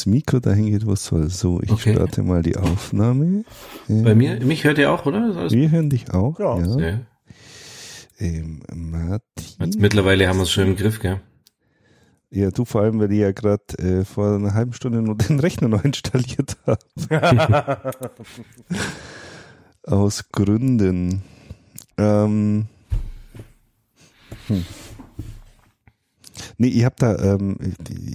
das Mikro dahin geht, wo es soll. So, ich Okay. starte mal die Aufnahme. Bei mir, mich hört ihr auch, oder? Wir hören dich auch. Ja. Ja. Ja. Ähm, Martin. Jetzt mittlerweile haben wir es schon im Griff, gell? Ja, du vor allem, weil ich ja gerade äh, vor einer halben Stunde nur den Rechner neu installiert habe. Aus Gründen. Ähm, hm. Nee, ich habe da, ähm,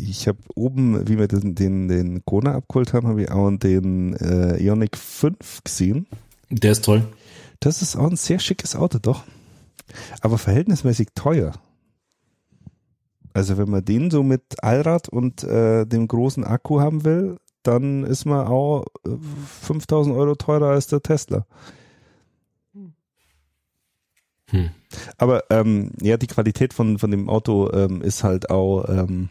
ich, habe oben, wie wir den, den, den Kona abgeholt haben, habe ich auch den äh, Ioniq 5 gesehen. Der ist toll. Das ist auch ein sehr schickes Auto, doch. Aber verhältnismäßig teuer. Also wenn man den so mit Allrad und äh, dem großen Akku haben will, dann ist man auch äh, 5000 Euro teurer als der Tesla. Hm. Aber ähm, ja, die Qualität von, von dem Auto ähm, ist halt auch, ähm,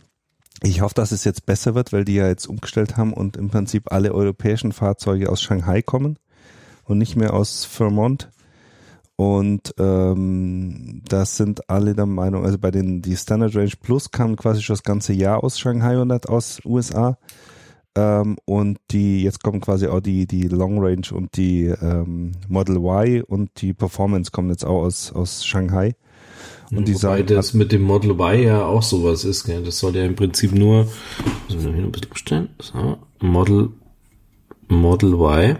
ich hoffe, dass es jetzt besser wird, weil die ja jetzt umgestellt haben und im Prinzip alle europäischen Fahrzeuge aus Shanghai kommen und nicht mehr aus Vermont. Und ähm, das sind alle der Meinung, also bei den die Standard Range Plus kamen quasi schon das ganze Jahr aus Shanghai und nicht aus USA. Ähm, und die, jetzt kommen quasi auch die, die Long Range und die ähm, Model Y und die Performance kommen jetzt auch aus, aus Shanghai. Und die Wobei sagen, das mit dem Model Y ja auch sowas ist, gell? Das soll ja im Prinzip nur, müssen wir hier ein bisschen umstellen. So, Model, Model Y.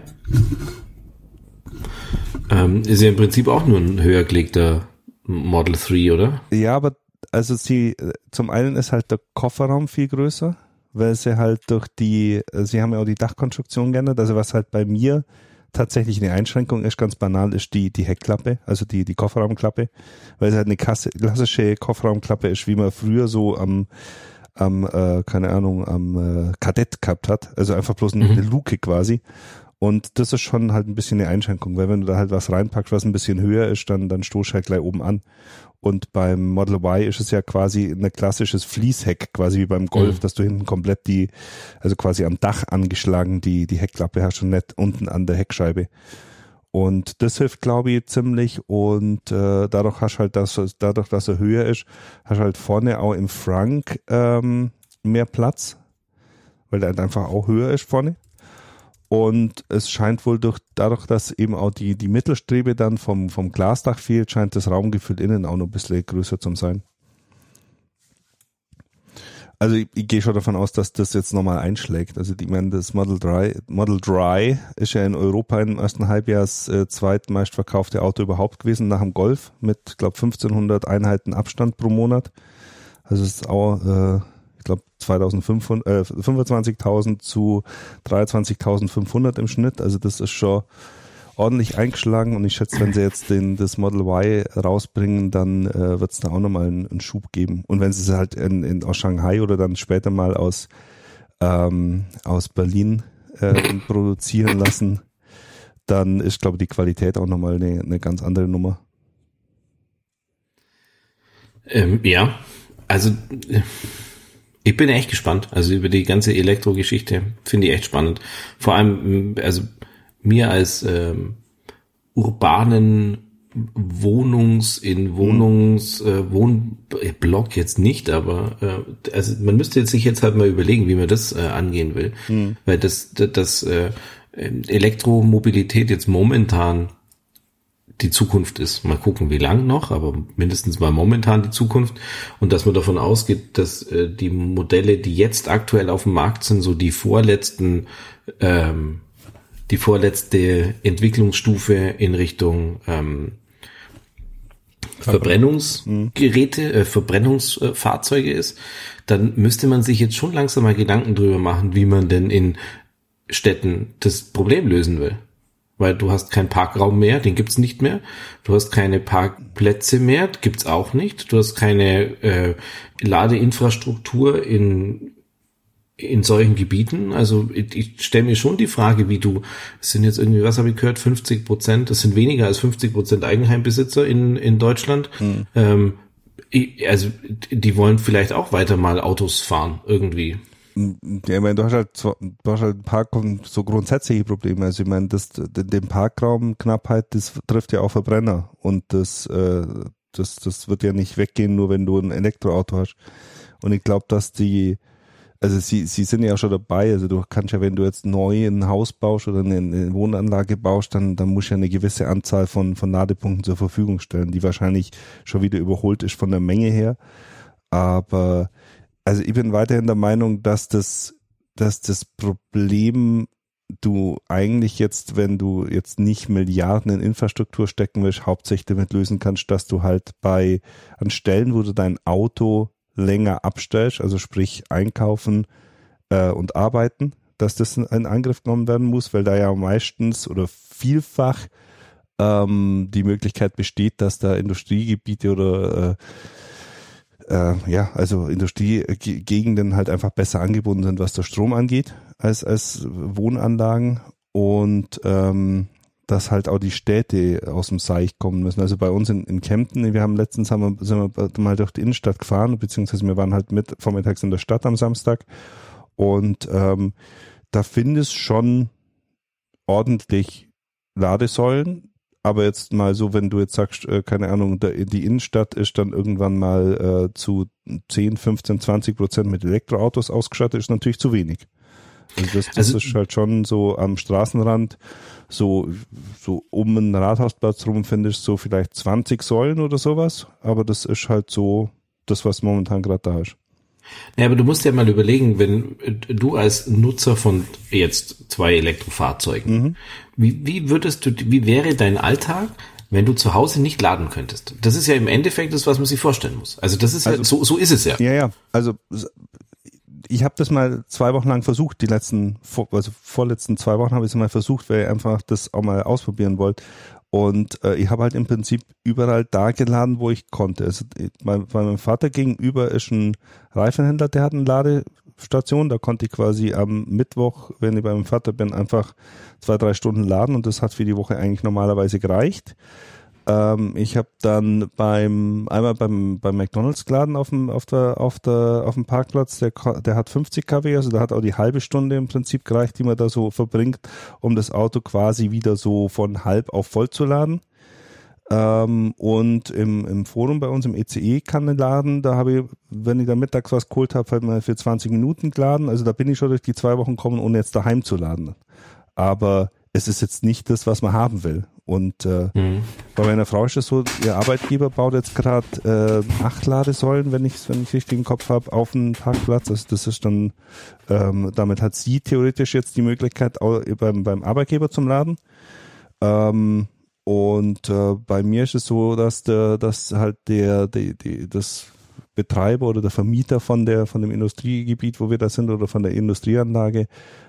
Ähm, ist ja im Prinzip auch nur ein höher gelegter Model 3, oder? Ja, aber also sie, äh, zum einen ist halt der Kofferraum viel größer, weil sie halt durch die, äh, sie haben ja auch die Dachkonstruktion geändert, also was halt bei mir tatsächlich eine Einschränkung ist, ganz banal, ist die, die Heckklappe, also die, die Kofferraumklappe, weil es halt eine klassische Kofferraumklappe ist, wie man früher so am, am, äh, keine Ahnung, am äh, Kadett gehabt hat, also einfach bloß eine, Mhm. eine Luke quasi. Und das ist schon halt ein bisschen eine Einschränkung, weil wenn du da halt was reinpackst, was ein bisschen höher ist, dann, dann stoßt halt gleich oben an. Und beim Model Y ist es ja quasi ein klassisches Fließheck, quasi wie beim Golf, Mhm. dass du hinten komplett die, also quasi am Dach angeschlagen die, die Heckklappe hast und nicht unten an der Heckscheibe. Und das hilft, glaube ich, ziemlich. Und äh, dadurch hast halt das, dadurch, dass er höher ist, hast halt vorne auch im Frank ähm, mehr Platz, weil der halt einfach auch höher ist vorne. Und es scheint wohl durch, dadurch, dass eben auch die, die Mittelstrebe dann vom, vom Glasdach fehlt, scheint das Raumgefühl innen auch noch ein bisschen größer zu sein. Also ich, ich gehe schon davon aus, dass das jetzt nochmal einschlägt. Also ich meine, das Model 3, Model Dry ist ja in Europa im ersten Halbjahr das äh, zweitmeistverkaufte Auto überhaupt gewesen nach dem Golf mit, glaube 1500 Einheiten Abstand pro Monat. Also es ist auch, äh, ich glaube 2500, äh, 25.000 zu 23.500 im Schnitt. Also das ist schon ordentlich eingeschlagen und ich schätze, wenn sie jetzt den, das Model Y rausbringen, dann äh, wird es da auch nochmal einen, einen Schub geben. Und wenn sie es halt in, in, aus Shanghai oder dann später mal aus, ähm, aus Berlin äh, produzieren lassen, dann ist, glaube ich, die Qualität auch nochmal eine, eine ganz andere Nummer. Ähm, ja, also äh, ich bin echt gespannt. Also über die ganze Elektrogeschichte finde ich echt spannend. Vor allem, äh, also mir als ähm, urbanen Wohnungs in Wohnungs äh, Wohnblock jetzt nicht, aber äh, also man müsste jetzt sich jetzt halt mal überlegen, wie man das äh, angehen will, weil das das, das äh, Elektromobilität jetzt momentan die Zukunft ist. Mal gucken, wie lang noch, aber mindestens mal momentan die Zukunft. Und dass man davon ausgeht, dass äh, die Modelle, die jetzt aktuell auf dem Markt sind, so die vorletzten, ähm, die vorletzte Entwicklungsstufe in Richtung ähm, Verbrennungsgeräte, äh, Verbrennungsfahrzeuge ist, dann müsste man sich jetzt schon langsam mal Gedanken drüber machen, wie man denn in Städten das Problem lösen will weil du hast keinen Parkraum mehr, den gibt's nicht mehr. Du hast keine Parkplätze mehr, gibt's auch nicht. Du hast keine äh, Ladeinfrastruktur in in solchen Gebieten. Also ich, ich stelle mir schon die Frage, wie du, es sind jetzt irgendwie, was habe ich gehört, 50 Prozent, das sind weniger als 50 Prozent Eigenheimbesitzer in, in Deutschland. Ähm, ich, also die wollen vielleicht auch weiter mal Autos fahren irgendwie. Ja, ich meine, du hast halt, du hast halt ein paar so grundsätzliche Probleme. Also ich meine, das, den Parkraumknappheit, das trifft ja auch Verbrenner und das, äh, das, das wird ja nicht weggehen, nur wenn du ein Elektroauto hast. Und ich glaube, dass die, also sie, sie sind ja schon dabei. Also du kannst ja, wenn du jetzt neu ein Haus baust oder eine, eine Wohnanlage baust, dann, dann musst du ja eine gewisse Anzahl von, von Ladepunkten zur Verfügung stellen, die wahrscheinlich schon wieder überholt ist von der Menge her. Aber also ich bin weiterhin der Meinung, dass das, dass das Problem du eigentlich jetzt, wenn du jetzt nicht Milliarden in Infrastruktur stecken willst, hauptsächlich damit lösen kannst, dass du halt bei an Stellen, wo du dein Auto länger abstellst, also sprich einkaufen äh, und arbeiten, dass das in Angriff genommen werden muss, weil da ja meistens oder vielfach ähm, die Möglichkeit besteht, dass da Industriegebiete oder äh, äh, ja, also Industriegegenden halt einfach besser angebunden sind, was der Strom angeht, als, als Wohnanlagen. Und ähm, dass halt auch die Städte aus dem Seich kommen müssen. Also bei uns in, in Kempten, wir haben letztens haben wir, sind wir mal durch die Innenstadt gefahren, beziehungsweise wir waren halt mit vormittags in der Stadt am Samstag und ähm, da findest schon ordentlich Ladesäulen, aber jetzt mal so, wenn du jetzt sagst, äh, keine Ahnung, die Innenstadt ist dann irgendwann mal äh, zu 10, 15, 20 Prozent mit Elektroautos ausgestattet, ist natürlich zu wenig. Also das, das also, ist halt schon so am Straßenrand so, so um einen Rathausplatz rum findest so vielleicht 20 Säulen oder sowas, aber das ist halt so das, was momentan gerade da ist. Ja, aber du musst ja mal überlegen, wenn du als Nutzer von jetzt zwei Elektrofahrzeugen, mhm. wie, wie würdest du, wie wäre dein Alltag, wenn du zu Hause nicht laden könntest? Das ist ja im Endeffekt das, was man sich vorstellen muss. Also das ist also, ja, so, so ist es ja. Ja, ja. Also ich habe das mal zwei Wochen lang versucht, die letzten, also vorletzten zwei Wochen habe ich es mal versucht, weil ich einfach das auch mal ausprobieren wollte. Und äh, ich habe halt im Prinzip überall da geladen, wo ich konnte. Also bei, bei meinem Vater gegenüber ist ein Reifenhändler, der hat eine Ladestation. Da konnte ich quasi am Mittwoch, wenn ich bei meinem Vater bin, einfach zwei, drei Stunden laden und das hat für die Woche eigentlich normalerweise gereicht. Ähm, ich habe dann beim einmal beim beim McDonald's geladen auf dem auf der auf der auf dem Parkplatz, der der hat 50 kW, also da hat auch die halbe Stunde im Prinzip gereicht, die man da so verbringt, um das Auto quasi wieder so von halb auf voll zu laden. Ähm, und im, im Forum bei uns im ECE kann ich laden, da habe ich, wenn ich da mittags was geholt habe, halt mal für 20 Minuten geladen. Also da bin ich schon durch die zwei Wochen gekommen, ohne jetzt daheim zu laden. Aber es ist jetzt nicht das, was man haben will. Und äh, mhm. bei meiner Frau ist es so, ihr Arbeitgeber baut jetzt gerade äh, acht Ladesäulen, wenn ich wenn ich richtig im Kopf habe, auf dem Parkplatz. Also das ist dann, ähm, damit hat sie theoretisch jetzt die Möglichkeit auch beim, beim Arbeitgeber zum Laden. Ähm, und äh, bei mir ist es so, dass der, dass halt der, die, die, das Betreiber oder der Vermieter von der, von dem Industriegebiet, wo wir da sind, oder von der Industrieanlage,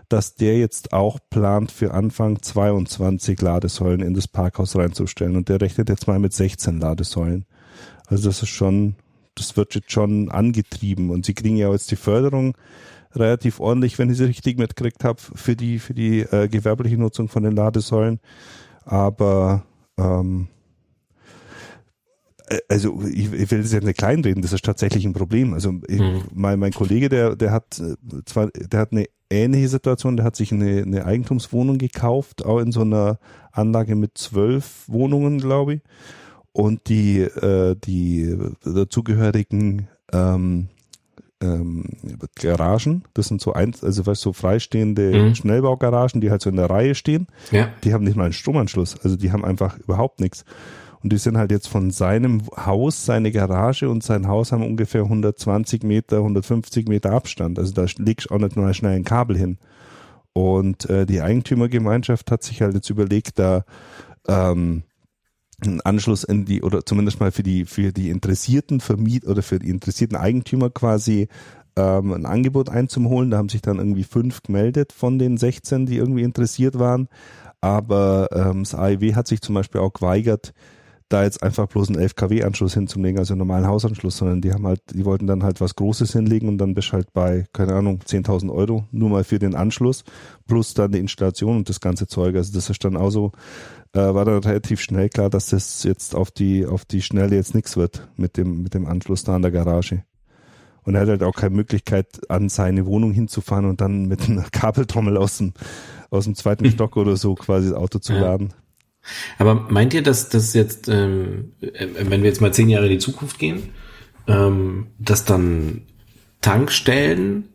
dass der jetzt auch plant, für Anfang 22 Ladesäulen in das Parkhaus reinzustellen. Und der rechnet jetzt mal mit 16 Ladesäulen. Also das ist schon, das wird jetzt schon angetrieben. Und sie kriegen ja jetzt die Förderung relativ ordentlich, wenn ich sie richtig mitgekriegt habe, für die, für die äh, gewerbliche Nutzung von den Ladesäulen. Aber ähm, äh, also ich, ich will das ja nicht kleinreden, das ist tatsächlich ein Problem. Also ich, mhm. mein, mein Kollege, der, der hat äh, zwar, der hat eine ähnliche Situation, der hat sich eine, eine Eigentumswohnung gekauft, auch in so einer Anlage mit zwölf Wohnungen, glaube ich. Und die, äh, die dazugehörigen ähm, ähm, Garagen, das sind so eins, also weißt so freistehende mhm. Schnellbaugaragen, die halt so in der Reihe stehen, ja. die haben nicht mal einen Stromanschluss, also die haben einfach überhaupt nichts. Und die sind halt jetzt von seinem Haus, seine Garage und sein Haus haben ungefähr 120 Meter, 150 Meter Abstand. Also da liegt auch nicht mal schnell ein Kabel hin. Und äh, die Eigentümergemeinschaft hat sich halt jetzt überlegt, da ähm, einen Anschluss in die oder zumindest mal für die für die interessierten Vermiet oder für die interessierten Eigentümer quasi ähm, ein Angebot einzuholen. Da haben sich dann irgendwie fünf gemeldet von den 16, die irgendwie interessiert waren. Aber ähm, das AIW hat sich zum Beispiel auch geweigert, da jetzt einfach bloß einen 11 kW Anschluss hinzulegen, also einen normalen Hausanschluss, sondern die haben halt, die wollten dann halt was Großes hinlegen und dann bist halt bei, keine Ahnung, 10.000 Euro nur mal für den Anschluss plus dann die Installation und das ganze Zeug. Also das ist dann auch so, äh, war dann relativ schnell klar, dass das jetzt auf die, auf die Schnelle jetzt nichts wird mit dem, mit dem Anschluss da an der Garage. Und er hat halt auch keine Möglichkeit, an seine Wohnung hinzufahren und dann mit einer Kabeltrommel aus dem, aus dem zweiten Stock oder so quasi das Auto zu laden. Aber meint ihr, dass das jetzt, ähm, äh, wenn wir jetzt mal zehn Jahre in die Zukunft gehen, ähm, dass dann Tankstellen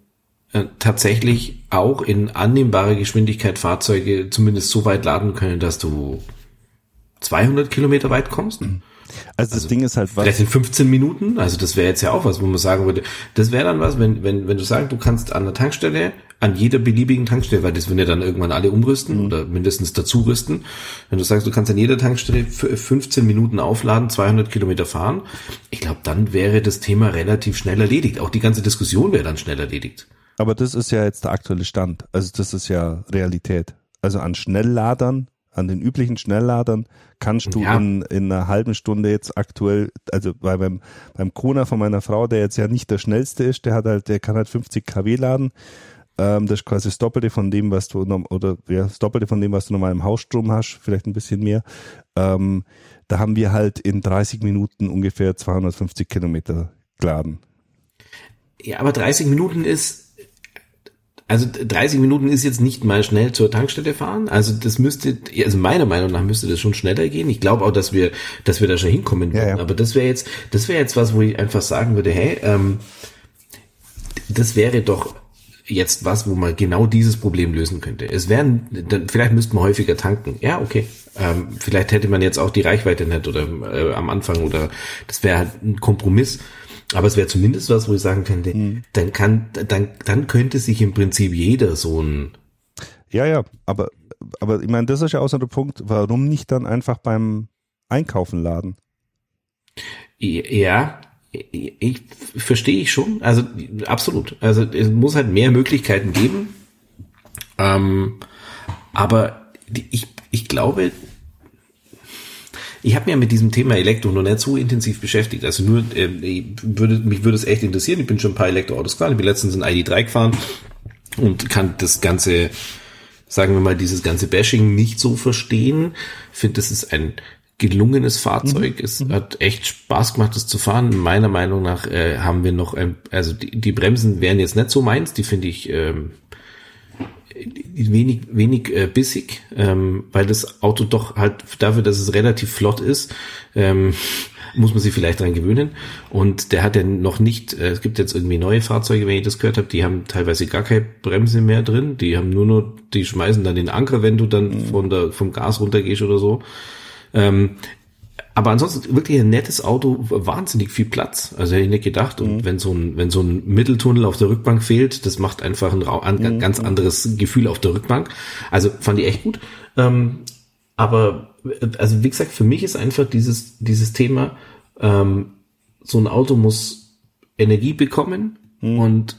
äh, tatsächlich auch in annehmbarer Geschwindigkeit Fahrzeuge zumindest so weit laden können, dass du 200 Kilometer weit kommst. Mhm. Also das also Ding ist halt was. Vielleicht in 15 Minuten, also das wäre jetzt ja auch was, wo man sagen würde, das wäre dann was, wenn, wenn, wenn du sagst, du kannst an der Tankstelle, an jeder beliebigen Tankstelle, weil das würden ja dann irgendwann alle umrüsten mhm. oder mindestens dazu rüsten, wenn du sagst, du kannst an jeder Tankstelle 15 Minuten aufladen, 200 Kilometer fahren, ich glaube, dann wäre das Thema relativ schnell erledigt. Auch die ganze Diskussion wäre dann schnell erledigt. Aber das ist ja jetzt der aktuelle Stand. Also das ist ja Realität. Also an Schnellladern an den üblichen Schnellladern kannst du ja. in, in einer halben Stunde jetzt aktuell, also bei beim, beim Kona von meiner Frau, der jetzt ja nicht der schnellste ist, der hat halt, der kann halt 50 kW laden. Ähm, das ist quasi das Doppelte von dem, was du, oder ja, das Doppelte von dem, was du normal im Hausstrom hast, vielleicht ein bisschen mehr. Ähm, da haben wir halt in 30 Minuten ungefähr 250 Kilometer geladen. Ja, aber 30 Minuten ist also 30 Minuten ist jetzt nicht mal schnell zur Tankstelle fahren. Also das müsste, also meiner Meinung nach müsste das schon schneller gehen. Ich glaube auch, dass wir, dass wir da schon hinkommen würden. Ja, ja. Aber das wäre jetzt, das wäre jetzt was, wo ich einfach sagen würde, hey, ähm, das wäre doch jetzt was, wo man genau dieses Problem lösen könnte. Es wären, vielleicht müsste man häufiger tanken. Ja, okay. Ähm, vielleicht hätte man jetzt auch die Reichweite nicht oder äh, am Anfang oder das wäre halt ein Kompromiss. Aber es wäre zumindest was, wo ich sagen könnte, mhm. dann kann, dann, dann könnte sich im Prinzip jeder so ein. Ja, ja, aber, aber ich meine, das ist ja auch so der Punkt, warum nicht dann einfach beim Einkaufen laden? Ja, ich verstehe ich schon. Also absolut. Also es muss halt mehr Möglichkeiten geben. Ähm, aber ich, ich glaube, ich habe ja mit diesem Thema Elektro noch nicht so intensiv beschäftigt. Also nur, äh, würde, mich würde es echt interessieren. Ich bin schon ein paar Elektroautos gefahren. Ich bin letztens in ID3 gefahren und kann das ganze, sagen wir mal, dieses ganze Bashing nicht so verstehen. Finde, das ist ein gelungenes Fahrzeug. Mhm. Es mhm. hat echt Spaß gemacht, das zu fahren. Meiner Meinung nach äh, haben wir noch, ein, also die, die Bremsen wären jetzt nicht so meins. Die finde ich ähm, wenig, wenig äh, bissig, ähm, weil das Auto doch halt dafür, dass es relativ flott ist, ähm, muss man sich vielleicht dran gewöhnen. Und der hat ja noch nicht, äh, es gibt jetzt irgendwie neue Fahrzeuge, wenn ich das gehört habe, die haben teilweise gar keine Bremse mehr drin. Die haben nur noch, die schmeißen dann den Anker, wenn du dann mhm. von der, vom Gas runtergehst oder so. Ähm, aber ansonsten wirklich ein nettes Auto, wahnsinnig viel Platz. Also hätte ich nicht gedacht. Und mhm. wenn so ein, wenn so ein Mitteltunnel auf der Rückbank fehlt, das macht einfach ein, ein mhm. ganz anderes Gefühl auf der Rückbank. Also fand ich echt gut. Ähm, aber, also wie gesagt, für mich ist einfach dieses, dieses Thema, ähm, so ein Auto muss Energie bekommen mhm. und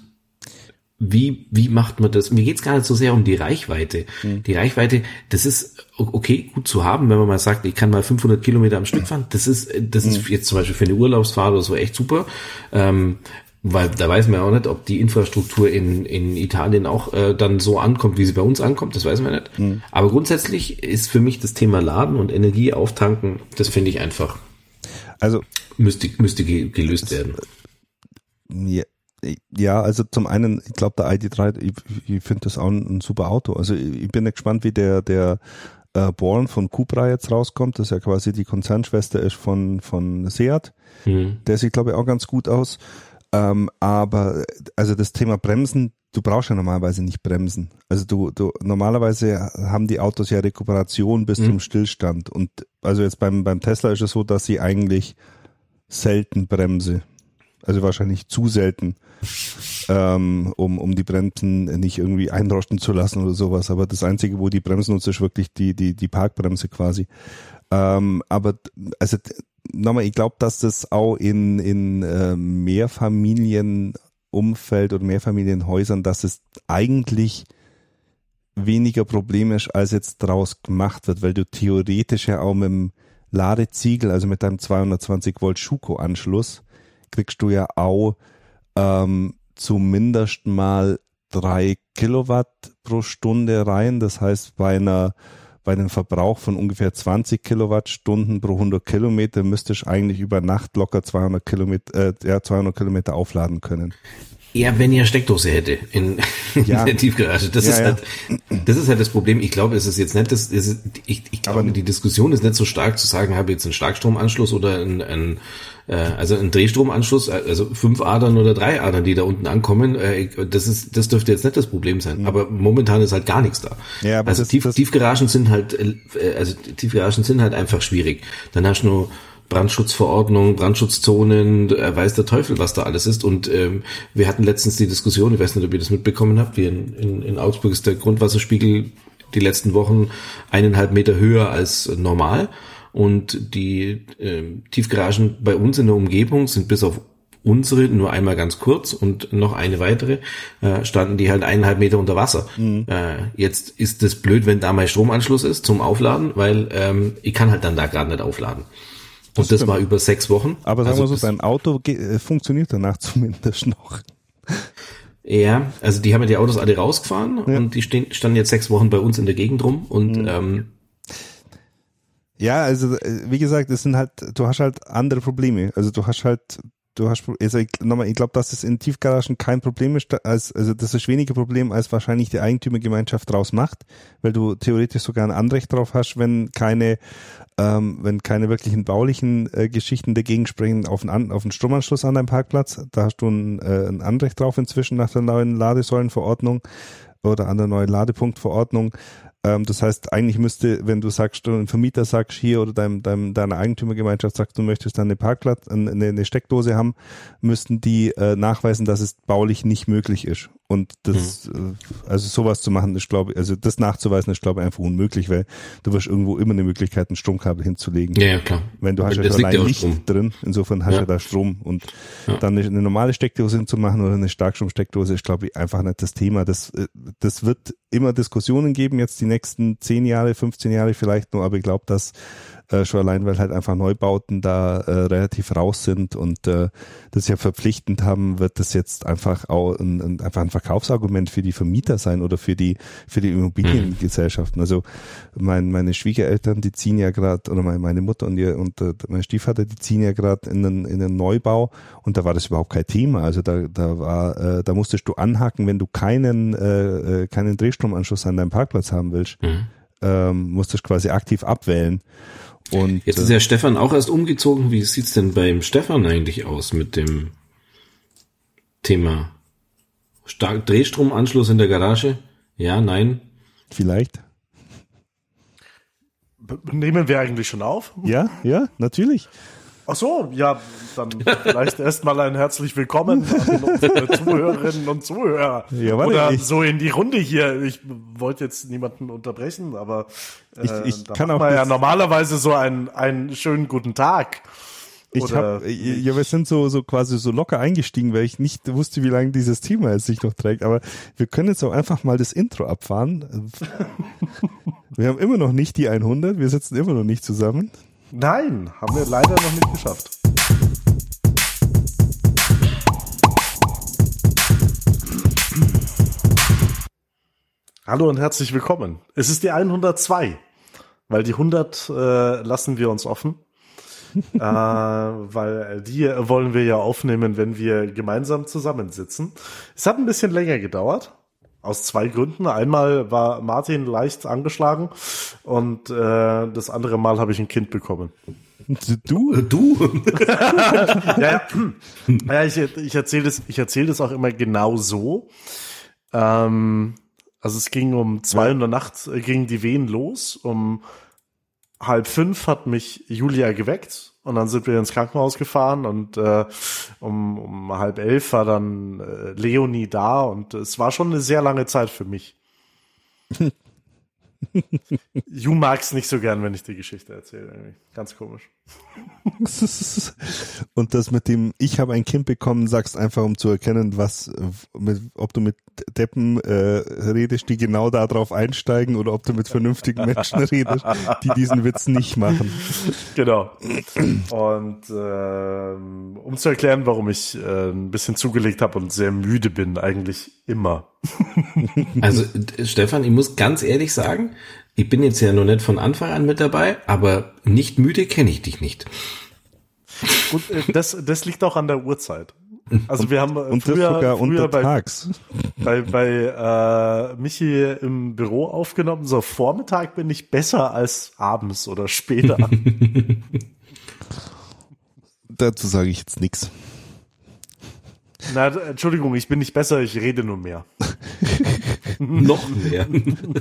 wie, wie macht man das? Mir geht's gar nicht so sehr um die Reichweite. Mhm. Die Reichweite, das ist okay, gut zu haben, wenn man mal sagt, ich kann mal 500 Kilometer am Stück fahren. Das ist, das ist mhm. jetzt zum Beispiel für eine Urlaubsfahrt oder so echt super. Ähm, weil da weiß man ja auch nicht, ob die Infrastruktur in, in Italien auch äh, dann so ankommt, wie sie bei uns ankommt, das weiß man nicht. Mhm. Aber grundsätzlich ist für mich das Thema Laden und Energie auftanken, das finde ich einfach. Also müsste, müsste gelöst werden. Ja, ja, also zum einen, ich glaube, der ID3, ich, ich finde das auch ein, ein, super Auto. Also ich, ich bin gespannt, wie der, der äh, Born von Cupra jetzt rauskommt, das ja quasi die Konzernschwester ist von, von Seat. Mhm. Der sieht, glaube ich, auch ganz gut aus. Ähm, aber also das Thema Bremsen, du brauchst ja normalerweise nicht Bremsen. Also du, du normalerweise haben die Autos ja Rekuperation bis mhm. zum Stillstand. Und also jetzt beim, beim Tesla ist es so, dass sie eigentlich selten bremse. Also wahrscheinlich zu selten ähm, um, um die Bremsen nicht irgendwie einrosten zu lassen oder sowas. Aber das Einzige, wo die Bremsen nutzt, ist wirklich die, die, die Parkbremse quasi. Ähm, aber also nochmal, ich glaube, dass das auch in, in äh, Mehrfamilienumfeld oder Mehrfamilienhäusern, dass es eigentlich weniger problemisch als jetzt draus gemacht wird, weil du theoretisch ja auch mit dem Ladeziegel, also mit deinem 220 Volt Schuko Anschluss, kriegst du ja auch ähm, zumindest mal drei Kilowatt pro Stunde rein. Das heißt, bei einer bei einem Verbrauch von ungefähr 20 Kilowattstunden pro 100 Kilometer müsste ich eigentlich über Nacht locker 200 Kilometer, äh, ja, 200 Kilometer aufladen können. Ja, wenn ihr Steckdose hätte in, ja. in der Tiefgarage. Das ja, ist halt, das ist halt das Problem. Ich glaube, es ist jetzt nicht, das, ist, ich, ich glaube, die Diskussion ist nicht so stark zu sagen, habe jetzt einen Starkstromanschluss oder ein, ein äh, also ein Drehstromanschluss, äh, also fünf Adern oder drei Adern, die da unten ankommen, äh, das ist, das dürfte jetzt nicht das Problem sein. Mhm. Aber momentan ist halt gar nichts da. Ja, aber also das, Tief, das Tiefgaragen sind halt, äh, also Tiefgaragen sind halt einfach schwierig. Dann hast du nur Brandschutzverordnung, Brandschutzzonen, äh, weiß der Teufel, was da alles ist. Und ähm, wir hatten letztens die Diskussion, ich weiß nicht, ob ihr das mitbekommen habt, wie in, in, in Augsburg ist der Grundwasserspiegel die letzten Wochen eineinhalb Meter höher als normal. Und die äh, Tiefgaragen bei uns in der Umgebung sind bis auf unsere nur einmal ganz kurz und noch eine weitere äh, standen die halt eineinhalb Meter unter Wasser. Mhm. Äh, jetzt ist das blöd, wenn da mein Stromanschluss ist zum Aufladen, weil ähm, ich kann halt dann da gerade nicht aufladen. Und das, das war über sechs Wochen. Aber sagen also wir so, dein Auto äh, funktioniert danach zumindest noch. Ja, also die haben ja die Autos alle rausgefahren ja. und die stehen, standen jetzt sechs Wochen bei uns in der Gegend rum und mhm. ähm, ja, also äh, wie gesagt, es sind halt, du hast halt andere Probleme. Also du hast halt du hast, also ich, nochmal, ich glaube, dass es in Tiefgaragen kein Problem ist, als, also das ist weniger Problem, als wahrscheinlich die Eigentümergemeinschaft draus macht, weil du theoretisch sogar ein Anrecht drauf hast, wenn keine, ähm, wenn keine wirklichen baulichen äh, Geschichten dagegen sprechen auf einen, auf einen Stromanschluss an deinem Parkplatz, da hast du ein, äh, ein Anrecht drauf inzwischen nach der neuen Ladesäulenverordnung oder an der neuen Ladepunktverordnung. Ähm, das heißt, eigentlich müsste, wenn du sagst, ein Vermieter sagst hier oder deinem, deinem, deiner Eigentümergemeinschaft sagst, du möchtest dann eine Parkplatz, eine, eine Steckdose haben, müssten die äh, nachweisen, dass es baulich nicht möglich ist. Und das, mhm. also sowas zu machen, ist glaube ich, also das nachzuweisen, ist glaube ich einfach unmöglich, weil du wirst irgendwo immer eine Möglichkeit, ein Stromkabel hinzulegen. Ja, ja klar. Wenn du hast ja schon allein Licht Strom. drin, insofern hast du ja. da Strom und ja. dann eine, eine, normale Steckdose hinzumachen oder eine Starkstromsteckdose ist glaube ich einfach nicht das Thema. Das, äh, das wird immer Diskussionen geben, jetzt die nächsten zehn Jahre, 15 Jahre vielleicht nur, aber ich glaube, dass äh, schon allein, weil halt einfach Neubauten da äh, relativ raus sind und äh, das ja verpflichtend haben, wird das jetzt einfach auch ein, ein, einfach ein Verkaufsargument für die Vermieter sein oder für die für die Immobiliengesellschaften. Also mein, meine Schwiegereltern, die ziehen ja gerade, oder meine, meine Mutter und ihr und äh, mein Stiefvater, die ziehen ja gerade in einen, in einen Neubau und da war das überhaupt kein Thema. Also da, da war, äh, da musstest du anhaken, wenn du keinen, äh, äh keinen Drehstromanschluss an deinem Parkplatz haben willst. Mhm. Ähm, musstest quasi aktiv abwählen. Und, Jetzt ist ja Stefan auch erst umgezogen. Wie sieht's denn beim Stefan eigentlich aus mit dem Thema Stark Drehstromanschluss in der Garage? Ja, nein? Vielleicht. Nehmen wir eigentlich schon auf? Ja, ja, natürlich. Ach so, ja, dann vielleicht erstmal ein herzlich willkommen an unsere Zuhörerinnen und Zuhörer. Ja, warte, Oder ich, so in die Runde hier. Ich wollte jetzt niemanden unterbrechen, aber äh, ich, ich kann auch man ja normalerweise so einen, einen schönen guten Tag. Ich habe, ja, wir sind so, so quasi so locker eingestiegen, weil ich nicht wusste, wie lange dieses Thema jetzt sich noch trägt. Aber wir können jetzt auch einfach mal das Intro abfahren. wir haben immer noch nicht die 100. Wir sitzen immer noch nicht zusammen. Nein, haben wir leider noch nicht geschafft. Hallo und herzlich willkommen. Es ist die 102, weil die 100 äh, lassen wir uns offen. äh, weil die wollen wir ja aufnehmen, wenn wir gemeinsam zusammensitzen. Es hat ein bisschen länger gedauert, aus zwei Gründen. Einmal war Martin leicht angeschlagen und äh, das andere Mal habe ich ein Kind bekommen. Du? Äh, du? ja, ja. ja, ich, ich erzähle das, ich erzähle das auch immer genau so. Ähm, also es ging um zwei ja. in der Nacht, äh, gingen die Wehen los. Um halb fünf hat mich Julia geweckt und dann sind wir ins Krankenhaus gefahren und äh, um, um halb elf war dann äh, Leonie da und es war schon eine sehr lange Zeit für mich. Ju mag's nicht so gern, wenn ich die Geschichte erzähle. Irgendwie. Ganz komisch. Und das mit dem Ich habe ein Kind bekommen, sagst einfach, um zu erkennen, was, mit, ob du mit Deppen äh, redest, die genau darauf einsteigen, oder ob du mit vernünftigen Menschen redest, die diesen Witz nicht machen. Genau. Und äh, um zu erklären, warum ich äh, ein bisschen zugelegt habe und sehr müde bin, eigentlich immer. Also Stefan, ich muss ganz ehrlich sagen, ich bin jetzt ja noch nicht von Anfang an mit dabei, aber nicht müde kenne ich dich nicht. Gut, äh, das, das liegt auch an der Uhrzeit. Also wir haben und früher, sogar früher bei, bei, bei äh, Michi im Büro aufgenommen. So Vormittag bin ich besser als abends oder später. dazu sage ich jetzt nichts. Na, Entschuldigung, ich bin nicht besser, ich rede nur mehr. Noch mehr.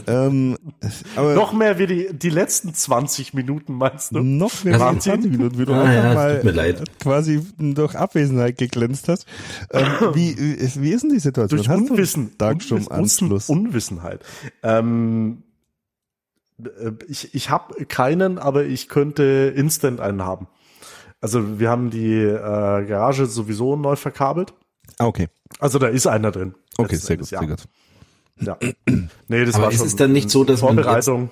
ähm, aber Noch mehr wie die, die letzten 20 Minuten, meinst du? noch mehr Also- als 20 Minuten, wie du Ah, einfach ja, es mal tut mir leid. quasi durch Abwesenheit geglänzt hast. Ähm, wie, wie ist denn die Situation? Durch Hast du Unwissen. Darkstrom-Anschluss? Unwissen- Unwissenheit. Ähm, äh, ich ich habe keinen, aber ich könnte instant einen haben. Also wir haben die äh, Garage sowieso neu verkabelt. Ah, okay. Also da ist einer drin. Okay, sehr gut, sehr gut. Ja. Nee, das Aber war ist schon es dann nicht so, dass man Vorbereitung.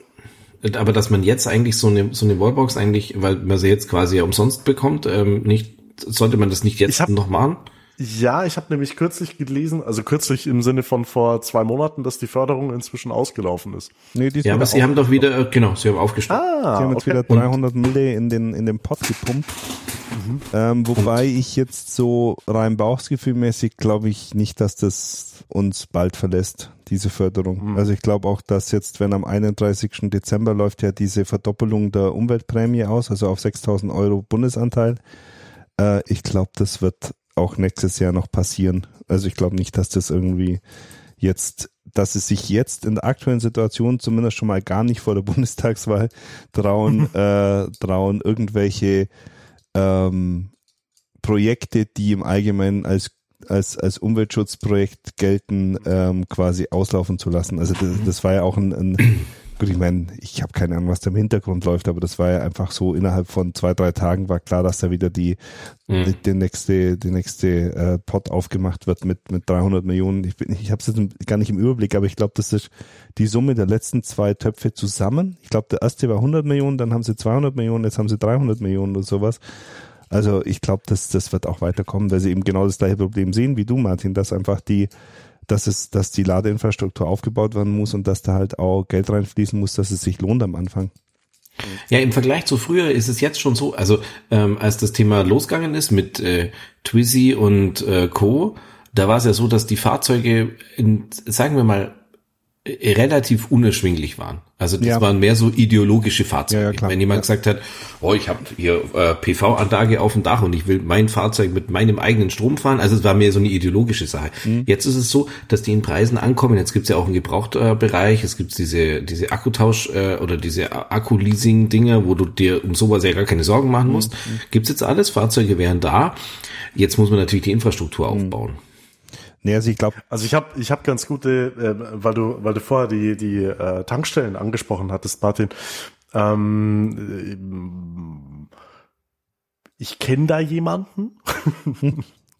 Aber dass man jetzt eigentlich so eine, so eine Wallbox eigentlich, weil man sie jetzt quasi ja umsonst bekommt, ähm, nicht, sollte man das nicht Ich jetzt noch machen? Ja, ich habe nämlich kürzlich gelesen, also kürzlich im Sinne von vor zwei Monaten, dass die Förderung inzwischen ausgelaufen ist. Nee, die ist Ja, aber sie haben doch wieder, äh, genau, sie haben aufgestockt. Ah, Sie haben jetzt wieder 300 Mille in den, in den Pot gepumpt. Ähm, wobei ich jetzt so rein bauchsgefühlmäßig glaube ich nicht, dass das uns bald verlässt, diese Förderung. Also ich glaube auch, dass jetzt, wenn am 31. Dezember läuft ja diese Verdoppelung der Umweltprämie aus, also auf 6000 Euro Bundesanteil. Äh, ich glaube, das wird auch nächstes Jahr noch passieren. Also ich glaube nicht, dass das irgendwie jetzt, dass es sich jetzt in der aktuellen Situation zumindest schon mal gar nicht vor der Bundestagswahl trauen, äh, trauen irgendwelche ähm, Projekte, die im Allgemeinen als als, als Umweltschutzprojekt gelten, ähm, quasi auslaufen zu lassen. Also das, das war ja auch ein, ein gut, ich meine, ich habe keine Ahnung, was da im Hintergrund läuft, aber das war ja einfach so, innerhalb von zwei, drei Tagen war klar, dass da wieder die, Mhm. die, die nächste, die nächste äh, Pot aufgemacht wird mit, mit 300 Millionen. Ich, bin, ich habe es jetzt gar nicht im Überblick, aber ich glaube, das ist die Summe der letzten zwei Töpfe zusammen. Ich glaube, der erste war 100 Millionen, dann haben sie 200 Millionen, jetzt haben sie 300 Millionen oder sowas. Also ich glaube, das, das wird auch weiterkommen, weil sie eben genau das gleiche Problem sehen wie du, Martin, dass einfach die, dass es, dass die Ladeinfrastruktur aufgebaut werden muss und dass da halt auch Geld reinfließen muss, dass es sich lohnt am Anfang. Ja, im Vergleich zu früher ist es jetzt schon so, also ähm, als das Thema losgegangen ist mit äh, Twizy und äh, Co., da war es ja so, dass die Fahrzeuge, in, sagen wir mal, relativ unerschwinglich waren. Also das Ja. waren mehr so ideologische Fahrzeuge. Ja. Wenn jemand gesagt hat, oh, ich habe hier äh, PV-Anlage auf dem Dach und ich will mein Fahrzeug mit meinem eigenen Strom fahren, also es war mehr so eine ideologische Sache. Mhm. Jetzt ist es so, dass die in Preisen ankommen. Jetzt gibt's ja auch einen Gebrauchtbereich, es gibt diese diese Akkutausch äh, oder diese Akku-Leasing-Dinger, wo du dir um sowas ja gar keine Sorgen machen musst. Gibt's jetzt alles, Fahrzeuge wären da. Jetzt muss man natürlich die Infrastruktur aufbauen. Nee, also ich glaube, Also ich habe ich hab ganz gute, äh, weil du weil du vorher die die äh, Tankstellen angesprochen hattest, Martin. Ähm, äh, ich kenne da jemanden,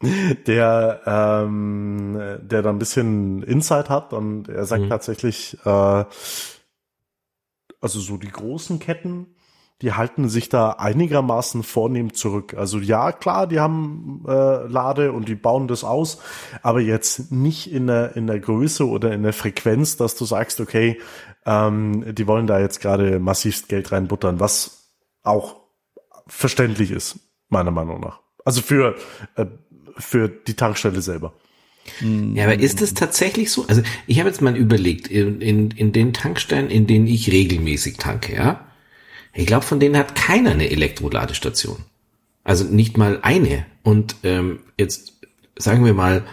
der ähm, der da ein bisschen Insight hat und er sagt Mhm. tatsächlich, äh, also so die großen Ketten, die halten sich da einigermaßen vornehm zurück. Also ja, klar, die haben äh, Lade und die bauen das aus, aber jetzt nicht in der, in der Größe oder in der Frequenz, dass du sagst, okay, ähm, die wollen da jetzt gerade massivst Geld reinbuttern, was auch verständlich ist, meiner Meinung nach. Also für, äh, für die Tankstelle selber. Ja, aber ist es tatsächlich so? Also ich habe jetzt mal überlegt, in, in, in den Tankstellen, in denen ich regelmäßig tanke, ja, ich glaube, von denen hat keiner eine Elektroladestation. Also nicht mal eine. Und ähm, jetzt sagen wir mal,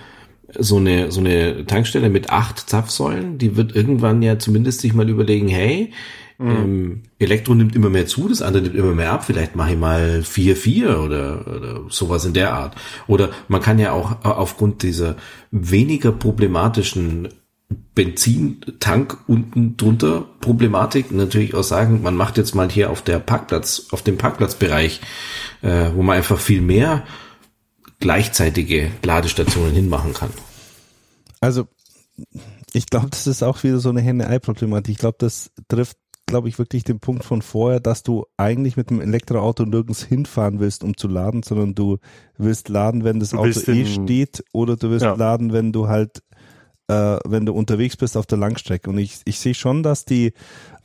so eine, so eine Tankstelle mit acht Zapfsäulen, die wird irgendwann ja zumindest sich mal überlegen, hey, ähm, Elektro nimmt immer mehr zu, das andere nimmt immer mehr ab, vielleicht mache ich mal vier vier oder, oder sowas in der Art. Oder man kann ja auch äh, aufgrund dieser weniger problematischen Benzintank unten drunter Problematik natürlich auch sagen, man macht jetzt mal hier auf der Parkplatz, auf dem Parkplatzbereich, äh, wo man einfach viel mehr gleichzeitige Ladestationen hinmachen kann. Also, ich glaube, das ist auch wieder so eine Henne-Ei-Problematik. Ich glaube, das trifft, glaube ich, wirklich den Punkt von vorher, dass du eigentlich mit dem Elektroauto nirgends hinfahren willst, um zu laden, sondern du willst laden, wenn das Du Auto eh steht oder du willst Ja. laden, wenn du halt äh, wenn du unterwegs bist auf der Langstrecke. Und ich, ich sehe schon, dass die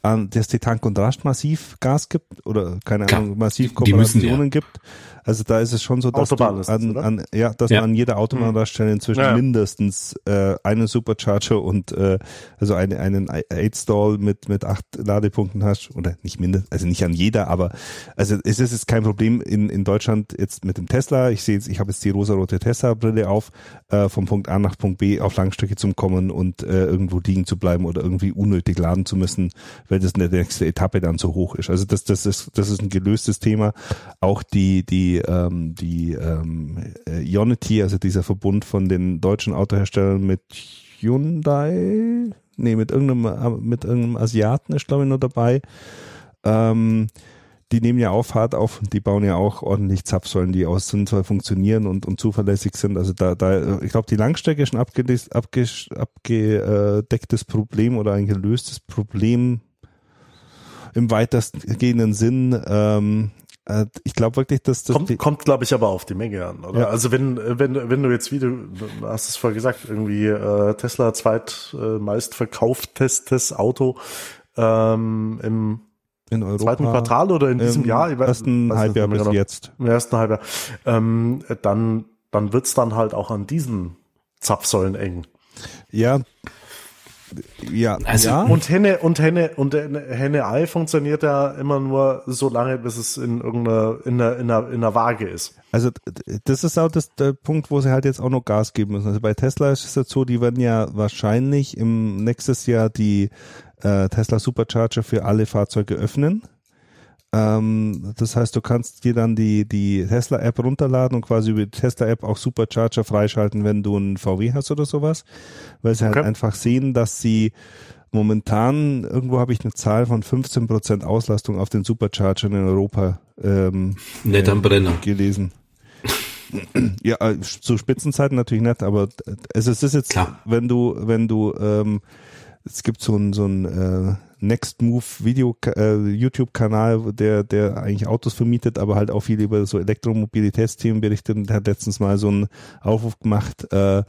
dass die Tank und Rast massiv Gas gibt oder keine Klar, Ahnung, massiv Kooperationen ja. gibt. Also da ist es schon so, dass Autobahn du an, an, ja, dass ja. man an jeder Autobahnraststelle inzwischen ja. mindestens äh, einen Supercharger und äh, also eine, einen 8-Stall mit mit acht Ladepunkten hast oder nicht mindestens, also nicht an jeder, aber also es ist jetzt kein Problem in in Deutschland jetzt mit dem Tesla. Ich sehe jetzt, ich habe jetzt die rosarote Tesla-Brille auf, äh, vom Punkt A nach Punkt B auf Langstrecke zu kommen und äh, irgendwo liegen zu bleiben oder irgendwie unnötig laden zu müssen, weil das in der nächste Etappe dann so hoch ist. Also das das ist das ist ein gelöstes Thema. Auch die die ähm, die ähm, äh, Ionity, also dieser Verbund von den deutschen Autoherstellern mit Hyundai, nee, mit irgendeinem, äh, mit irgendeinem Asiaten ist, glaube ich, nur dabei. Ähm, die nehmen ja auch Fahrt auf und die bauen ja auch ordentlich Zapfsäulen, die aus sinnvoll funktionieren und, und zuverlässig sind. Also da, da ich glaube, die Langstrecke ist ein abgedecktes Problem oder ein gelöstes Problem im weitestgehenden Sinn. Ähm, äh, ich glaube wirklich, dass das kommt, kommt glaube ich aber auf die Menge an, oder? Ja. Also wenn wenn wenn du jetzt wie du, hast es vorher gesagt, irgendwie äh, Tesla zweit äh, meist verkauftes Auto ähm, im in Europa, zweiten Quartal oder in diesem Jahr, im ersten Halbjahr bis genau, jetzt, im ersten Halbjahr, ähm, dann dann wird's dann halt auch an diesen Zapfsäulen eng. Ja, ja, also, ja. Und Henne und Henne und Henne Ei funktioniert ja immer nur so lange, bis es in irgendeiner in einer, in einer, in einer Waage ist. Also das ist auch das, der Punkt, wo sie halt jetzt auch noch Gas geben müssen. Also bei Tesla ist es jetzt so, die werden ja wahrscheinlich im nächstes Jahr die äh, Tesla Supercharger für alle Fahrzeuge öffnen. Ähm, das heißt, du kannst dir dann die, die Tesla-App runterladen und quasi über die Tesla-App auch Supercharger freischalten, wenn du einen VW hast oder sowas. Weil sie halt okay. halt einfach sehen, dass sie momentan, irgendwo habe ich eine Zahl von 15% Auslastung auf den Superchargern in Europa ähm, Nicht am Brenner. gelesen. ja, äh, zu Spitzenzeiten natürlich nicht, aber es ist jetzt, Klar. wenn du, wenn du, ähm, es gibt so ein, so ein äh, Next Move Video äh, YouTube Kanal, der der eigentlich Autos vermietet, aber halt auch viel über so Elektromobilitätsthemen berichtet und hat letztens mal so einen Aufruf gemacht, äh,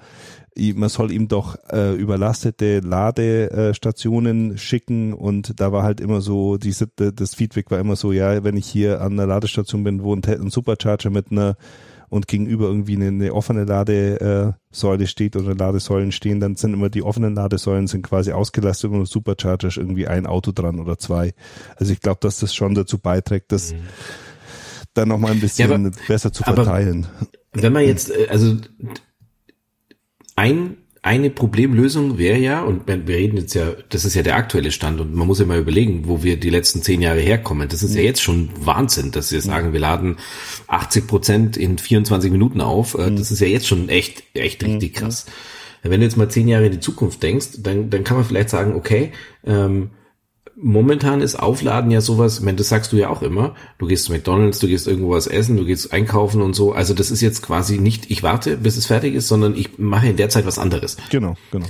man soll ihm doch äh, überlastete Ladestationen schicken und da war halt immer so diese das Feedback war immer so, ja, wenn ich hier an einer Ladestation bin, wo ein, ein Supercharger mit einer und gegenüber irgendwie eine, eine offene Ladesäule steht oder Ladesäulen stehen, dann sind immer die offenen Ladesäulen sind quasi ausgelastet und Supercharger ist irgendwie ein Auto dran oder zwei. Also ich glaube, dass das schon dazu beiträgt, das mhm. dann nochmal ein bisschen ja, aber, besser zu verteilen. Wenn man jetzt, äh, also ein eine Problemlösung wäre ja, und wir reden jetzt ja, das ist ja der aktuelle Stand und man muss ja mal überlegen, wo wir die letzten zehn Jahre herkommen. Das ist ja jetzt schon Wahnsinn, dass wir sagen, wir laden 80 Prozent in 24 Minuten auf. Äh, das ist ja jetzt schon echt, echt richtig krass. Wenn du jetzt mal zehn Jahre in die Zukunft denkst, dann, dann kann man vielleicht sagen, okay, ähm, momentan ist Aufladen ja sowas, ich meine, das sagst du ja auch immer, du gehst zu McDonalds, du gehst irgendwo was essen, du gehst einkaufen und so. Also das ist jetzt quasi nicht, ich warte, bis es fertig ist, sondern ich mache in der Zeit was anderes. Genau, genau.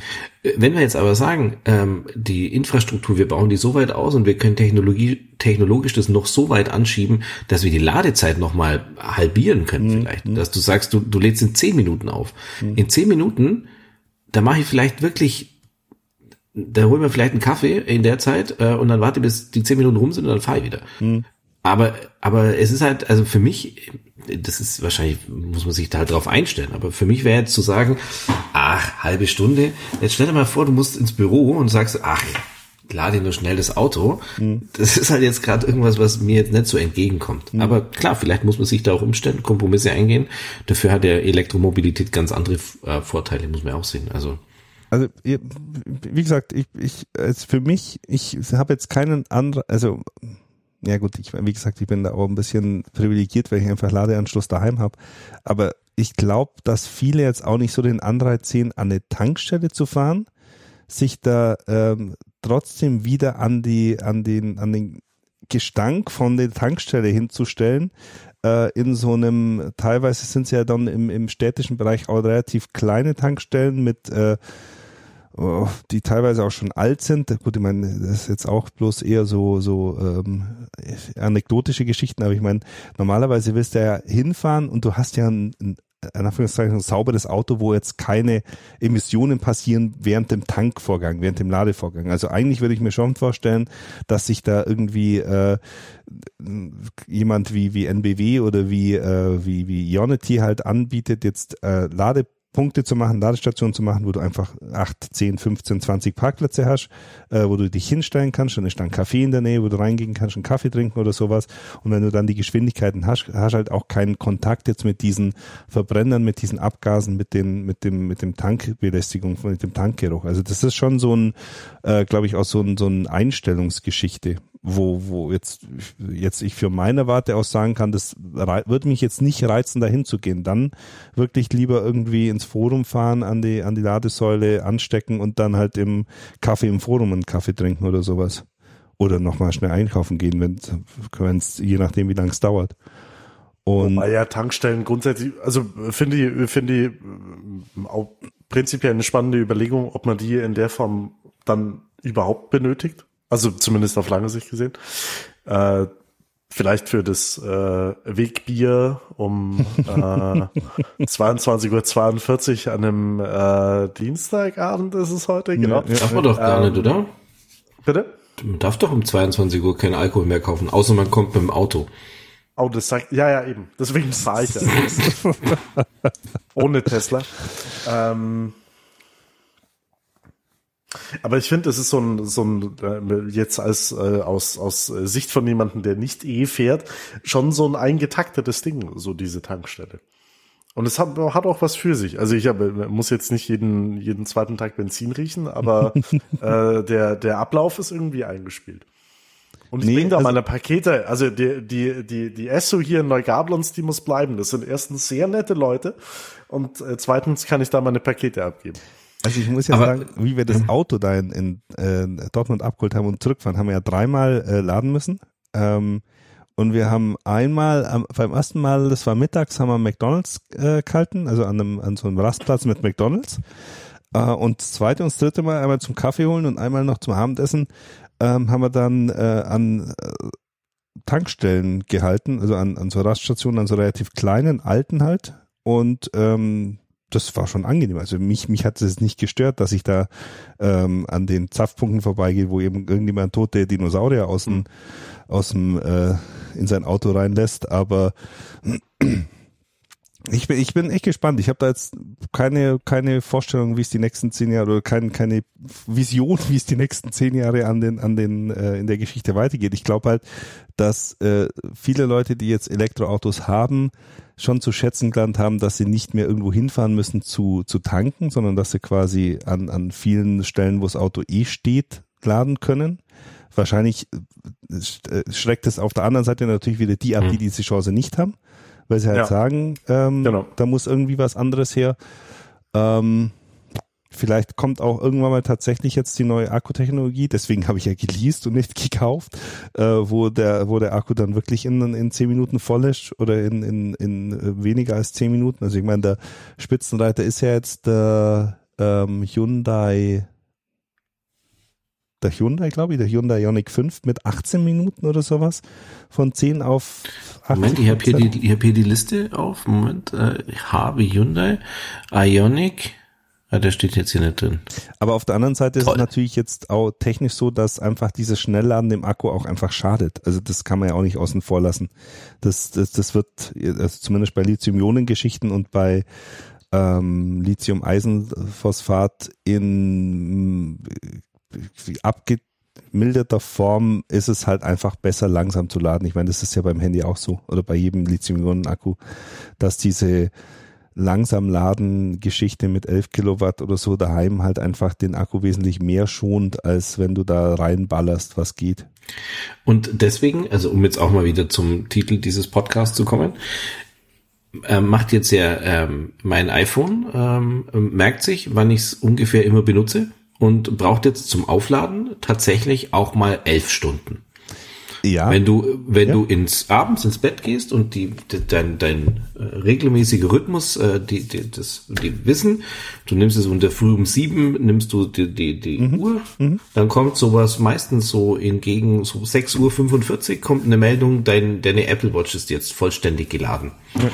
Wenn wir jetzt aber sagen, ähm, die Infrastruktur, wir bauen die so weit aus und wir können Technologie, technologisch das noch so weit anschieben, dass wir die Ladezeit nochmal halbieren können mhm. vielleicht. Mhm. Dass du sagst, du, du lädst in zehn Minuten auf. Mhm. In zehn Minuten, da mache ich vielleicht wirklich da holen wir vielleicht einen Kaffee in der Zeit äh, und dann warte bis die zehn Minuten rum sind und dann fahre ich wieder. Mhm. Aber, aber es ist halt, also für mich, das ist wahrscheinlich, muss man sich da halt drauf einstellen, aber für mich wäre jetzt zu sagen, ach, halbe Stunde, jetzt stell dir mal vor, du musst ins Büro und sagst, ach, lade nur schnell das Auto. Mhm. Das ist halt jetzt gerade irgendwas, was mir jetzt nicht so entgegenkommt. Mhm. Aber klar, vielleicht muss man sich da auch umstellen, Kompromisse eingehen. Dafür hat der Elektromobilität ganz andere äh, Vorteile, muss man auch sehen. Also also wie gesagt, ich, ich es für mich, ich habe jetzt keinen anderen, also ja gut, ich wie gesagt, ich bin da auch ein bisschen privilegiert, weil ich einfach Ladeanschluss daheim habe. Aber ich glaube, dass viele jetzt auch nicht so den Anreiz sehen, an eine Tankstelle zu fahren, sich da ähm, trotzdem wieder an die, an den, an den Gestank von der Tankstelle hinzustellen, äh, in so einem, teilweise sind es ja dann im, im städtischen Bereich auch relativ kleine Tankstellen mit äh, oh, die teilweise auch schon alt sind. Gut, ich meine, das ist jetzt auch bloß eher so, so ähm, anekdotische Geschichten, aber ich meine, normalerweise willst du ja hinfahren und du hast ja ein, ein in Anführungszeichen, sauberes Auto, wo jetzt keine Emissionen passieren während dem Tankvorgang, während dem Ladevorgang. Also eigentlich würde ich mir schon vorstellen, dass sich da irgendwie äh, jemand wie wie NBW oder wie äh, wie wie Ionity halt anbietet, jetzt äh, Lade Punkte zu machen, Ladestationen zu machen, wo du einfach 8, 10, 15, 20 Parkplätze hast, äh, wo du dich hinstellen kannst, dann ist da ein Café in der Nähe, wo du reingehen kannst, einen Kaffee trinken oder sowas. Und wenn du dann die Geschwindigkeiten hast, hast halt auch keinen Kontakt jetzt mit diesen Verbrennern, mit diesen Abgasen, mit den, mit dem, mit dem Tankbelästigung, mit dem Tankgeruch. Also das ist schon so ein, äh, glaube ich, auch so ein, so ein Einstellungsgeschichte wo, wo jetzt, jetzt ich für meine Warte aus sagen kann, das wird mich jetzt nicht reizen, dahin zu gehen. Dann wirklich lieber irgendwie ins Forum fahren, an die, an die Ladesäule anstecken und dann halt im Kaffee im Forum einen Kaffee trinken oder sowas. Oder nochmal schnell einkaufen gehen, wenn es, je nachdem, wie lange es dauert. Und Wobei ja Tankstellen grundsätzlich, also finde ich, finde ich auch prinzipiell eine spannende Überlegung, ob man die in der Form dann überhaupt benötigt. Also zumindest auf lange Sicht gesehen. Äh, vielleicht für das äh, Wegbier um äh, 22.42 Uhr an einem äh, Dienstagabend ist es heute, genau. Ja, darf man doch gar ähm, nicht, oder? Bitte? Man darf doch um 22 Uhr keinen Alkohol mehr kaufen, außer man kommt mit dem Auto. Oh, das sagt, ja, ja, eben. Deswegen fahre ich ja. Ohne Tesla. Ähm, aber ich finde, es ist so ein, so ein äh, jetzt als äh, aus, aus Sicht von jemandem, der nicht eh fährt, schon so ein eingetaktetes Ding, so diese Tankstelle. Und es hat, hat auch was für sich. Also ich hab, muss jetzt nicht jeden, jeden zweiten Tag Benzin riechen, aber äh, der, der Ablauf ist irgendwie eingespielt. Und ich nee, bringe da also, meine Pakete, also die, die, die, die Esso hier in Neugablons, die muss bleiben. Das sind erstens sehr nette Leute und äh, zweitens kann ich da meine Pakete abgeben. Also ich muss ja Aber, sagen, wie wir das Auto da in, in äh, Dortmund abgeholt haben und zurückfahren, haben wir ja dreimal äh, laden müssen. Ähm, und wir haben einmal, am, beim ersten Mal, das war mittags, haben wir McDonalds äh, gehalten, also an, einem, an so einem Rastplatz mit McDonalds. Äh, und das zweite und das dritte Mal einmal zum Kaffee holen und einmal noch zum Abendessen ähm, haben wir dann äh, an äh, Tankstellen gehalten, also an, an so Raststationen, an so relativ kleinen, alten halt. Und ähm, das war schon angenehm. Also mich, mich hat es nicht gestört, dass ich da ähm, an den Zapfpunkten vorbeigehe, wo eben irgendjemand tote Dinosaurier aus dem, aus dem äh, in sein Auto reinlässt. Aber ich bin, ich bin echt gespannt. Ich habe da jetzt keine, keine Vorstellung, wie es die nächsten zehn Jahre oder keine, keine Vision, wie es die nächsten zehn Jahre an den, an den, äh, in der Geschichte weitergeht. Ich glaube halt, dass äh, viele Leute, die jetzt Elektroautos haben, schon zu schätzen gelernt haben, dass sie nicht mehr irgendwo hinfahren müssen zu, zu tanken, sondern dass sie quasi an, an vielen Stellen, wo das Auto eh steht, laden können. Wahrscheinlich äh, schreckt es auf der anderen Seite natürlich wieder die ab, die hm. diese Chance nicht haben, weil sie halt ja. sagen, ähm, genau. da muss irgendwie was anderes her. Ähm, Vielleicht kommt auch irgendwann mal tatsächlich jetzt die neue Akkutechnologie, deswegen habe ich ja geleast und nicht gekauft, äh, wo der, wo der Akku dann wirklich in, in zehn Minuten voll ist oder in, in, in äh, weniger als zehn Minuten. Also ich meine, der Spitzenreiter ist ja jetzt der ähm, Hyundai, der Hyundai, glaube ich, der Hyundai Ioniq 5 mit 18 Minuten oder sowas. Von 10 auf 18 Moment, ich habe hier, die, ich hab hier die Liste auf. Moment, äh, ich habe Hyundai Ioniq ja, der steht jetzt hier nicht drin. Aber auf der anderen Seite Toll. ist es natürlich jetzt auch technisch so, dass einfach dieses Schnellladen dem Akku auch einfach schadet. Also das kann man ja auch nicht außen vor lassen. Das, das, das wird, also zumindest bei Lithium-Ionen-Geschichten und bei ähm, Lithium-Eisenphosphat in abgemilderter Form ist es halt einfach besser langsam zu laden. Ich meine, das ist ja beim Handy auch so oder bei jedem Lithium-Ionen-Akku, dass diese langsam laden Geschichte mit 11 Kilowatt oder so daheim halt einfach den Akku wesentlich mehr schont, als wenn du da reinballerst, was geht. Und deswegen, also um jetzt auch mal wieder zum Titel dieses Podcasts zu kommen, äh, macht jetzt ja ähm, mein iPhone, ähm, merkt sich, wann ich es ungefähr immer benutze und braucht jetzt zum Aufladen tatsächlich auch mal elf Stunden. Ja. Wenn du, wenn ja. du ins abends ins Bett gehst und die, die dein, dein äh, regelmäßiger Rhythmus, äh, die, die, das, die wissen, du nimmst es unter früh um sieben, nimmst du die, die, die mhm. Uhr, mhm. dann kommt sowas meistens so entgegen, so 6 Uhr 45 kommt eine Meldung, dein, deine Apple Watch ist jetzt vollständig geladen. Ja.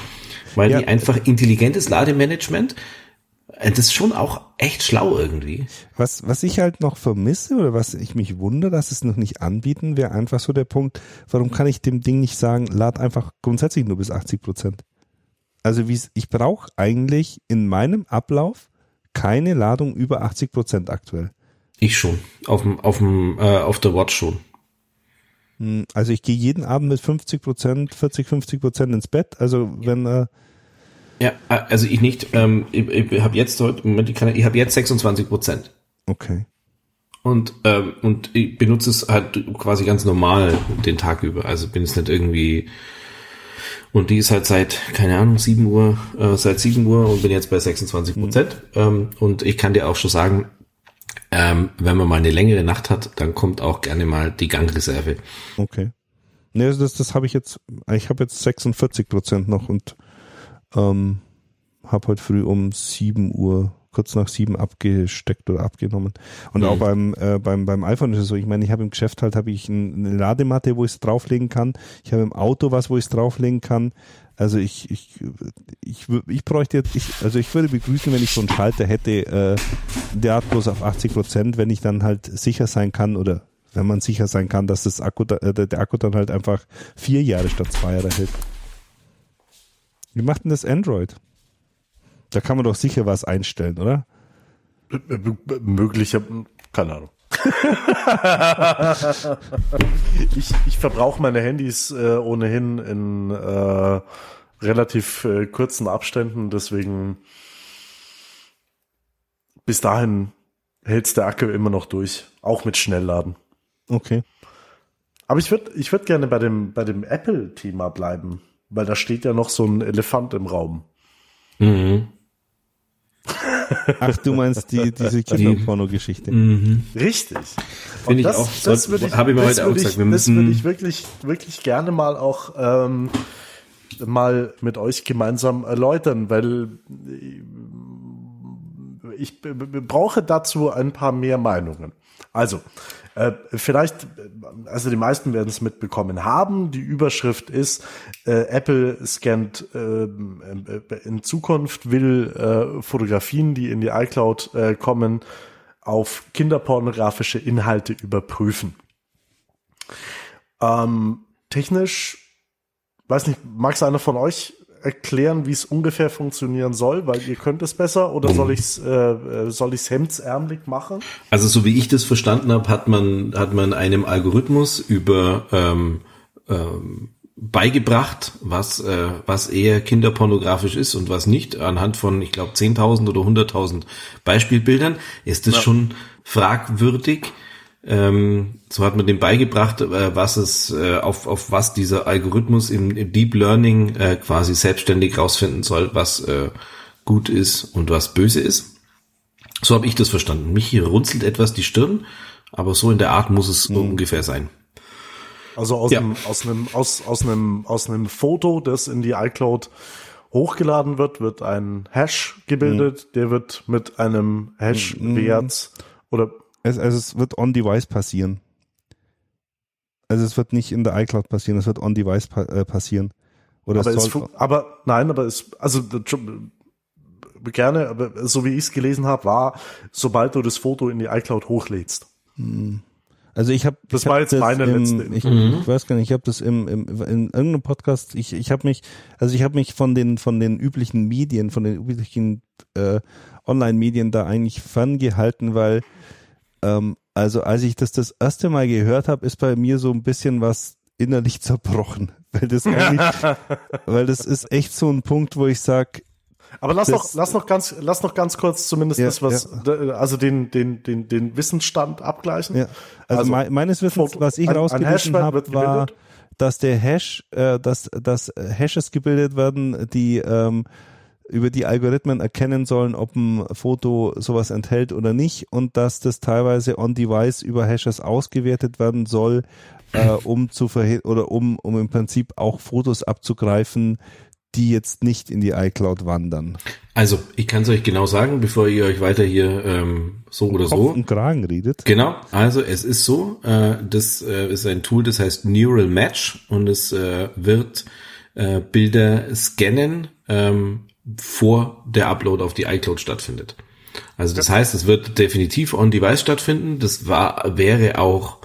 weil die einfach intelligentes Lademanagement, das ist schon auch echt schlau irgendwie. Was, was ich halt noch vermisse oder was ich mich wundere, dass es noch nicht anbieten, wäre einfach so der Punkt, warum kann ich dem Ding nicht sagen, lad einfach grundsätzlich nur bis 80 Prozent? Also wie ich brauche eigentlich in meinem Ablauf keine Ladung über 80 Prozent aktuell. Ich schon. Auf dem, auf dem, äh, auf der Watch schon. Hm, Also ich gehe jeden Abend mit 50 Prozent, 40, 50 Prozent ins Bett. Also wenn äh, Ja, also ich nicht. Ähm, ich ich habe jetzt heute, Moment, ich, kann, ich habe jetzt 26 Prozent. okay. Und, ähm, und ich benutze es halt quasi ganz normal den Tag über. Also bin es nicht irgendwie. Und die ist halt seit, keine Ahnung, 7 Uhr, äh, seit 7 Uhr und bin jetzt bei 26 Prozent. Ähm, und ich kann dir auch schon sagen, ähm, wenn man mal eine längere Nacht hat, dann kommt auch gerne mal die Gangreserve. Okay. Ne, also das, das habe ich jetzt, ich habe jetzt 46 Prozent noch und ähm, habe heute früh um 7 Uhr, kurz nach 7 abgesteckt oder abgenommen. Und Mhm. auch beim, äh, beim, beim iPhone ist es so, ich meine, ich habe im Geschäft halt, habe ich ein, eine Ladematte, wo ich es drauflegen kann. Ich habe im Auto was, wo ich es drauflegen kann. Also ich, ich, ich, ich bräuchte jetzt, ich, also ich würde begrüßen, wenn ich so einen Schalter hätte, äh, der hat bloß auf 80 Prozent, wenn ich dann halt sicher sein kann oder wenn man sicher sein kann, dass das Akku, da, äh, der der Akku dann halt einfach vier Jahre statt zwei Jahre hält. Wie macht denn das Android? Da kann man doch sicher was einstellen, oder? Möglicher, keine Ahnung. ich, ich verbrauche meine Handys äh, ohnehin in äh, relativ äh, kurzen Abständen, deswegen bis dahin hält's der Akku immer noch durch, auch mit Schnellladen. Okay. Aber ich würde ich würd gerne bei dem, bei dem Apple-Thema bleiben, weil da steht ja noch so ein Elefant im Raum. Mhm. Ach, du meinst die, diese Kinderporno-Geschichte. Richtig. Finde ich auch. Soll- würde habe ich mir das heute auch würde gesagt, wir Ich, das würde ich wirklich, wirklich gerne mal auch ähm, mal mit euch gemeinsam erläutern, weil ich b- b- brauche dazu ein paar mehr Meinungen. Also, äh, vielleicht, also die meisten werden es mitbekommen haben. Die Überschrift ist, äh, Apple scannt ähm, äh, in Zukunft will äh, Fotografien, die in die iCloud äh, kommen, auf kinderpornografische Inhalte überprüfen. Ähm, technisch, weiß nicht, mag es einer von euch erklären, wie es ungefähr funktionieren soll, weil ihr könnt es besser oder soll ich es äh, äh, soll ich's hemdsärmelig machen? Also so wie ich das verstanden habe, hat man hat man einem Algorithmus über ähm, ähm, beigebracht, was äh, was eher kinderpornografisch ist und was nicht. Anhand von, ich glaube, 10.000 oder 100.000 Beispielbildern ist das schon fragwürdig. Ähm, so hat man dem beigebracht, äh, was es äh, auf auf was dieser Algorithmus im, im Deep Learning äh, quasi selbstständig rausfinden soll, was äh, gut ist und was böse ist. So habe ich das verstanden. Mich runzelt etwas die Stirn, aber so in der Art muss es ungefähr sein. Also aus Ja. einem aus einem aus aus einem aus einem Foto, das in die iCloud hochgeladen wird, wird ein Hash gebildet, der wird mit einem Hash-Wert oder Es, also es wird on-device passieren. Also es wird nicht in der iCloud passieren, es wird on-device pa äh, passieren. Oder aber, es soll, aber nein, aber es also das gerne, aber so wie ich es gelesen habe, war, sobald du das Foto in die iCloud hochlädst. Also ich habe Das ich war hab jetzt meine im, letzte ich, Info. ich weiß gar nicht, ich habe das im, im in irgendeinem Podcast, ich ich habe mich also ich habe mich von den von den üblichen Medien, von den üblichen äh, Online-Medien da eigentlich ferngehalten, weil ähm, also als ich das das erste Mal gehört habe, ist bei mir so ein bisschen was innerlich zerbrochen, weil das weil das ist echt so ein Punkt, wo ich sag, Aber lass Das- noch, lass noch ganz, lass noch ganz kurz zumindest Ja, das, was, d- also den, den, den, den Wissensstand abgleichen. Ja, also, Also, mei- meines Wissens, Foto- was ich rausgelesen habe, war, dass der Hash, äh, dass, dass Hashes gebildet werden, die ähm, über die Algorithmen erkennen sollen, ob ein Foto sowas enthält oder nicht und dass das teilweise on-device über Hashes ausgewertet werden soll, äh, um zu verhindern oder um, um im Prinzip auch Fotos abzugreifen, die jetzt nicht in die iCloud wandern. Also, ich kann es euch genau sagen, bevor ihr euch weiter hier ähm, so oder Kopf so. und Kragen redet. Genau, also es ist so, äh, das äh, ist ein Tool, das heißt Neural Match und es äh, wird äh, Bilder scannen ähm, vor der Upload auf die iCloud stattfindet. Also das heißt, es wird definitiv on-device stattfinden. Das war, wäre auch,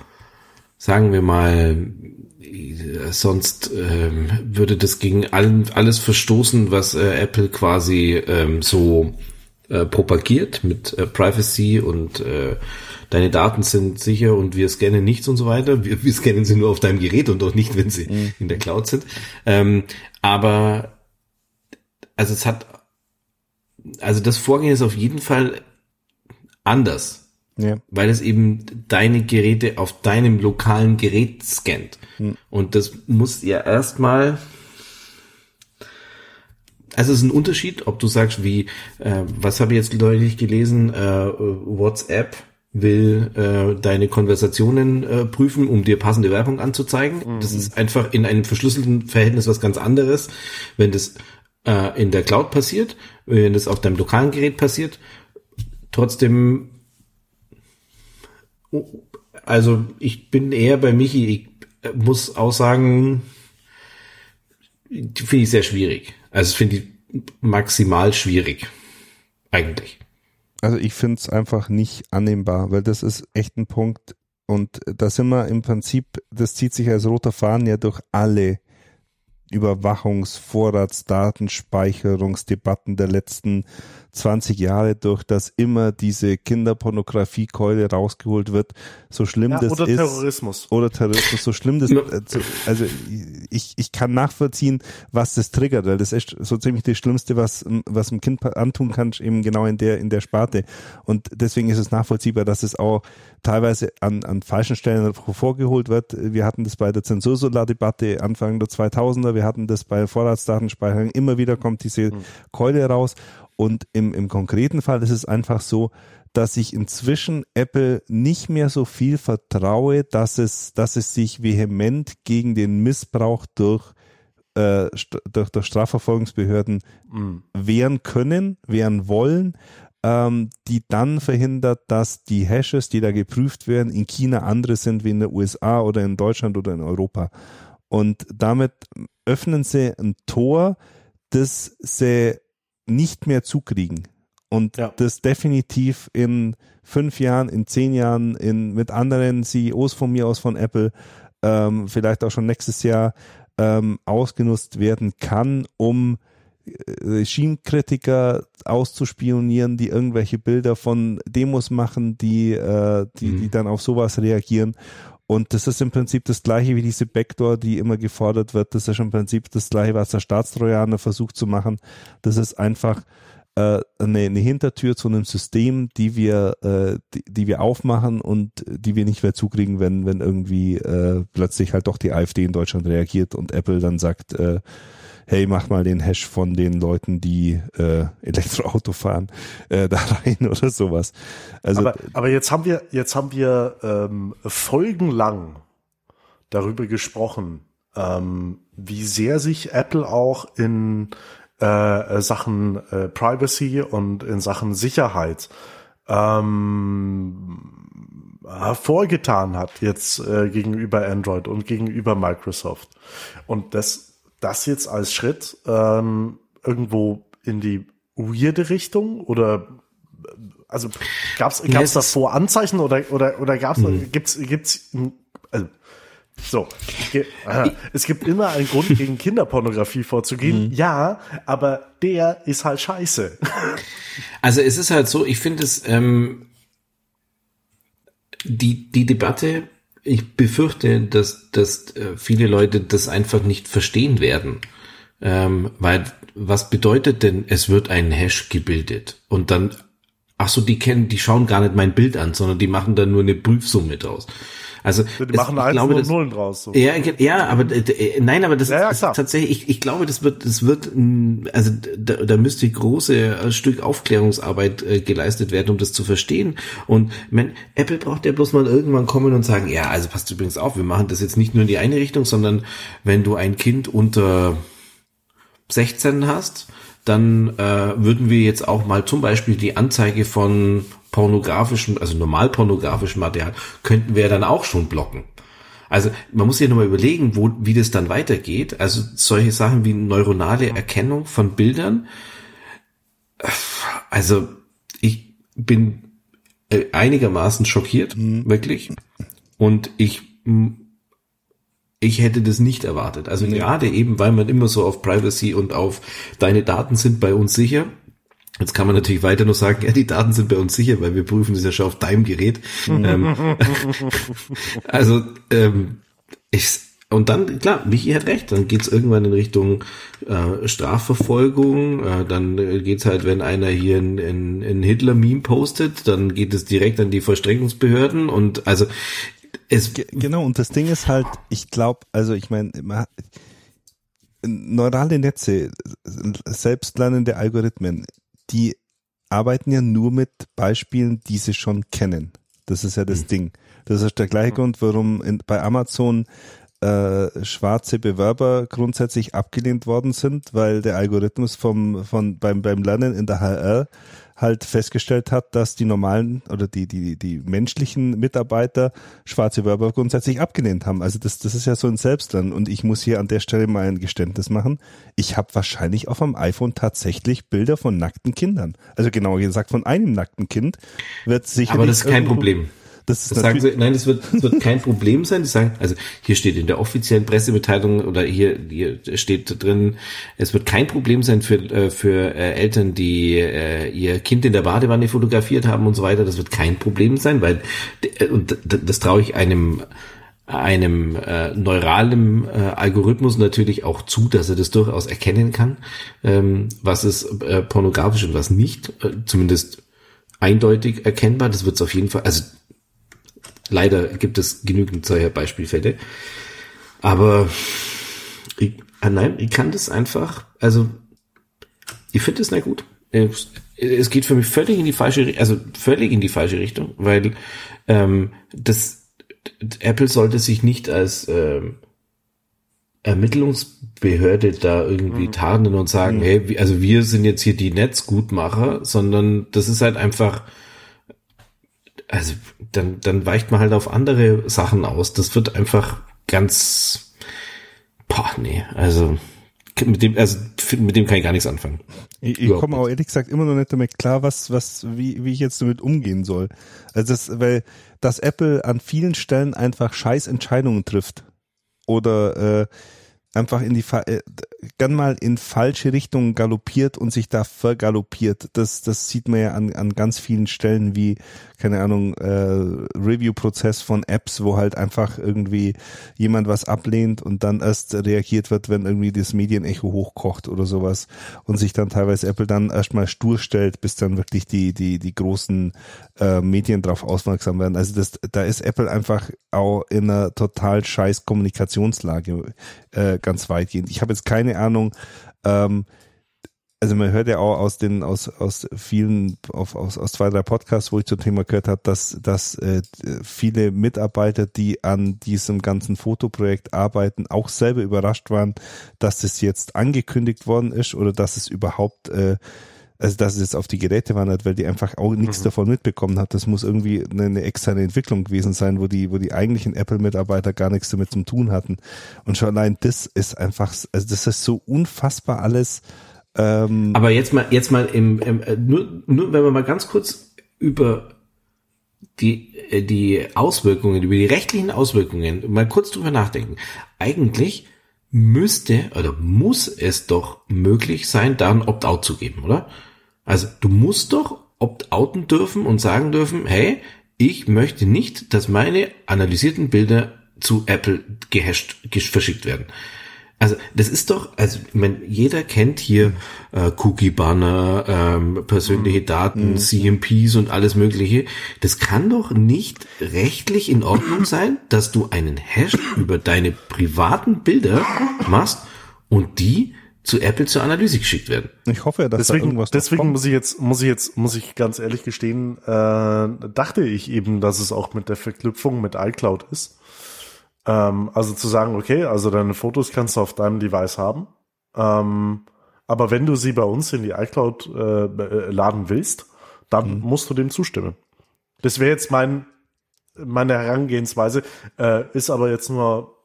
sagen wir mal, sonst ähm, würde das gegen allen, alles verstoßen, was äh, Apple quasi ähm, so äh, propagiert mit äh, Privacy und äh, deine Daten sind sicher und wir scannen nichts und so weiter. Wir, wir scannen sie nur auf deinem Gerät und auch nicht, wenn sie mhm. in der Cloud sind. Ähm, aber also es hat also das Vorgehen ist auf jeden Fall anders. Ja. Weil es eben deine Geräte auf deinem lokalen Gerät scannt. Hm. Und das muss ja erstmal, also es ist ein Unterschied, ob du sagst, wie, äh, was habe ich jetzt deutlich gelesen, äh, WhatsApp will äh, deine Konversationen äh, prüfen, um dir passende Werbung anzuzeigen. Mhm. Das ist einfach in einem verschlüsselten Verhältnis was ganz anderes, wenn das äh, in der Cloud passiert, wenn das auf deinem lokalen Gerät passiert. Trotzdem, also ich bin eher bei Michi, ich äh, muss auch sagen, finde ich sehr schwierig. Also finde ich maximal schwierig. Eigentlich. Also ich finde es einfach nicht annehmbar, weil das ist echt ein Punkt. Und da sind wir im Prinzip, das zieht sich als roter Faden ja durch alle Überwachungs-, Vorrats-, Datenspeicherungsdebatten der letzten 20 Jahre durch, dass immer diese Kinderpornografie-Keule rausgeholt wird, so schlimm ja, das oder ist. Oder Terrorismus. Oder Terrorismus, so schlimm das, äh, also ich, ich kann nachvollziehen, was das triggert, weil das ist so ziemlich das Schlimmste, was, was ein Kind antun kann, eben genau in der, in der Sparte. Und deswegen ist es nachvollziehbar, dass es auch teilweise an, an falschen Stellen vorgeholt wird. Wir hatten das bei der Zensursolar-Debatte Anfang der 2000er, wir hatten das bei Vorratsdatenspeicherung, immer wieder kommt diese mhm. Keule raus und im, im konkreten Fall ist es einfach so, dass ich inzwischen Apple nicht mehr so viel vertraue, dass es, dass es sich vehement gegen den Missbrauch durch, äh, durch, durch Strafverfolgungsbehörden mhm. wehren können, wehren wollen, ähm, die dann verhindert, dass die Hashes, die da geprüft werden, in China andere sind wie in den USA oder in Deutschland oder in Europa. Und damit öffnen sie ein Tor, das sie nicht mehr zukriegen. Und ja. das definitiv in fünf Jahren, in zehn Jahren, in, mit anderen CEOs von mir aus von Apple, ähm, vielleicht auch schon nächstes Jahr ähm, ausgenutzt werden kann, um äh, Regimekritiker auszuspionieren, die irgendwelche Bilder von Demos machen, die, äh, die, mhm. die dann auf sowas reagieren. Und das ist im Prinzip das gleiche wie diese Backdoor, die immer gefordert wird. Das ist im Prinzip das gleiche, was der Staatstrojaner versucht zu machen. Das ist einfach äh, eine, eine Hintertür zu einem System, die wir, äh, die, die wir aufmachen und die wir nicht mehr zukriegen, wenn, wenn irgendwie äh, plötzlich halt doch die AfD in Deutschland reagiert und Apple dann sagt, äh, hey, mach mal den Hash von den Leuten, die äh, Elektroauto fahren, äh, da rein oder sowas. Also, aber, aber jetzt haben wir, jetzt haben wir ähm, folgenlang darüber gesprochen, ähm, wie sehr sich Apple auch in äh, Sachen äh, Privacy und in Sachen Sicherheit ähm, vorgetan hat jetzt äh, gegenüber Android und gegenüber Microsoft. Und das das jetzt als Schritt ähm, irgendwo in die weirde Richtung oder also gab's gab's yes. davor Anzeichen oder oder oder gab's mhm. gibt's gibt's also, so es gibt immer einen Grund gegen Kinderpornografie vorzugehen mhm. ja aber der ist halt scheiße also es ist halt so ich finde es ähm, die die Debatte ich befürchte, dass, dass äh, viele Leute das einfach nicht verstehen werden. Ähm, weil was bedeutet denn, es wird ein Hash gebildet und dann, ach so, die kennen, die schauen gar nicht mein Bild an, sondern die machen dann nur eine Prüfsumme draus. Also die es, machen eins und Nullen draus. So. Ja, ja, aber äh, nein, aber das ja, ja, ist tatsächlich. Ich, ich glaube, das wird, das wird, also da, da müsste große äh, Stück Aufklärungsarbeit äh, geleistet werden, um das zu verstehen. Und man, Apple braucht ja bloß mal irgendwann kommen und sagen, ja, also passt übrigens auf, wir machen das jetzt nicht nur in die eine Richtung, sondern wenn du ein Kind unter 16 hast, dann äh, würden wir jetzt auch mal zum Beispiel die Anzeige von pornografischem, also normal pornografischem Material, könnten wir dann auch schon blocken. Also man muss sich nochmal überlegen, wo, wie das dann weitergeht. Also solche Sachen wie neuronale Erkennung von Bildern. Also ich bin äh, einigermaßen schockiert, mhm. wirklich. Und ich ich hätte das nicht erwartet. Also nee. gerade eben, weil man immer so auf Privacy und auf deine Daten sind bei uns sicher. Jetzt kann man natürlich weiter nur sagen, ja, die Daten sind bei uns sicher, weil wir prüfen das ja schon auf deinem Gerät. ähm, also ähm, ich, und dann, klar, Michi hat recht, dann geht's irgendwann in Richtung äh, Strafverfolgung, äh, dann geht's halt, wenn einer hier ein, ein, ein Hitler-Meme postet, dann geht es direkt an die Vollstreckungsbehörden und also es genau, und das Ding ist halt, ich glaube, also ich meine, neurale Netze, selbstlernende Algorithmen, die arbeiten ja nur mit Beispielen, die sie schon kennen. Das ist ja das mhm. Ding. Das ist der gleiche mhm. Grund, warum in, bei Amazon äh, schwarze Bewerber grundsätzlich abgelehnt worden sind, weil der Algorithmus vom, von, beim, beim Lernen in der HR halt festgestellt hat, dass die normalen oder die, die, die menschlichen Mitarbeiter schwarze Werber grundsätzlich abgelehnt haben. Also das, das ist ja so ein Selbstlernen. Und ich muss hier an der Stelle mal ein Geständnis machen. Ich habe wahrscheinlich auf dem iPhone tatsächlich Bilder von nackten Kindern. Also genauer gesagt von einem nackten Kind wird sicher. Aber das ist kein Problem. Das, das sagen sie, nein, das wird, das wird kein Problem sein. Die sagen, also hier steht in der offiziellen Pressemitteilung oder hier, hier steht drin, es wird kein Problem sein für, äh, für äh, Eltern, die äh, ihr Kind in der Badewanne fotografiert haben und so weiter. Das wird kein Problem sein, weil und das traue ich einem einem äh, neuralen äh, Algorithmus natürlich auch zu, dass er das durchaus erkennen kann, ähm, was ist äh, pornografisch und was nicht, äh, zumindest eindeutig erkennbar. Das wird es auf jeden Fall, also Leider gibt es genügend solcher Beispielfälle. Aber ich, ah nein, ich kann das einfach, also ich finde es nicht gut. Es geht für mich völlig in die falsche, also völlig in die falsche Richtung, weil ähm, das Apple sollte sich nicht als ähm, Ermittlungsbehörde da irgendwie mhm. tarnen und sagen, mhm. hey, also wir sind jetzt hier die Netzgutmacher, sondern das ist halt einfach also dann, dann weicht man halt auf andere Sachen aus. Das wird einfach ganz, boah, nee, also mit dem, also mit dem kann ich gar nichts anfangen. Ich, ich komme auch ehrlich gesagt immer noch nicht damit klar, was, was, wie, wie ich jetzt damit umgehen soll. Also das, weil, dass Apple an vielen Stellen einfach scheiß Entscheidungen trifft. Oder äh, einfach in die äh, gern mal in falsche Richtungen galoppiert und sich da vergaloppiert. Das das sieht man ja an, an ganz vielen Stellen wie keine Ahnung äh, Review-Prozess von Apps, wo halt einfach irgendwie jemand was ablehnt und dann erst reagiert wird, wenn irgendwie das Medienecho hochkocht oder sowas und sich dann teilweise Apple dann erstmal stur stellt, bis dann wirklich die die die großen äh, Medien darauf aufmerksam werden. Also das da ist Apple einfach auch in einer total scheiß Kommunikationslage äh, ganz weitgehend. Ich habe jetzt keine Ahnung, ähm, also man hört ja auch aus den aus aus vielen auf, aus aus zwei drei Podcasts, wo ich zum Thema gehört habe, dass dass äh, viele Mitarbeiter, die an diesem ganzen Fotoprojekt arbeiten, auch selber überrascht waren, dass das jetzt angekündigt worden ist oder dass es überhaupt äh, also dass es jetzt auf die Geräte wandert, weil die einfach auch nichts mhm. davon mitbekommen hat. Das muss irgendwie eine, eine, externe Entwicklung gewesen sein, wo die, wo die eigentlichen Apple-Mitarbeiter gar nichts damit zu tun hatten. Und schon allein das ist einfach, also das ist so unfassbar alles. Ähm Aber jetzt mal, jetzt mal im, im äh, nur, nur wenn wir mal ganz kurz über die, äh, die Auswirkungen, über die rechtlichen Auswirkungen mal kurz drüber nachdenken. Eigentlich müsste oder muss es doch möglich sein, da ein Opt-out zu geben, oder? Also du musst doch opt-outen dürfen und sagen dürfen, hey, ich möchte nicht, dass meine analysierten Bilder zu Apple gehasht, verschickt werden. Also das ist doch, also ich meine, jeder kennt hier äh, Cookie-Banner, ähm, persönliche mhm. Daten, mhm. CMPs und alles Mögliche. Das kann doch nicht rechtlich in Ordnung sein, dass du einen Hash über deine privaten Bilder machst und die zu Apple zur Analyse geschickt werden. Ich hoffe, dass deswegen, da irgendwas Deswegen muss ich jetzt, muss ich jetzt, muss ich ganz ehrlich gestehen, äh, dachte ich eben, dass es auch mit der Verknüpfung mit iCloud ist. Ähm, also zu sagen, okay, also deine Fotos kannst du auf deinem Device haben. Ähm, aber wenn du sie bei uns in die iCloud äh, äh laden willst, dann mhm. musst du dem zustimmen. Das wäre jetzt mein meine Herangehensweise, äh, ist aber jetzt nur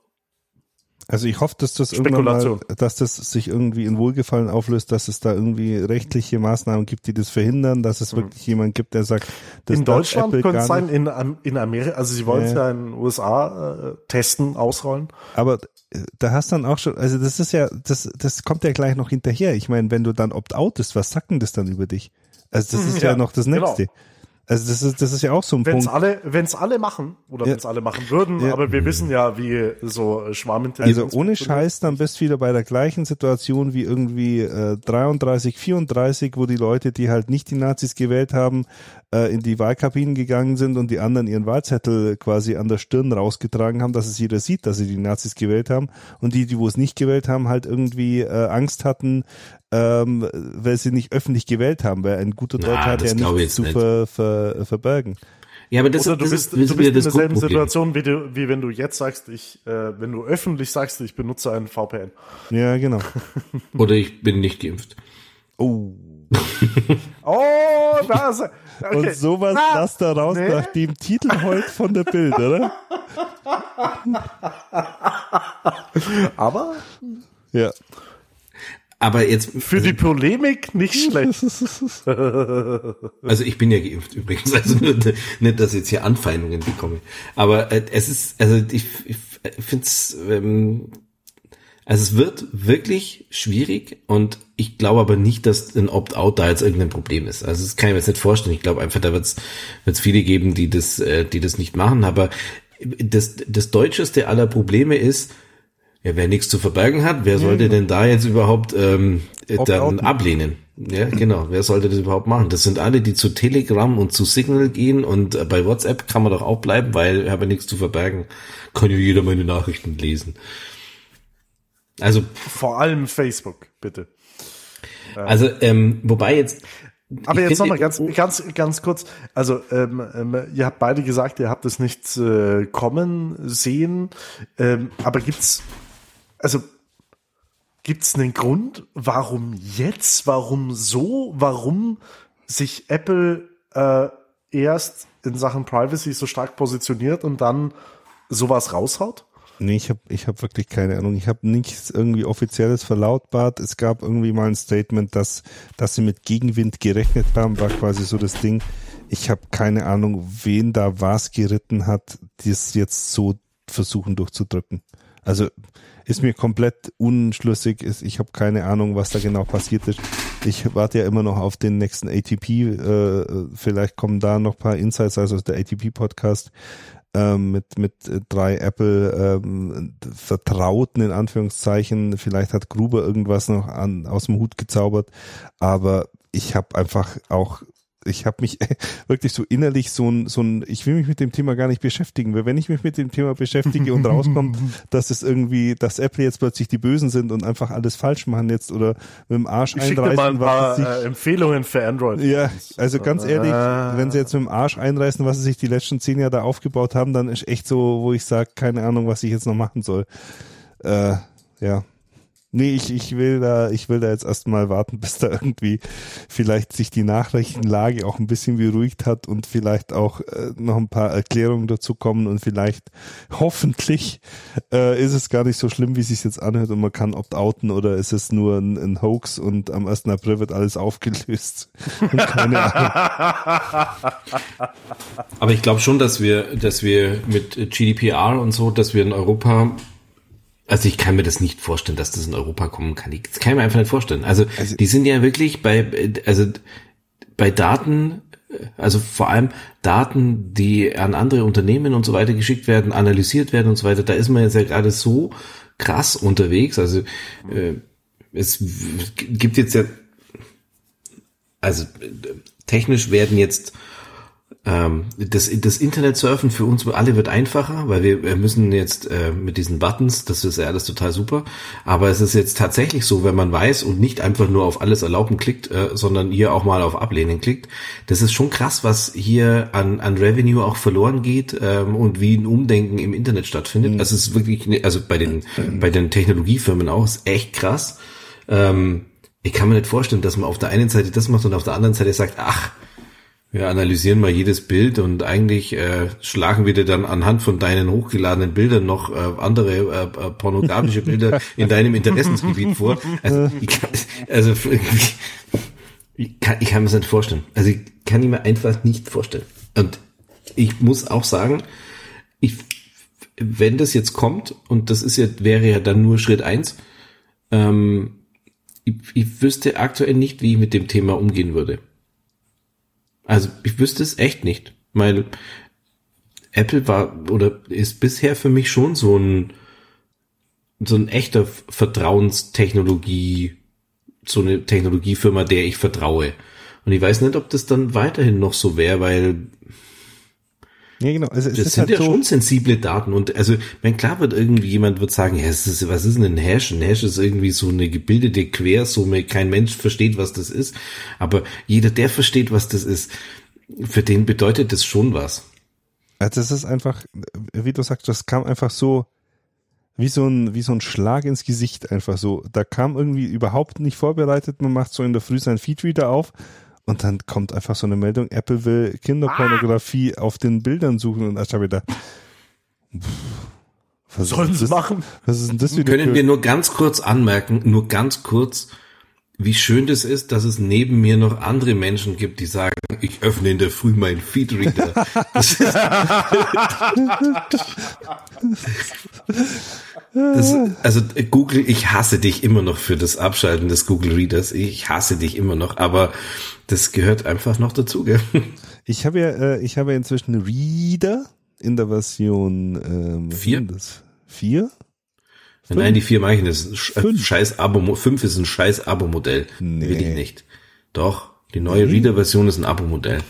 Also ich hoffe, dass das irgendwann mal, dass das sich irgendwie in Wohlgefallen auflöst, dass es da irgendwie rechtliche Maßnahmen gibt, die das verhindern, dass es wirklich jemand gibt, der sagt, das Mhm. in Deutschland könnte es sein, in, in Amerika, also sie wollen es Ja. ja in den USA äh, testen, ausrollen. Aber äh, da hast dann auch schon, also das ist ja, das, das kommt ja gleich noch hinterher. Ich meine, wenn du dann opt-out ist, was sagt denn das dann über dich? Also das ist ja, Ja, noch das genau. Also das ist, das ist ja auch so ein Wenn es Punkt. alle, wenn's alle machen, oder Ja. wenn es alle machen würden, Ja. aber wir wissen ja, wie so äh, Schwarmintelligenz. Also ohne. Scheiß, dann bist du wieder bei der gleichen Situation wie irgendwie äh, 33, 34, wo die Leute, die halt nicht die Nazis gewählt haben, äh, in die Wahlkabinen gegangen sind und die anderen ihren Wahlzettel quasi an der Stirn rausgetragen haben, dass es jeder sieht, dass sie die Nazis gewählt haben. Und die, die wo es nicht gewählt haben, halt irgendwie äh, Angst hatten, ähm, weil sie nicht öffentlich gewählt haben, weil ein guter Na, Deutscher hat das ja nichts zu nicht. ver, ver, verbergen. Ja, aber das, Oder du das bist, ist, du das bist in das derselben. Situation, wie, du, wie wenn du jetzt sagst, ich, äh, wenn du öffentlich sagst, ich benutze einen VPN. Ja, genau. Oder ich bin nicht geimpft. Oh. Oh, da ist er. Okay. Und sowas Ah, lasst da raus nee. nach dem Titel heute von der Bild, oder? Aber Ja. Aber jetzt, für die Polemik nicht schlecht. also ich bin ja geimpft übrigens, also nicht, dass ich jetzt hier Anfeindungen bekomme. Aber äh, es ist, also ich, ich finde es, ähm, also es wird wirklich schwierig und ich glaube aber nicht, dass ein Opt-out da jetzt irgendein Problem ist. Also das kann ich mir jetzt nicht vorstellen. Ich glaube einfach, da wird es viele geben, die das, äh, die das nicht machen. Aber das, das deutscheste aller Probleme ist, ja, wer nichts zu verbergen hat, wer sollte denn da jetzt überhaupt ähm, äh, dann Opt-outen. ablehnen? Ja, genau. Wer sollte das überhaupt machen? Das sind alle, die zu Telegram und zu Signal gehen und äh, bei WhatsApp kann man doch auch bleiben, weil ich habe ja nichts zu verbergen. Kann ja jeder meine Nachrichten lesen. Also, Vor allem Facebook, bitte. also, ähm, wobei jetzt. Aber ich jetzt nochmal ganz, ganz, ganz kurz. Also, ähm, ähm, ihr habt beide gesagt, ihr habt es nicht äh, kommen sehen. Ähm, aber gibt's, also, gibt's einen Grund, warum jetzt, warum so, warum sich Apple äh, erst in Sachen Privacy so stark positioniert und dann sowas raushaut? Nee, ich habe ich hab wirklich keine Ahnung. Ich habe nichts irgendwie Offizielles verlautbart. Es gab irgendwie mal ein Statement, dass, dass sie mit Gegenwind gerechnet haben, war quasi so das Ding. Ich habe keine Ahnung, wen da was geritten hat, das jetzt so versuchen durchzudrücken. Also ist mir komplett unschlüssig. Ist, ich habe keine Ahnung, was da genau passiert ist. Ich warte ja immer noch auf den nächsten ATP. Äh, vielleicht kommen da noch paar Insights, also der ATP-Podcast ähm, mit mit drei Apple ähm, Vertrauten in Anführungszeichen. Vielleicht hat Gruber irgendwas noch an, aus dem Hut gezaubert, aber ich habe einfach auch ich habe mich wirklich so innerlich so ein, so ein, ich will mich mit dem Thema gar nicht beschäftigen, weil wenn ich mich mit dem Thema beschäftige und rauskommt, dass es irgendwie, dass Apple jetzt plötzlich die Bösen sind und einfach alles falsch machen jetzt oder mit dem Arsch Ich schicke dir mal ein einreißen, was paar sich äh, Empfehlungen für Android. ja, also ganz ehrlich, Ah. wenn sie jetzt mit dem Arsch einreißen, was sie sich die letzten zehn Jahre da aufgebaut haben, dann ist echt so, wo ich sage, keine Ahnung, was ich jetzt noch machen soll. Äh, ja. Nee, ich, ich will da, ich will da jetzt erstmal warten, bis da irgendwie vielleicht sich die Nachrichtenlage auch ein bisschen beruhigt hat und vielleicht auch äh, noch ein paar Erklärungen dazu kommen und vielleicht hoffentlich äh, ist es gar nicht so schlimm, wie es sich jetzt anhört und man kann opt-outen oder ist es nur ein, ein Hoax und am 1. April wird alles aufgelöst. Keine Ahnung. Aber ich glaube schon, dass wir, dass wir mit GDPR und so, dass wir in Europa, also ich kann mir das nicht vorstellen, dass das in Europa kommen kann. Ich- Das kann ich mir einfach nicht vorstellen. Also, die sind ja wirklich bei, also bei Daten, also vor allem Daten, die an andere Unternehmen und so weiter geschickt werden, analysiert werden und so weiter, da ist man jetzt ja gerade so krass unterwegs. Also äh, es gibt jetzt ja, also äh, technisch werden jetzt das, das Internetsurfen für uns alle wird einfacher, weil wir, müssen jetzt äh, mit diesen Buttons, das ist ja alles total super, aber es ist jetzt tatsächlich so, wenn man weiß und nicht einfach nur auf alles erlauben klickt, äh, sondern hier auch mal auf Ablehnen klickt, das ist schon krass, was hier an, an Revenue auch verloren geht ähm, und wie ein Umdenken im Internet stattfindet. Das ist wirklich, ne- also bei den, bei den Technologiefirmen auch, ist echt krass. Ähm, ich kann mir nicht vorstellen, dass man auf der einen Seite das macht und auf der anderen Seite sagt, ach, Wir analysieren mal jedes Bild und eigentlich äh, schlagen wir dir dann anhand von deinen hochgeladenen Bildern noch äh, andere äh, äh, pornografische Bilder in deinem Interessensgebiet vor. Also, ich kann, also ich kann, ich kann mir das nicht vorstellen. Also ich kann ich mir einfach nicht vorstellen. Und ich muss auch sagen, ich, wenn das jetzt kommt, und das ist ja, wäre ja dann nur Schritt eins, ähm, ich, ich wüsste aktuell nicht, wie ich mit dem Thema umgehen würde. Also ich wüsste es echt nicht, weil Apple war oder ist bisher für mich schon so ein so ein echter Vertrauenstechnologie, so eine Technologiefirma, der ich vertraue. Und ich weiß nicht, ob das dann weiterhin noch so wäre, weil ja, genau. Also, das sind halt ja so schon sensible Daten und also, mein klar wird irgendwie jemand wird sagen, ja, ist, was ist denn ein Hash? Ein Hash ist irgendwie so eine gebildete Quersumme, kein Mensch versteht, was das ist, aber jeder, der versteht, was das ist, für den bedeutet das schon was. Also es ist einfach, wie du sagst, das kam einfach so wie so ein wie so ein Schlag ins Gesicht einfach so. Da kam irgendwie überhaupt nicht vorbereitet. Man macht so in der Früh sein Feedreader auf und dann kommt einfach so eine Meldung, Apple will Kinderpornografie ah. auf den Bildern suchen. Und ich habe gedacht, was sollen sie machen? Was ist denn das wieder? Können wir nur ganz kurz anmerken, nur ganz kurz, wie schön das ist, dass es neben mir noch andere Menschen gibt, die sagen, ich öffne in der Früh meinen Feedreader. Das ist, das, also Google, ich hasse dich immer noch für das Abschalten des Google Readers. Ich hasse dich immer noch, aber das gehört einfach noch dazu. Gell? Ich habe ja, äh, ich habe ja inzwischen Reader in der Version ähm, vier. Vier? Fünf? Nein, die vier mache ich nicht. Das ist scheiß Abo. Fünf ist ein scheiß Abo-Modell. Nee. Will ich nicht. Doch. Die neue nee. Reader-Version ist ein Abo-Modell.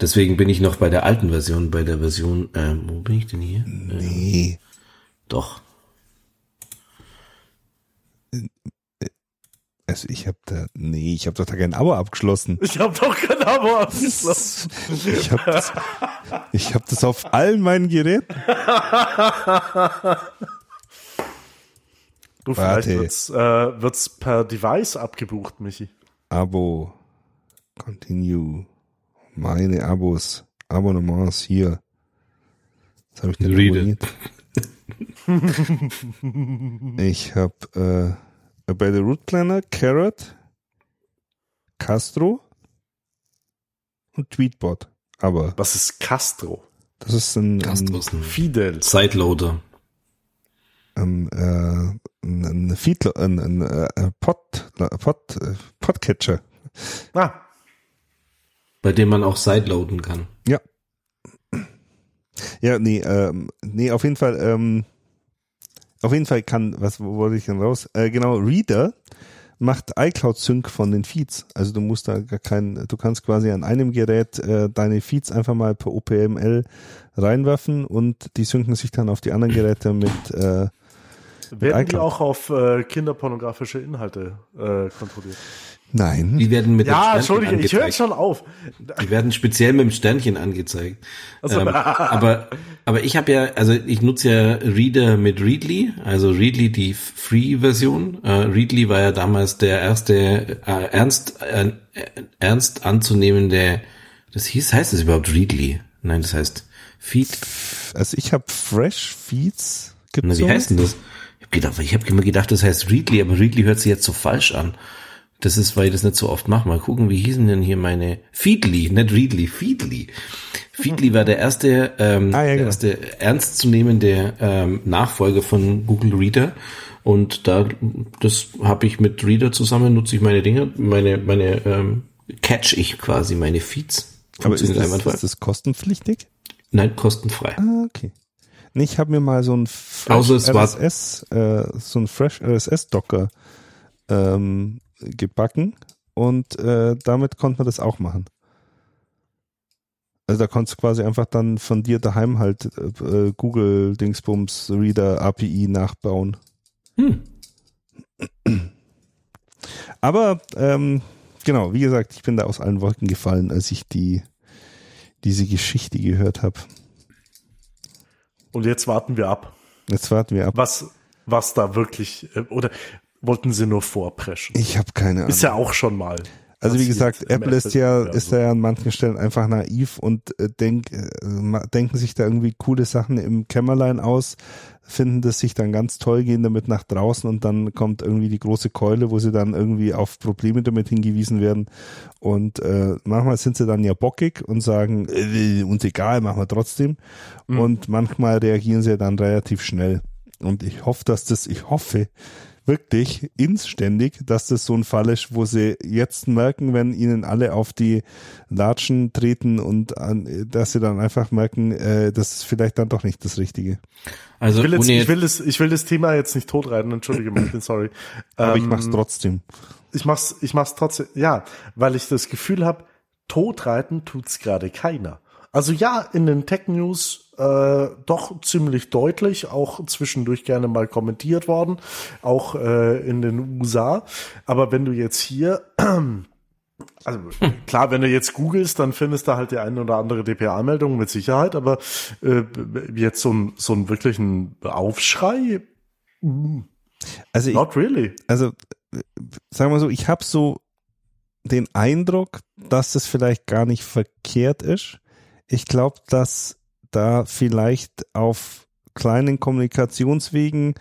Deswegen bin ich noch bei der alten Version, bei der Version, äh, wo bin ich denn hier? Nee. Äh, doch. Also ich habe da, nee, ich habe doch da kein Abo abgeschlossen. Ich habe doch kein Abo abgeschlossen. ich habe das, ich hab das auf allen meinen Geräten. Du, vielleicht wird's, äh, wird's per Device abgebucht, Michi. Abo. Continue. Meine Abos. Abonnements hier. Was habe ich denn abonniert? ich habe äh, bei der Root Planner Carrot, Castro und Tweetbot. Aber was ist Castro? Das ist ein, Castro ist ein Fidel. Sideloader. Ein, äh, ein, Feed, ein, ein, ein Pod, Pod, Podcatcher. Ah. Bei dem man auch sideloaden kann. Ja. Ja, nee, ähm, nee, auf jeden Fall, ähm, auf jeden Fall kann, was wo wollte ich denn raus? Äh, genau, Reader macht iCloud Sync von den Feeds. Also du musst da gar kein, du kannst quasi an einem Gerät äh, deine Feeds einfach mal per OPML reinwerfen und die synken sich dann auf die anderen Geräte mit äh, werden die auch auf äh, kinderpornografische Inhalte äh, kontrolliert? Nein. Die werden mit ja, dem Sternchen Entschuldige, ich höre schon auf. Die werden speziell mit dem Sternchen angezeigt. Also, ähm, aber, aber ich habe ja, also ich nutze ja Reader mit Readly, also Readly die Free-Version. Äh, Readly war ja damals der erste äh, ernst äh, ernst anzunehmende. Das hieß, heißt es überhaupt Readly? Nein, das heißt Feed. Also ich habe Fresh Feeds. Gibt's Na, wie heißt denn das? Ich habe gedacht, ich habe immer gedacht, das heißt Readly, aber Readly hört sich jetzt so falsch an. Das ist, weil ich das nicht so oft mache. Mal gucken, wie hießen denn hier meine Feedly, nicht Readly, Feedly. Feedly war der erste, ähm, ah, ja, genau. der erste ernstzunehmende ähm, Nachfolger von Google Reader. Und da, das habe ich mit Reader zusammen, nutze ich meine Dinge, meine, meine, ähm, catch ich quasi meine Feeds. Aber ist das, ist das kostenpflichtig? Nein, kostenfrei. Ah, okay. Nee, ich habe mir mal so ein Fresh RSS, äh, so ein Fresh RSS Docker ähm, gebacken und äh, damit konnte man das auch machen. Also da konntest du quasi einfach dann von dir daheim halt äh, Google Dingsbums Reader API nachbauen. Hm. Aber ähm, genau, wie gesagt, ich bin da aus allen Wolken gefallen, als ich die diese Geschichte gehört habe. Und jetzt warten wir ab. Jetzt warten wir ab. Was was da wirklich äh, oder Wollten sie nur vorpreschen. Ich habe keine Ahnung. Ist ja auch schon mal. Also wie gesagt, Apple ist ja, ist ja an manchen Stellen einfach naiv und äh, denk, äh, denken sich da irgendwie coole Sachen im Kämmerlein aus, finden das sich dann ganz toll, gehen damit nach draußen und dann kommt irgendwie die große Keule, wo sie dann irgendwie auf Probleme damit hingewiesen werden. Und äh, manchmal sind sie dann ja bockig und sagen, äh, uns egal, machen wir trotzdem. Und manchmal reagieren sie dann relativ schnell. Und ich hoffe, dass das, ich hoffe, wirklich inständig, dass das so ein Fall ist, wo sie jetzt merken, wenn ihnen alle auf die Latschen treten und an, dass sie dann einfach merken, äh, das ist vielleicht dann doch nicht das Richtige. Also Ich will, jetzt, ich, will das, ich will das Thema jetzt nicht totreiten, entschuldige Martin, sorry. Aber ich Ähm, mach's trotzdem. ich mach's, ich mach's trotzdem, ja, weil ich das Gefühl habe, totreiten tut's gerade keiner. Also ja, in den Tech News äh, doch ziemlich deutlich, auch zwischendurch gerne mal kommentiert worden, auch äh, in den USA. Aber wenn du jetzt hier, also klar, wenn du jetzt googelst, dann findest du halt die eine oder andere DPA-Meldung mit Sicherheit, aber äh, jetzt so ein, so einen wirklichen Aufschrei, Also ich, not really. also sagen wir so, ich habe so den Eindruck, dass das vielleicht gar nicht verkehrt ist. Ich glaube, dass da vielleicht auf kleinen Kommunikationswegen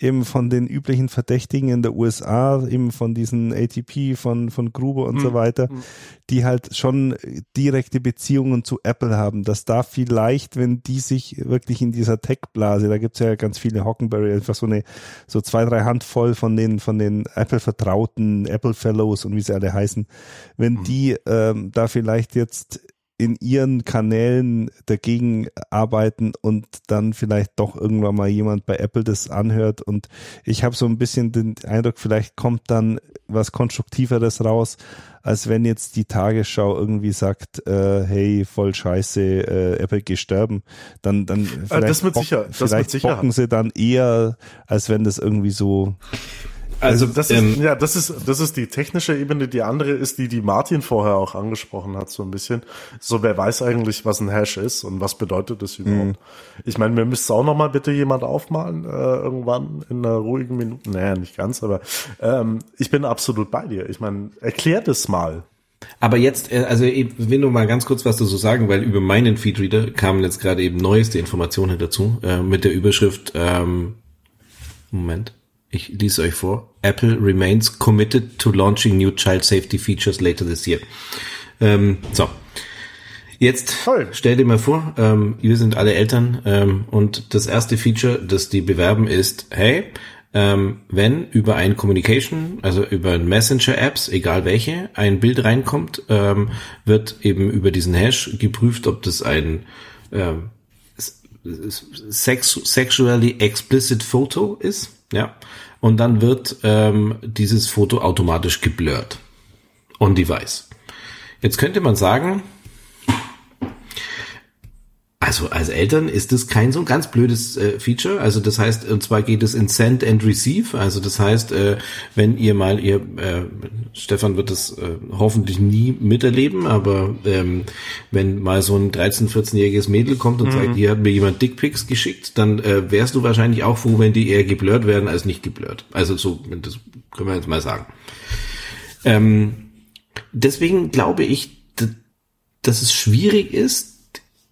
eben von den üblichen Verdächtigen in der USA, eben von diesen ATP, von, von Gruber und so weiter, die halt schon direkte Beziehungen zu Apple haben, dass da vielleicht, wenn die sich wirklich in dieser Tech-Blase, da gibt's ja ganz viele Hockenberry, einfach so eine, so zwei, drei Handvoll von den, von den Apple-Vertrauten, Apple-Fellows und wie sie alle heißen, wenn die ähm, da vielleicht jetzt in ihren Kanälen dagegen arbeiten und dann vielleicht doch irgendwann mal jemand bei Apple das anhört und ich habe so ein bisschen den Eindruck, vielleicht kommt dann was konstruktiveres raus, als wenn jetzt die Tagesschau irgendwie sagt, äh, hey, voll scheiße, äh, Apple geh sterben, dann dann vielleicht, das mit Sicher- das mit vielleicht Sicherheit. bocken sie dann eher, als wenn das irgendwie so also, Das ist, ähm, ja, das ist, das ist die technische Ebene. Die andere ist die, die Martin vorher auch angesprochen hat, so ein bisschen. So, wer weiß eigentlich, was ein Hash ist und was bedeutet das überhaupt? Ich meine, mir müsste auch noch mal bitte jemand aufmalen, äh, irgendwann in einer ruhigen Minute. Naja, nicht ganz, aber ähm, ich bin absolut bei dir. Ich meine, erklär das mal. Aber jetzt, äh, also ich will nur mal ganz kurz was dazu sagen, weil über meinen Feedreader kamen jetzt gerade eben neueste Informationen dazu äh, mit der Überschrift, ähm, Moment, ich lese euch vor. Apple remains committed to launching new child safety features later this year. Ähm, so. Jetzt Toll. stell dir mal vor, ähm, wir sind alle Eltern ähm, und das erste Feature, das die bewerben, ist, hey, ähm, wenn über ein Communication, also über Messenger-Apps, egal welche, ein Bild reinkommt, ähm, wird eben über diesen Hash geprüft, ob das ein ähm, sex sexually explicit Foto ist, ja, und dann wird ähm, dieses Foto automatisch geblurrt on device. Jetzt könnte man sagen, also als Eltern ist das kein so ganz blödes äh, Feature. Also das heißt, und zwar geht es in Send and Receive. Also das heißt, äh, wenn ihr mal, ihr äh, Stefan wird das äh, hoffentlich nie miterleben, aber ähm, wenn mal so ein 13-, 14-jähriges Mädel kommt und sagt, hier hat mir jemand Dickpics geschickt, dann äh, wärst du wahrscheinlich auch froh, wenn die eher geblurrt werden als nicht geblurrt. Also so, das können wir jetzt mal sagen. Ähm, deswegen glaube ich, dass es schwierig ist,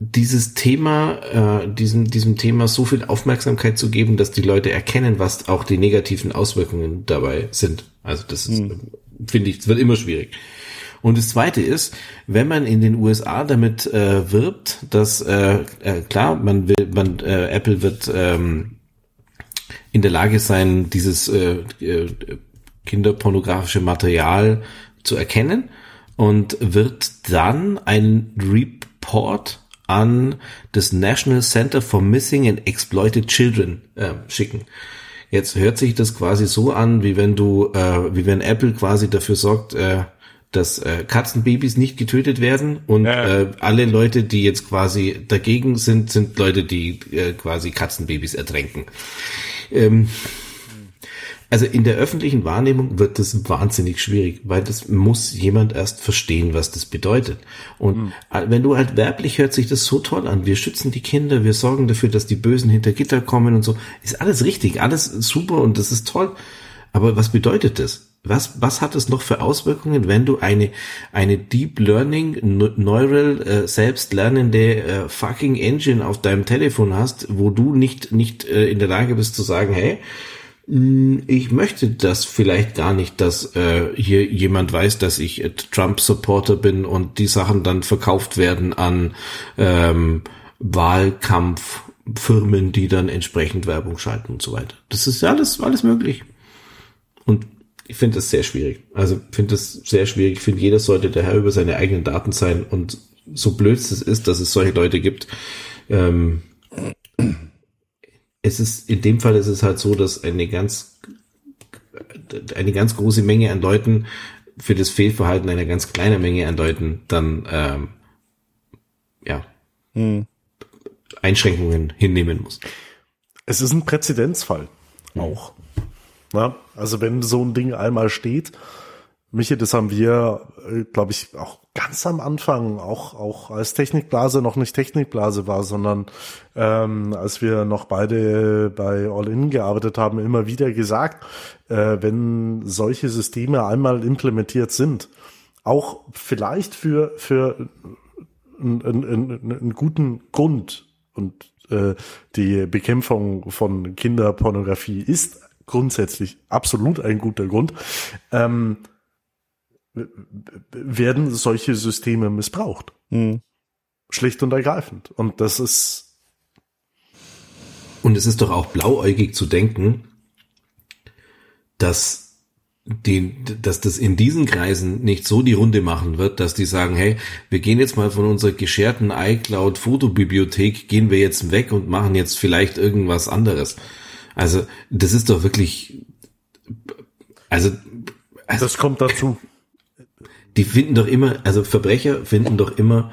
dieses Thema, äh, diesem, diesem Thema so viel Aufmerksamkeit zu geben, dass die Leute erkennen, was auch die negativen Auswirkungen dabei sind. Also das ist, äh, finde ich, es wird immer schwierig. Und das Zweite ist, wenn man in den USA damit äh, wirbt, dass äh, äh, klar, man will, man äh, Apple wird ähm, in der Lage sein, dieses äh, äh, kinderpornografische Material zu erkennen und wird dann einen Report an das National Center for Missing and Exploited Children äh, schicken. Jetzt hört sich das quasi so an, wie wenn du, äh, wie wenn Apple quasi dafür sorgt, äh, dass äh, Katzenbabys nicht getötet werden und Ja. äh, alle Leute, die jetzt quasi dagegen sind, sind Leute, die äh, quasi Katzenbabys ertränken. Ähm, also in der öffentlichen Wahrnehmung wird das wahnsinnig schwierig, weil das muss jemand erst verstehen, was das bedeutet. Und äh, wenn du halt werblich hört sich das so toll an, wir schützen die Kinder, wir sorgen dafür, dass die Bösen hinter Gitter kommen und so, ist alles richtig, alles super und das ist toll. Aber was bedeutet das? was, was hat es noch für Auswirkungen, wenn du eine, eine Deep Learning, Neural, äh, selbstlernende äh, fucking Engine auf deinem Telefon hast, wo du nicht, nicht äh, in der Lage bist zu sagen, hey, ich möchte das vielleicht gar nicht, dass äh, hier jemand weiß, dass ich äh, Trump-Supporter bin und die Sachen dann verkauft werden an ähm, Wahlkampffirmen, die dann entsprechend Werbung schalten und so weiter. Das ist ja alles, alles möglich. Und ich finde das sehr schwierig. Also finde das sehr schwierig. Ich finde, jeder sollte der Herr über seine eigenen Daten sein und so blöd es ist, dass es solche Leute gibt, ähm, es ist, in dem Fall ist es halt so, dass eine ganz, eine ganz große Menge an Leuten für das Fehlverhalten einer ganz kleinen Menge an Leuten dann, ähm, ja, hm. Einschränkungen hinnehmen muss. Es ist ein Präzedenzfall hm. auch. Ja, also wenn so ein Ding einmal steht, Michi, das haben wir, äh, glaube ich, auch ganz am Anfang, auch, auch als Technikblase noch nicht Technikblase war, sondern ähm, als wir noch beide bei All In gearbeitet haben, immer wieder gesagt, äh, wenn solche Systeme einmal implementiert sind, auch vielleicht für, für einen, einen, einen guten Grund und äh, die Bekämpfung von Kinderpornografie ist grundsätzlich absolut ein guter Grund. Ähm, werden solche Systeme missbraucht. Mhm. Schlicht und ergreifend. Und das ist. Und es ist doch auch blauäugig zu denken, dass die, dass das in diesen Kreisen nicht so die Runde machen wird, dass die sagen, hey, wir gehen jetzt mal von unserer gescherten iCloud Fotobibliothek, gehen wir jetzt weg und machen jetzt vielleicht irgendwas anderes. Also, das ist doch wirklich, also, also das kommt dazu die finden doch immer, also Verbrecher finden doch immer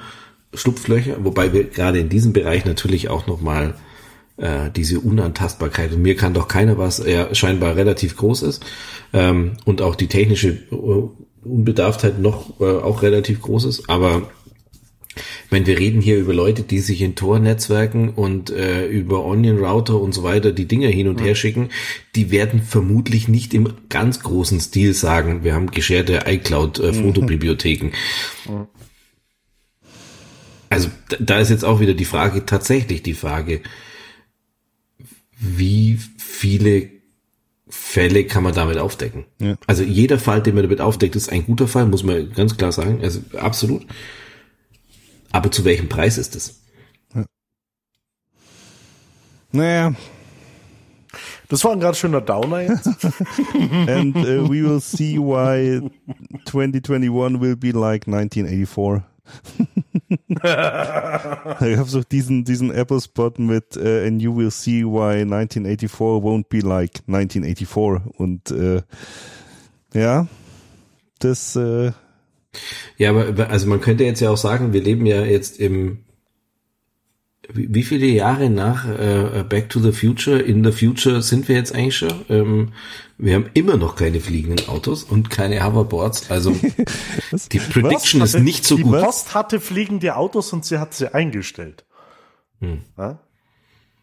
Schlupflöcher, wobei wir gerade in diesem Bereich natürlich auch nochmal äh, diese Unantastbarkeit, und mir kann doch keiner was, er scheinbar relativ groß ist, ähm, und auch die technische äh, Unbedarftheit noch äh, auch relativ groß ist, aber ich meine, wir reden hier über Leute, die sich in Tor-Netzwerken und äh, über Onion-Router und so weiter die Dinger hin und her schicken. Die werden vermutlich nicht im ganz großen Stil sagen, wir haben gescherte iCloud-Fotobibliotheken. Äh, mhm. Also da ist jetzt auch wieder die Frage, tatsächlich die Frage, wie viele Fälle kann man damit aufdecken? Ja. Also jeder Fall, den man damit aufdeckt, ist ein guter Fall, muss man ganz klar sagen. Also absolut. Aber zu welchem Preis ist es? Ja. Naja. Das war ein ganz schöner Downer jetzt. And uh, we will see why 2021 will be like 1984. ich habe so diesen, diesen Apple-Spot mit uh, And you will see why 1984 won't be like 1984. Und uh, ja, das uh, ja, aber also man könnte jetzt ja auch sagen, wir leben ja jetzt im wie viele Jahre nach äh, Back to the Future in the Future sind wir jetzt eigentlich schon? Ähm, wir haben immer noch keine fliegenden Autos und keine Hoverboards. Also die Prediction hatte, ist nicht so die gut. Die Post hatte fliegende Autos und sie hat sie eingestellt. Hm. Ja?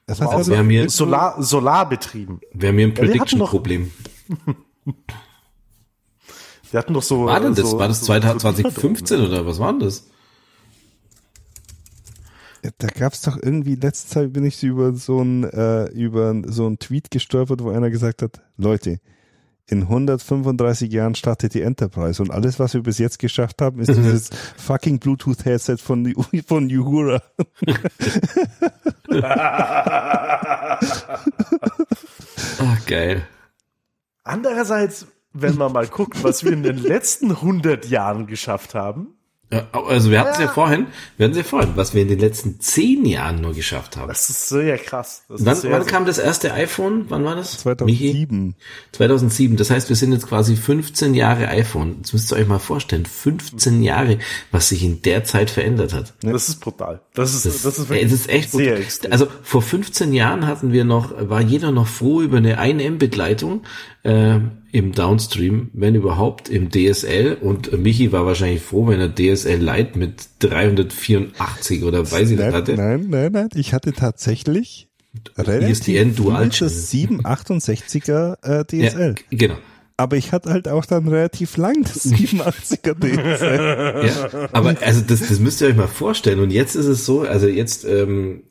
Das heißt also, wir haben hier Solar, Solar betrieben. Wir haben hier ein Prediction-Problem. Die hatten doch so. War denn das? So, war das so, 2015 so oder was war denn das? Da gab es doch irgendwie, letzte Zeit bin ich über so ein, äh, über so ein Tweet gestolpert, wo einer gesagt hat, Leute, in 135 Jahren startet die Enterprise und alles, was wir bis jetzt geschafft haben, ist dieses fucking Bluetooth-Headset von, von Uhura. Ach, geil. Andererseits wenn man mal guckt, was wir in den letzten 100 Jahren geschafft haben. Ja, also wir hatten es ja. ja vorhin, wir hatten es ja vorhin, was wir in den letzten zehn Jahren nur geschafft haben. Das ist sehr krass. Das wann, sehr, wann kam das erste iPhone? Wann war das? 2007. Michi? 2007. Das heißt, wir sind jetzt quasi 15 Jahre iPhone. Jetzt müsst ihr euch mal vorstellen, 15 Jahre, was sich in der Zeit verändert hat. Das ist brutal. Das ist, das, das ist, wirklich das ist echt sehr brutal. Extrem. Also vor 15 Jahren hatten wir noch, war jeder noch froh über eine 1M-Begleitung. Äh, im Downstream, wenn überhaupt im DSL und Michi war wahrscheinlich froh, wenn er DSL Lite mit 384 oder weiß ich nicht hatte. Nein, nein, nein, ich hatte tatsächlich relativ ISDN Dual das 768er äh, DSL. Ja, genau. aber ich hatte halt auch dann relativ lang das 87er DSL. Ja, aber also das, das müsst ihr euch mal vorstellen. Und jetzt ist es so, also jetzt, ähm,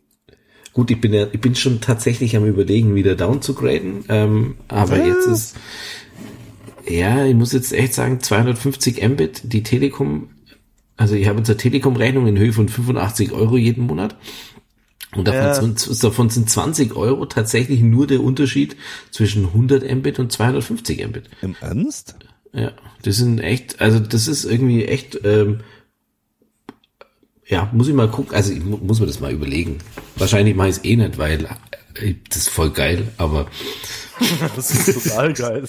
gut, ich bin ja, ich bin schon tatsächlich am überlegen, wieder down zu graden. Ähm, aber Was? jetzt ist, ja, ich muss jetzt echt sagen, 250 Mbit, die Telekom, also ich habe jetzt eine Telekom-Rechnung in Höhe von 85 Euro jeden Monat. Und davon, Ja. sind, davon sind 20 Euro tatsächlich nur der Unterschied zwischen 100 Mbit und 250 Mbit. Im Ernst? Ja, das sind echt, also das ist irgendwie echt, ähm, ja, muss ich mal gucken, also ich mu- muss mir das mal überlegen. Wahrscheinlich mache ich es eh nicht, weil das ist voll geil, aber, Das ist total geil.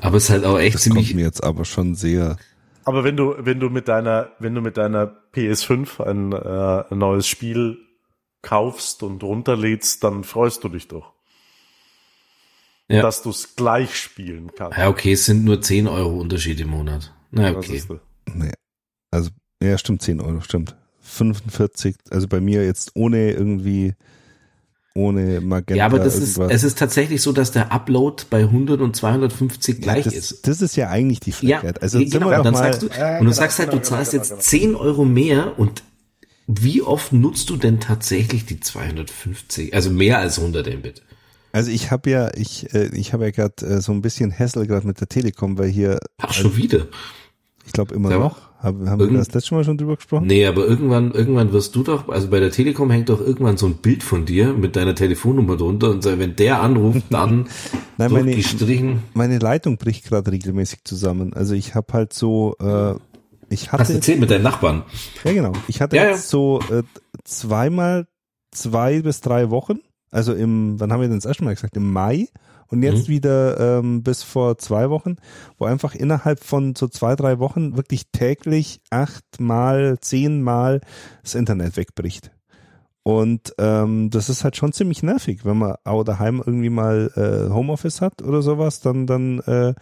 aber es ist halt auch echt Das kommt ziemlich, mir jetzt aber schon sehr. Aber wenn du, wenn du mit deiner, wenn du mit deiner PS5 ein, äh, ein neues Spiel kaufst und runterlädst, dann freust du dich doch, ja. dass du es gleich spielen kannst. ja, okay, es sind nur 10 Euro Unterschied im Monat. Na, Das okay. ist, Nee. Also, ja, stimmt, 10 Euro, stimmt. 45, also bei mir jetzt ohne irgendwie, ohne Magenta. Ja, aber das ist, es ist tatsächlich so, dass der Upload bei 100 und 250 gleich das, ist. Das ist ja eigentlich die Ja, Frechheit. also, ja, sind genau. wir Und dann mal, sagst du, Ja, und du genau, sagst halt, genau, du zahlst genau, jetzt genau. 10 Euro mehr und wie oft nutzt du denn tatsächlich die 250? Also mehr als 100 Mbit. also ich habe ja, ich, äh, ich habe ja gerade äh, so ein bisschen Hassel gerade mit der Telekom, weil hier, Ach, schon wieder. ich glaube immer Ja. noch, haben, haben wir Irgend- das letzte Mal schon drüber gesprochen? Nee, aber irgendwann, irgendwann wirst du doch, also bei der Telekom hängt doch irgendwann so ein Bild von dir mit deiner Telefonnummer drunter und wenn der anruft, dann Nein, meine-. Meine Leitung bricht gerade regelmäßig zusammen. Also ich habe halt so, äh, ich hatte Hast du erzählt mit deinen Nachbarn? Ja, genau. Ich hatte Ja, jetzt so äh, zweimal zwei bis drei Wochen. Also im, wann haben wir denn das erste Mal gesagt? Im Mai. Und jetzt Mhm. wieder ähm, bis vor zwei Wochen, wo einfach innerhalb von so zwei, drei Wochen wirklich täglich achtmal, zehnmal das Internet wegbricht. Und ähm, das ist halt schon ziemlich nervig, wenn man auch daheim irgendwie mal äh, Homeoffice hat oder sowas, dann dann äh,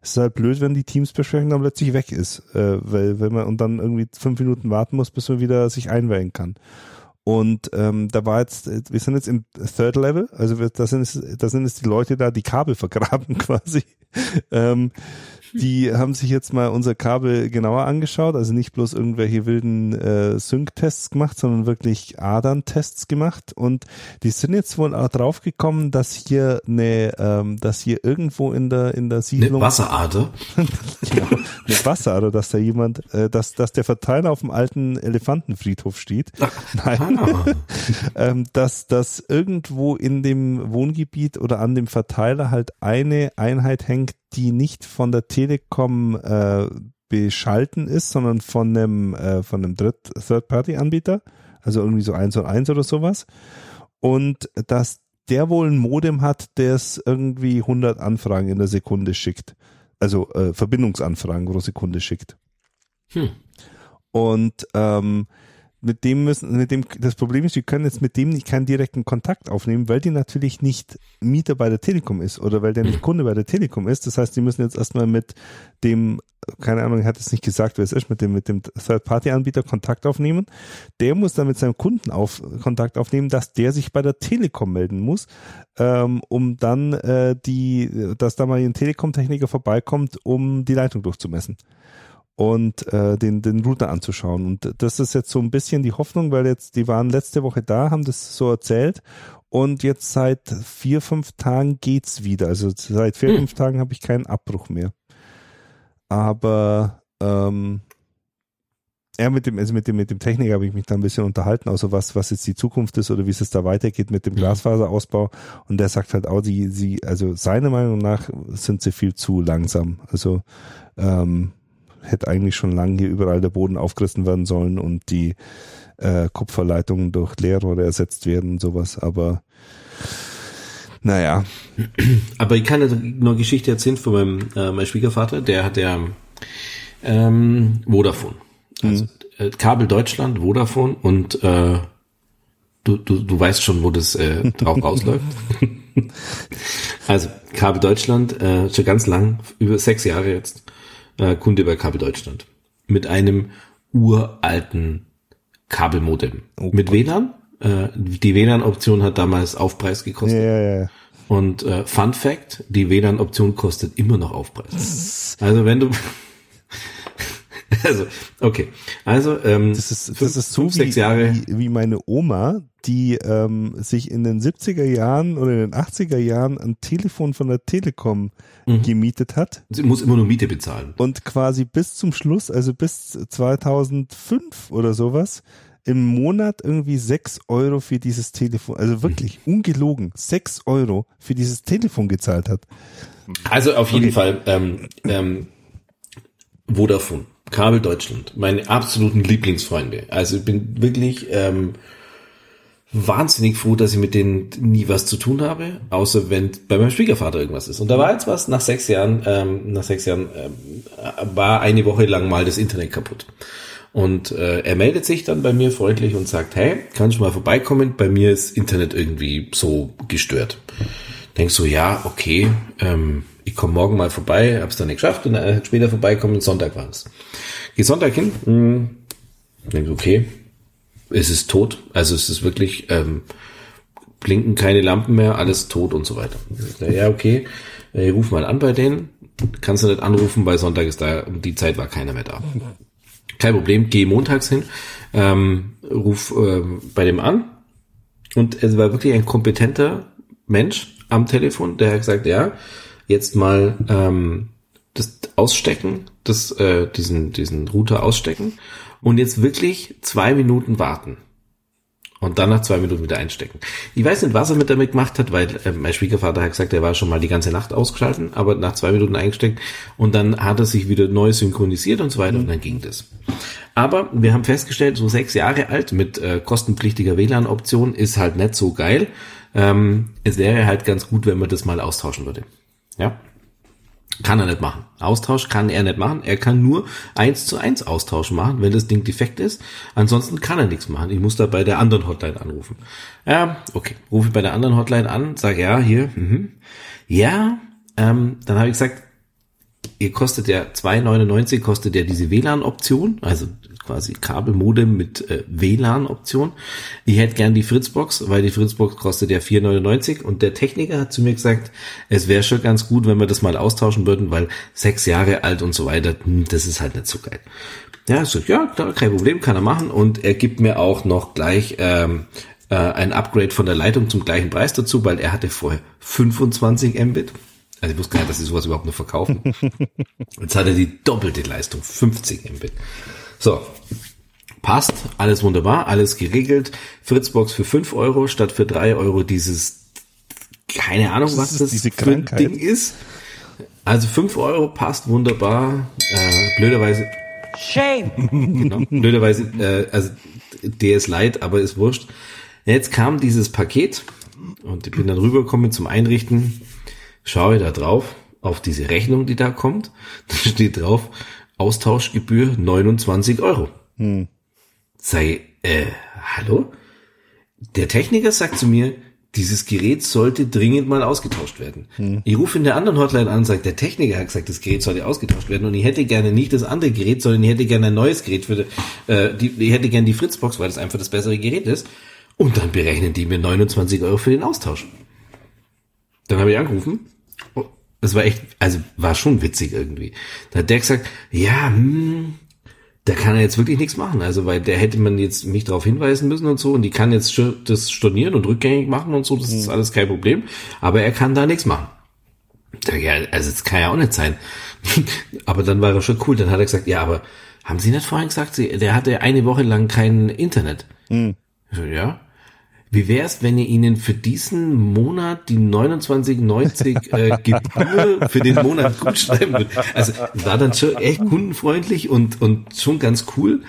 ist es halt blöd, wenn die Teamsbesprechung dann plötzlich weg ist, äh, weil wenn man und dann irgendwie fünf Minuten warten muss, bis man wieder sich einwählen kann. Und ähm, da war jetzt, wir sind jetzt im Third Level, also wir, da sind es, da sind es die Leute da, die Kabel vergraben quasi. ähm, die haben sich jetzt mal unser Kabel genauer angeschaut, also nicht bloß irgendwelche wilden äh, Sync-Tests gemacht, sondern wirklich Adern-Tests gemacht. Und die sind jetzt wohl auch draufgekommen, dass hier eine, ähm, dass hier irgendwo in der in der Eine Siedlung Wasserader. genau, eine Wasserader, dass da jemand, äh, dass, dass der Verteiler auf dem alten Elefantenfriedhof steht. Nein, Ah. ähm, dass, dass irgendwo in dem Wohngebiet oder an dem Verteiler halt eine Einheit hängt, die nicht von der Telekom äh, beschalten ist, sondern von einem, äh, von einem Dritt- Third-Party-Anbieter, also irgendwie so eins und eins oder sowas. Und dass der wohl ein Modem hat, der es irgendwie 100 Anfragen in der Sekunde schickt. Also äh, Verbindungsanfragen pro Sekunde schickt. Hm. Und ähm, mit dem müssen, mit dem, das Problem ist, wir können jetzt mit dem nicht keinen direkten Kontakt aufnehmen, weil die natürlich nicht Mieter bei der Telekom ist oder weil der nicht Kunde bei der Telekom ist. Das heißt, die müssen jetzt erstmal mit dem, keine Ahnung, hat es nicht gesagt, wer es ist, mit dem, mit dem Third-Party-Anbieter Kontakt aufnehmen. Der muss dann mit seinem Kunden auf, Kontakt aufnehmen, dass der sich bei der Telekom melden muss, ähm, um dann äh, die, dass da mal ein Telekom-Techniker vorbeikommt, um die Leitung durchzumessen und äh, den, den Router anzuschauen. Und das ist jetzt so ein bisschen die Hoffnung, weil jetzt, die waren letzte Woche da, haben das so erzählt und jetzt seit vier, fünf Tagen geht's wieder. Also seit vier, Hm. fünf Tagen habe ich keinen Abbruch mehr. Aber ähm, ja, mit dem, also mit dem, mit dem Techniker habe ich mich da ein bisschen unterhalten, außer was, was jetzt die Zukunft ist oder wie es jetzt da weitergeht mit dem Mhm. Glasfaserausbau. Und der sagt halt auch, die, sie, also seiner Meinung nach sind sie viel zu langsam. Also ähm, hätte eigentlich schon lange hier überall der Boden aufgerissen werden sollen und die äh, Kupferleitungen durch Leerrohre ersetzt werden und sowas. Aber naja, Aber ich kann eine Geschichte erzählen von meinem äh, mein Schwiegervater, der hat ja ähm, Vodafone. Also äh, Kabel Deutschland, Vodafone und äh, du, du, du weißt schon, wo das äh, drauf rausläuft. also Kabel Deutschland, äh, schon ganz lang, über sechs Jahre jetzt, äh, Kunde bei Kabel Deutschland. Mit einem uralten Kabelmodem. Oh Mit. WLAN. Äh, die WLAN-Option hat damals Aufpreis gekostet. ja, ja, ja. Und äh, Fun Fact, die WLAN-Option kostet immer noch Aufpreis. Also wenn du also, okay. Also, ähm, das ist, das fünf, ist so fünf, wie, Jahre. Wie, wie meine Oma, die ähm, sich in den 70er Jahren oder in den 80er Jahren ein Telefon von der Telekom mhm. gemietet hat. Sie muss immer nur Miete bezahlen. Und quasi bis zum Schluss, also bis 2005 oder sowas, im Monat irgendwie sechs Euro für dieses Telefon, also wirklich mhm. ungelogen, sechs Euro für dieses Telefon gezahlt hat. Also auf jeden okay. Fall ähm, ähm, Vodafone. Kabel Deutschland, meine absoluten Lieblingsfreunde. Also ich bin wirklich ähm, wahnsinnig froh, dass ich mit denen nie was zu tun habe, außer wenn bei meinem Schwiegervater irgendwas ist. Und da war jetzt was, nach sechs Jahren, ähm, nach sechs Jahren ähm, war eine Woche lang mal das Internet kaputt. Und äh, er meldet sich dann bei mir freundlich und sagt, hey, kannst du mal vorbeikommen? Bei mir ist Internet irgendwie so gestört. Denkst so, ja, okay, ähm, ich komme morgen mal vorbei, hab's dann nicht geschafft und dann später vorbeikommen, Sonntag war es. Geh Sonntag hin, mh, hm, denk, okay, es ist tot, also es ist wirklich, ähm, blinken keine Lampen mehr, alles tot und so weiter. Ja, okay, ich ruf mal an bei denen, kannst du nicht anrufen, weil Sonntag ist da, um die Zeit war keiner mehr da. Kein Problem, geh montags hin, ähm, ruf ähm, bei dem an und es war wirklich ein kompetenter Mensch am Telefon, der hat gesagt, ja, jetzt mal ähm, das ausstecken, das, äh, diesen, diesen Router ausstecken und jetzt wirklich zwei Minuten warten. Und dann nach zwei Minuten wieder einstecken. Ich weiß nicht, was er mit damit gemacht hat, weil äh, mein Schwiegervater hat gesagt, er war schon mal die ganze Nacht ausgeschalten, aber nach zwei Minuten eingesteckt und dann hat er sich wieder neu synchronisiert und so weiter und dann ging das. Aber wir haben festgestellt, so sechs Jahre alt mit äh, kostenpflichtiger WLAN-Option ist halt nicht so geil. Ähm, es wäre halt ganz gut, wenn man das mal austauschen würde. Ja. Kann er nicht machen. Austausch kann er nicht machen. Er kann nur eins zu eins Austausch machen, wenn das Ding defekt ist. Ansonsten kann er nichts machen. Ich muss da bei der anderen Hotline anrufen. Ja, okay. Rufe ich bei der anderen Hotline an, sage ja, hier, mhm. ja, ähm, dann habe ich gesagt, ihr kostet ja 2,99 kostet ja diese WLAN-Option, also quasi Kabelmodem mit äh, WLAN-Option. Ich hätte gern die Fritzbox, weil die Fritzbox kostet ja 4,99 und der Techniker hat zu mir gesagt, es wäre schon ganz gut, wenn wir das mal austauschen würden, weil sechs Jahre alt und so weiter, hm, das ist halt nicht so geil. Ja, so, ja, klar, kein Problem, kann er machen und er gibt mir auch noch gleich ähm, äh, ein Upgrade von der Leitung zum gleichen Preis dazu, weil er hatte vorher 25 Mbit. Also ich wusste gar nicht, dass sie sowas überhaupt noch verkaufen. Jetzt hat er die doppelte Leistung, 50 Mbit. So, passt, alles wunderbar, alles geregelt. Fritzbox für fünf Euro statt für drei Euro dieses, keine Ahnung, was das, das für ein Ding ist. Also fünf Euro passt wunderbar. Äh, blöderweise. Shame! genau, blöderweise, äh, also der ist leid, aber ist wurscht. Jetzt kam dieses Paket und ich bin dann rübergekommen zum Einrichten. Schaue da drauf, auf diese Rechnung, die da kommt. Da steht drauf, Austauschgebühr 29 Euro. Hm. Sei, äh, hallo? Der Techniker sagt zu mir, dieses Gerät sollte dringend mal ausgetauscht werden. Hm. Ich rufe in der anderen Hotline an und sage, der Techniker hat gesagt, das Gerät sollte ausgetauscht werden und ich hätte gerne nicht das andere Gerät, sondern ich hätte gerne ein neues Gerät für, äh, die, ich hätte gerne die Fritzbox, weil das einfach das bessere Gerät ist. Und dann berechnen die mir 29 Euro für den Austausch. Dann habe ich angerufen das war echt, also war schon witzig irgendwie. Da hat der gesagt, ja, hm, da kann er jetzt wirklich nichts machen. Also, weil der hätte man jetzt mich darauf hinweisen müssen und so. Und die kann jetzt das stornieren und rückgängig machen und so. Das ist mhm. alles kein Problem. Aber er kann da nichts machen. Ja, also, das kann ja auch nicht sein. aber dann war er schon cool. Dann hat er gesagt, ja, aber haben Sie nicht vorhin gesagt, der hatte eine Woche lang kein Internet? Mhm. So, ja. Wie wäre es, wenn ihr ihnen für diesen Monat die 29,90 äh, Gebühr für den Monat gut schreiben würdet? Also war dann schon echt kundenfreundlich und, und schon ganz cool.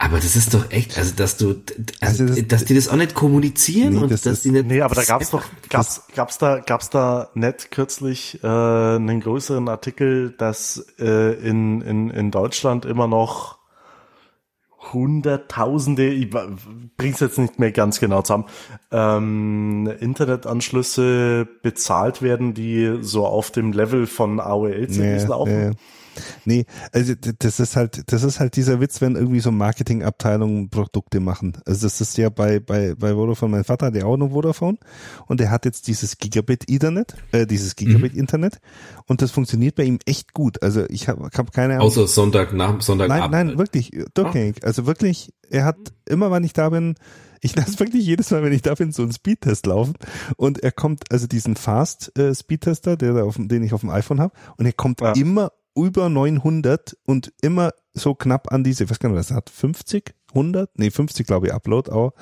Aber das ist doch echt, also dass du, also, also das, dass die das auch nicht kommunizieren nee, und das dass ist, die nicht. Nee, aber da gab's doch, gab's, gab's da, gab's da nicht kürzlich äh, einen größeren Artikel, dass äh, in, in, in Deutschland immer noch Hunderttausende, ich bring's jetzt nicht mehr ganz genau zusammen, ähm, Internetanschlüsse bezahlt werden, die so auf dem Level von AOL-CDs nee, laufen. Nee. Nee, also das ist halt, das ist halt dieser Witz, wenn irgendwie so Marketingabteilungen Produkte machen. Also das ist ja bei, bei, bei Vodafone, mein Vater hat ja auch noch Vodafone und der hat jetzt dieses Gigabit Ethernet, äh, dieses Gigabit mhm. Internet und das funktioniert bei ihm echt gut. Also ich habe hab keine Ahnung. Außer Sonntag nach Sonntag Nein, nein, wirklich, durchgängig. Also wirklich, er hat immer, wenn ich da bin, ich lasse wirklich jedes Mal, wenn ich da bin, so einen Speedtest laufen und er kommt, also diesen Fast äh, Speedtester, der da auf, den ich auf dem iPhone habe und er kommt ja. immer über 900 und immer so knapp an diese, was kann man das hat, 50, 100? Nee, 50 glaube ich, Upload auch.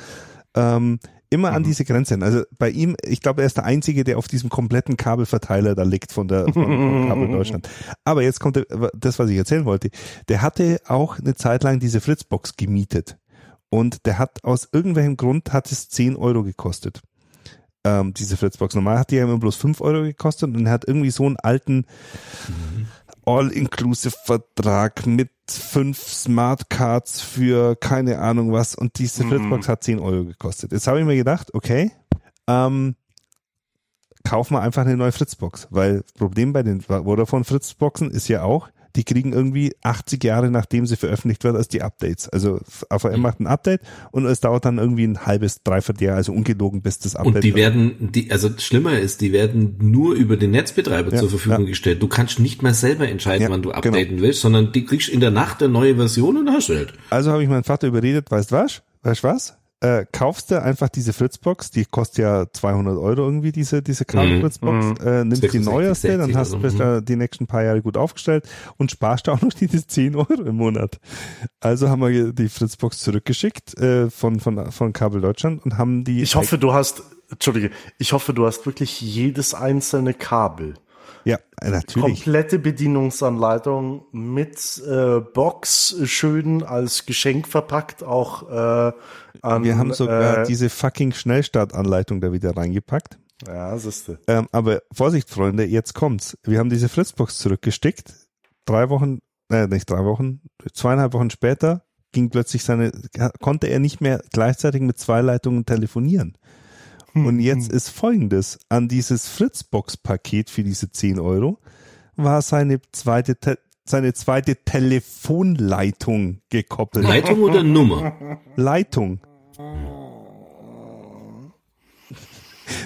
Ähm, immer mhm. an diese Grenzen. Also bei ihm, ich glaube, er ist der Einzige, der auf diesem kompletten Kabelverteiler da liegt von der von, von Kabel Deutschland. Aber jetzt kommt das, was ich erzählen wollte. Der hatte auch eine Zeit lang diese Fritzbox gemietet. Und der hat aus irgendwelchem Grund hat es 10 Euro gekostet. Ähm, diese Fritzbox. Normal hat die ja immer bloß 5 Euro gekostet und er hat irgendwie so einen alten mhm. All-Inclusive-Vertrag mit fünf Smartcards für keine Ahnung was und diese mhm. Fritzbox hat 10 Euro gekostet. Jetzt habe ich mir gedacht, okay, ähm, kauf mal einfach eine neue Fritzbox, weil das Problem bei den Vodafone Fritzboxen ist ja auch, die kriegen irgendwie 80 Jahre, nachdem sie veröffentlicht wird, als die Updates. Also AVM mhm. macht ein Update und es dauert dann irgendwie ein halbes, dreiviertel Jahr, also ungelogen, bis das Update. Und die werden, die, also schlimmer ist, die werden nur über den Netzbetreiber ja, zur Verfügung ja. gestellt. Du kannst nicht mehr selber entscheiden, ja, wann du genau. updaten genau. willst, sondern die kriegst in der Nacht eine neue Version und hast du halt. Also habe ich meinen Vater überredet, weißt was? Weißt was? Äh, kaufst du einfach diese Fritzbox, die kostet ja 200 Euro irgendwie, diese, diese Kabel-Fritzbox, mhm. äh, nimmst die neueste, dann hast du bist mhm. die nächsten paar Jahre gut aufgestellt und sparst auch noch diese 10 Euro im Monat. Also haben wir die Fritzbox zurückgeschickt äh, von, von, von Kabel Deutschland und haben die. Ich hoffe, du hast, Entschuldige, ich hoffe, du hast wirklich jedes einzelne Kabel. Ja, natürlich. Komplette Bedienungsanleitung mit äh, Box, schön als Geschenk verpackt, auch äh, an, Wir haben sogar äh, diese fucking Schnellstartanleitung da wieder reingepackt. Ja, siehste. Ähm, aber Vorsicht, Freunde, jetzt kommt's. Wir haben diese Fritzbox zurückgesteckt. Drei Wochen, äh, nicht drei Wochen, zweieinhalb Wochen später ging plötzlich seine, konnte er nicht mehr gleichzeitig mit zwei Leitungen telefonieren. Hm, Und jetzt hm. ist folgendes, an dieses Fritzbox-Paket für diese 10 Euro war seine zweite, seine zweite Telefonleitung gekoppelt. Leitung oder Nummer? Leitung.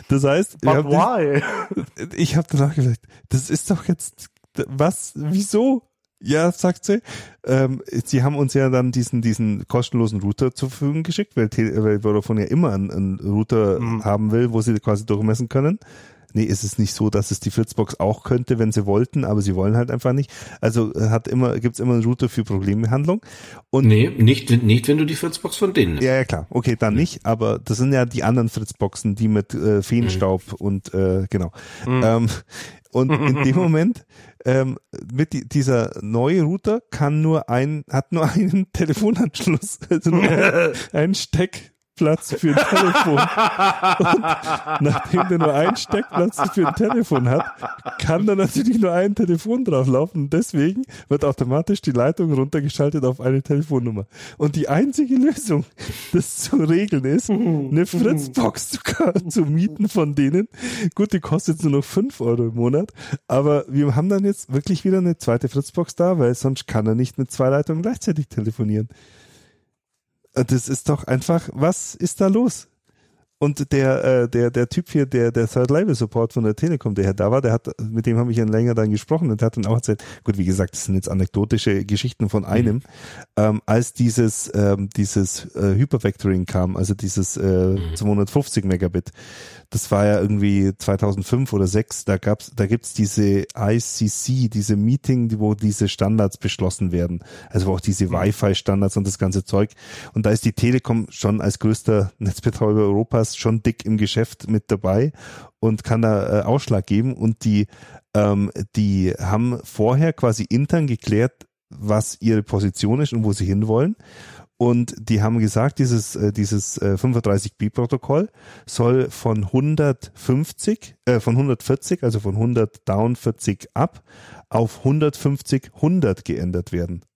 Das heißt, But why? Ich habe danach gesagt, das ist doch jetzt was, wieso? Ja, sagt sie. Ähm, sie haben uns ja dann diesen diesen kostenlosen Router zur Verfügung geschickt, weil, weil Vodafone ja immer einen, einen Router mhm. haben will, wo sie quasi durchmessen können nee, ist es nicht so, dass es die Fritzbox auch könnte, wenn sie wollten, aber sie wollen halt einfach nicht. Also äh, hat immer, gibt's immer einen Router für Problembehandlung. Und nee, nicht, nicht, wenn du die Fritzbox von denen nimmst. Ja, ja, klar. Okay, dann mhm. nicht, aber das sind ja die anderen Fritzboxen, die mit äh, Feenstaub mhm. und äh, genau. Mhm. Ähm, und in dem Moment ähm, mit die, dieser neue Router kann nur ein, hat nur einen Telefonanschluss, also nur einen Steck Platz für ein Telefon. Und nachdem der nur einen Steckplatz für ein Telefon hat, kann da natürlich nur ein Telefon drauflaufen. Deswegen wird automatisch die Leitung runtergeschaltet auf eine Telefonnummer. Und die einzige Lösung, das zu regeln ist, eine Fritzbox zu, zu mieten von denen. Gut, die kostet nur noch fünf Euro im Monat. Aber wir haben dann jetzt wirklich wieder eine zweite Fritzbox da, weil sonst kann er nicht mit zwei Leitungen gleichzeitig telefonieren. Das ist doch einfach, was ist da los? Und der, äh, der, der Typ hier, der, der Third Level Support von der Telekom, der da war, der hat, mit dem habe ich dann länger dann gesprochen und der hat dann auch erzählt, gut, wie gesagt, das sind jetzt anekdotische Geschichten von einem, mhm. ähm, als dieses, ähm, dieses äh, Hypervectoring kam, also dieses äh, 250 mhm. Megabit, das war ja irgendwie 2005 oder 6, da gab's, da gibt's diese ICC, diese Meeting, wo diese Standards beschlossen werden. Also wo auch diese mhm. Wi-Fi-Standards und das ganze Zeug. Und da ist die Telekom schon als größter Netzbetreiber Europas schon dick im Geschäft mit dabei und kann da äh, Ausschlag geben. Und die, ähm, die haben vorher quasi intern geklärt, was ihre Position ist und wo sie hinwollen. Und die haben gesagt, dieses, äh, dieses äh, 35B-Protokoll soll von 150, äh, von 140, also von 100 down 40 up, auf 150 100 geändert werden.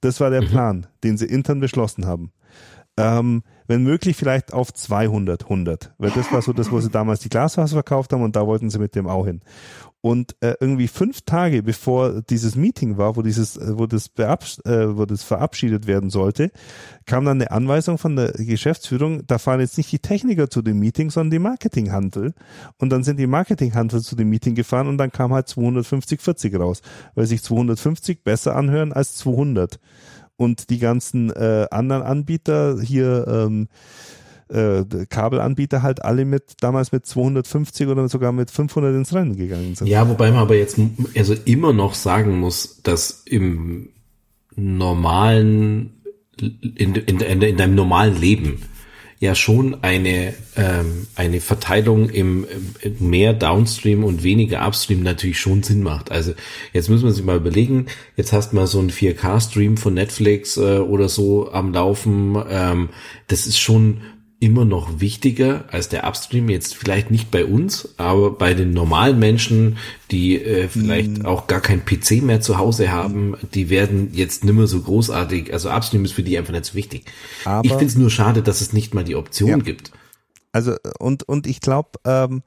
Das war der mhm. Plan, den sie intern beschlossen haben. Ähm, wenn möglich vielleicht auf 200, 100. Weil das war so das, wo sie damals die Glasfaser verkauft haben und da wollten sie mit dem auch hin. Und äh, irgendwie fünf Tage bevor dieses Meeting war, wo dieses, äh, wo das, beabs äh, wo das verabschiedet werden sollte, kam dann eine Anweisung von der Geschäftsführung, da fahren jetzt nicht die Techniker zu dem Meeting, sondern die Marketinghandel. Und dann sind die Marketinghandel zu dem Meeting gefahren und dann kam halt 250, 40 raus, weil sich 250 besser anhören als 200. Und die ganzen äh, anderen Anbieter hier, ähm, äh, Kabelanbieter halt alle mit damals mit 250 oder sogar mit 500 ins Rennen gegangen sind. Ja, wobei man aber jetzt also immer noch sagen muss, dass im normalen in, in, in, in deinem normalen Leben ja schon eine, ähm, eine Verteilung im, mehr Downstream und weniger Upstream natürlich schon Sinn macht. Also jetzt müssen wir sich mal überlegen, jetzt hast du mal so einen 4K-Stream von Netflix äh, oder so am Laufen. Ähm, das ist schon immer noch wichtiger als der Upstream, jetzt vielleicht nicht bei uns, aber bei den normalen Menschen, die äh, vielleicht mm. auch gar kein PC mehr zu Hause haben, die werden jetzt nimmer so großartig, also Upstream ist für die einfach nicht so wichtig. Aber, ich finde es nur schade, dass es nicht mal die Option ja. gibt. Also und, und ich glaube, ähm,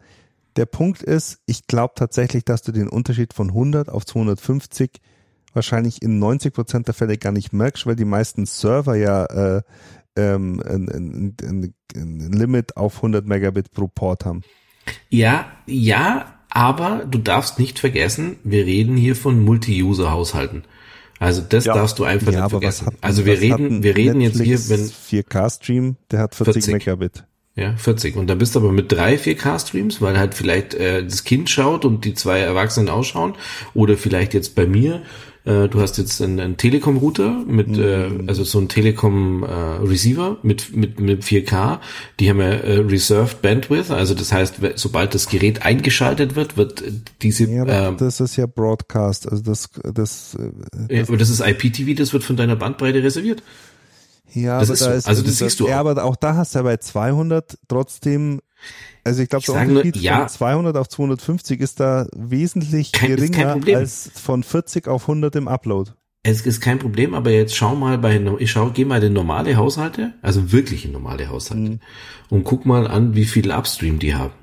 der Punkt ist, ich glaube tatsächlich, dass du den Unterschied von 100 auf 250 wahrscheinlich in 90 Prozent der Fälle gar nicht merkst, weil die meisten Server ja äh, ähm, ein, ein, ein, ein Limit auf 100 Megabit pro Port haben. Ja, ja, aber du darfst nicht vergessen, wir reden hier von Multi-User-Haushalten. Also das ja. darfst du einfach ja, nicht vergessen. Hat, also wir reden, wir reden Netflix jetzt hier, wenn 4K-Stream, der hat 40, 40 Megabit. Ja, 40. Und dann bist du aber mit drei 4K-Streams, weil halt vielleicht äh, das Kind schaut und die zwei Erwachsenen ausschauen. Oder vielleicht jetzt bei mir äh, du hast jetzt einen, einen Telekom-Router mit, mhm. äh, also so ein Telekom-Receiver äh, mit, mit, mit 4K. Die haben ja äh, Reserved Bandwidth, also das heißt, sobald das Gerät eingeschaltet wird, wird diese. Ja, äh, das ist ja Broadcast, also das, das. Äh, das aber das ist IPTV, das wird von deiner Bandbreite reserviert. Ja, das aber ist da so. ist also das siehst du. Ja, aber auch da hast du ja bei 200 trotzdem also ich glaube, der Unterschied nur, ja, von 200 auf 250 ist da wesentlich kein, geringer als von 40 auf 100 im Upload. Es ist kein Problem, aber jetzt schau mal bei, ich schau, geh mal in normale Haushalte, also wirklich in normale Haushalte, mhm. und guck mal an, wie viel Upstream die haben.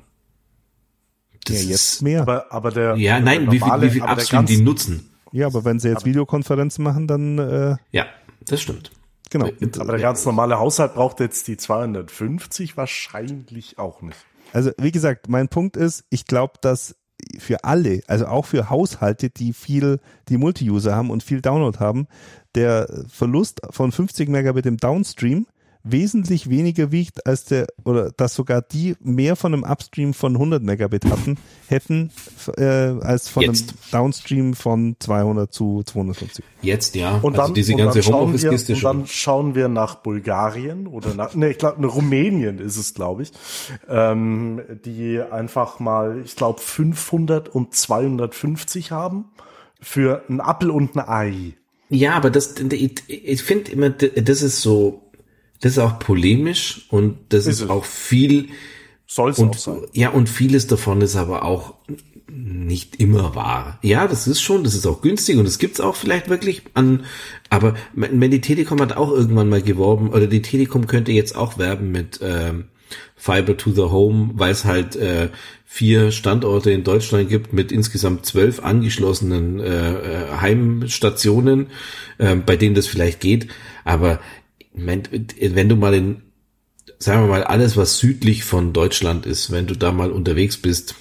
Das ja, jetzt ist, mehr. Aber, aber der, ja, nein, normale, wie viel, wie viel Upstream die nutzen. Ja, aber wenn sie jetzt Videokonferenzen machen, dann, äh, Ja, das stimmt. Genau. Aber der ganz normale Haushalt braucht jetzt die 250 wahrscheinlich auch nicht. Also wie gesagt, mein Punkt ist, ich glaube, dass für alle, also auch für Haushalte, die viel, die Multi-User haben und viel Download haben, der Verlust von 50 Megabit im Downstream wesentlich weniger wiegt als der, oder dass sogar die mehr von einem Upstream von 100 Megabit hatten, hätten, äh, als von Jetzt. einem Downstream von 200 zu 250. Jetzt, ja. Und also dann, diese ganze Homeoffice-Kiste schon. Und dann schauen wir nach Bulgarien oder nach, ne, ich glaube, Rumänien ist es, glaube ich, ähm, die einfach mal, ich glaube, 500 und 250 haben für ein Apfel und ein Ei. Ja, aber das, ich, ich finde immer, das ist so, das ist auch polemisch und das ist, ist auch viel. Soll es auch sein. Ja, und vieles davon ist aber auch nicht immer wahr. Ja, das ist schon, das ist auch günstig und das gibt's auch vielleicht wirklich an, aber wenn die Telekom hat auch irgendwann mal geworben, oder die Telekom könnte jetzt auch werben mit ähm, Fiber to the Home, weil es halt äh, vier Standorte in Deutschland gibt mit insgesamt zwölf angeschlossenen äh, äh Heimstationen, äh, bei denen das vielleicht geht. Aber wenn du mal in, sagen wir mal, alles, was südlich von Deutschland ist, wenn du da mal unterwegs bist,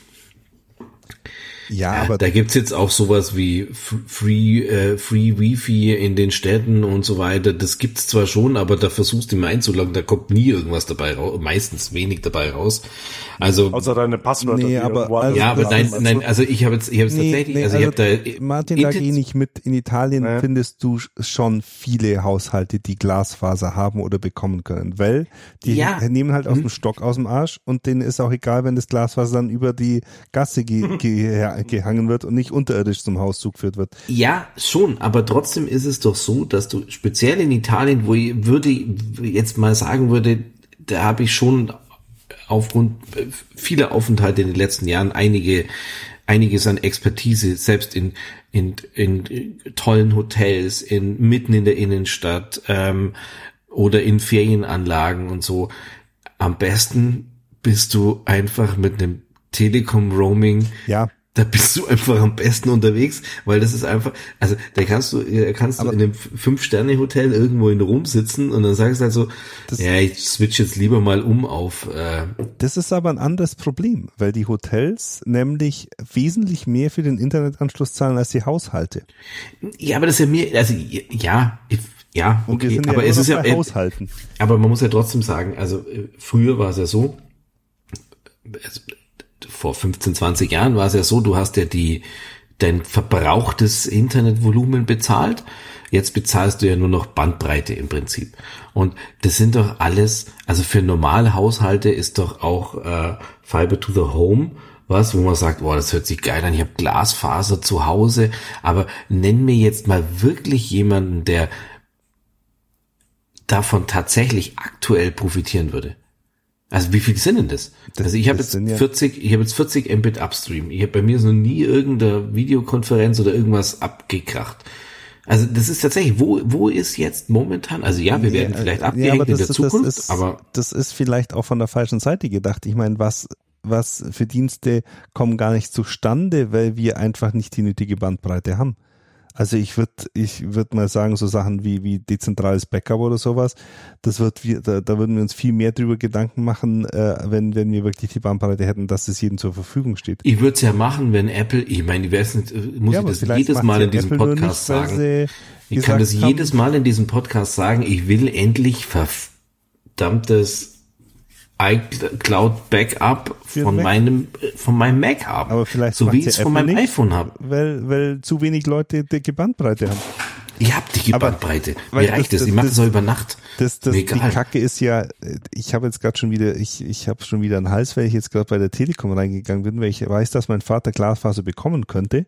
ja, aber da gibt's jetzt auch sowas wie Free, äh, Free Wifi in den Städten und so weiter. Das gibt's zwar schon, aber da versuchst du immer einzuloggen, da kommt nie irgendwas dabei raus, meistens wenig dabei raus. Also außer deine Passwörter. Nee, aber, also, ja, aber nein, nein, also ich habe jetzt, ich habe nee, tatsächlich, nee, also, also ich habe da Martin, da gehe nicht mit. In Italien nee. findest du schon viele Haushalte, die Glasfaser haben oder bekommen können, weil die ja. nehmen halt aus hm. dem Stock aus dem Arsch und denen ist auch egal, wenn das Glasfaser dann über die Gasse ge ge gehangen wird und nicht unterirdisch zum Haus zugeführt wird. Ja, schon, aber trotzdem ist es doch so, dass du speziell in Italien, wo ich würde jetzt mal sagen würde, da habe ich schon aufgrund vieler Aufenthalte in den letzten Jahren einige einiges an Expertise, selbst in, in, in tollen Hotels, in mitten in der Innenstadt, ähm, oder in Ferienanlagen und so. Am besten bist du einfach mit einem Telekom Roaming Ja, da bist du einfach am besten unterwegs, weil das ist einfach, also da kannst du, da kannst du in einem Fünf-Sterne-Hotel irgendwo in Rom sitzen und dann sagst du halt so, ja, ich switch jetzt lieber mal um auf, äh, das ist aber ein anderes Problem, weil die Hotels nämlich wesentlich mehr für den Internetanschluss zahlen als die Haushalte. ja, aber das ist ja mir, also ja, ich, ja, okay, ja aber immer es ist ja, äh, Haushalten. aber man muss ja trotzdem sagen, also äh, früher war es ja so, es- vor 15, 20 Jahren war es ja so, du hast ja die, dein verbrauchtes Internetvolumen bezahlt. Jetzt bezahlst du ja nur noch Bandbreite im Prinzip. Und das sind doch alles, also für normale Haushalte ist doch auch äh, Fiber to the Home was, wo man sagt, boah, das hört sich geil an, ich habe Glasfaser zu Hause, aber nenn mir jetzt mal wirklich jemanden, der davon tatsächlich aktuell profitieren würde. Also wie viel sind denn das? also ich habe das jetzt ja- 40, ich habe jetzt 40 Mbit Upstream. Ich habe bei mir so nie irgendeine Videokonferenz oder irgendwas abgekracht. Also das ist tatsächlich, wo, wo ist jetzt momentan, also ja, wir werden vielleicht abgehängt in der Zukunft, das ist, aber das ist vielleicht auch von der falschen Seite gedacht. Ich meine, was, was für Dienste kommen gar nicht zustande, weil wir einfach nicht die nötige Bandbreite haben. Also ich würde ich würd mal sagen, so Sachen wie, wie dezentrales Backup oder sowas, das wird wir, da, da würden wir uns viel mehr drüber Gedanken machen, äh, wenn, wenn wir wirklich die Bandbreite hätten, dass es jedem zur Verfügung steht. ich würde es ja machen, wenn Apple, ich meine, ich weiß nicht, äh, muss Ja, ich das jedes Mal in diesem Apple Podcast nicht, sagen. Ich kann das haben- jedes Mal in diesem Podcast sagen, ich will endlich verdammtes iCloud Backup von Mac. meinem, von meinem Mac haben. Aber vielleicht so wie ich es von meinem nicht, iPhone habe. Weil, weil zu wenig Leute dicke Bandbreite haben. Ich hab die Aber- Bandbreite. Mir reicht das- das. Ich mache das- das auch über Nacht. Das, das, Mir die egal. Kacke ist ja, ich habe jetzt gerade schon wieder, ich, ich habe schon wieder einen Hals, weil ich jetzt gerade bei der Telekom reingegangen bin, weil ich weiß, dass mein Vater Glasfaser bekommen könnte.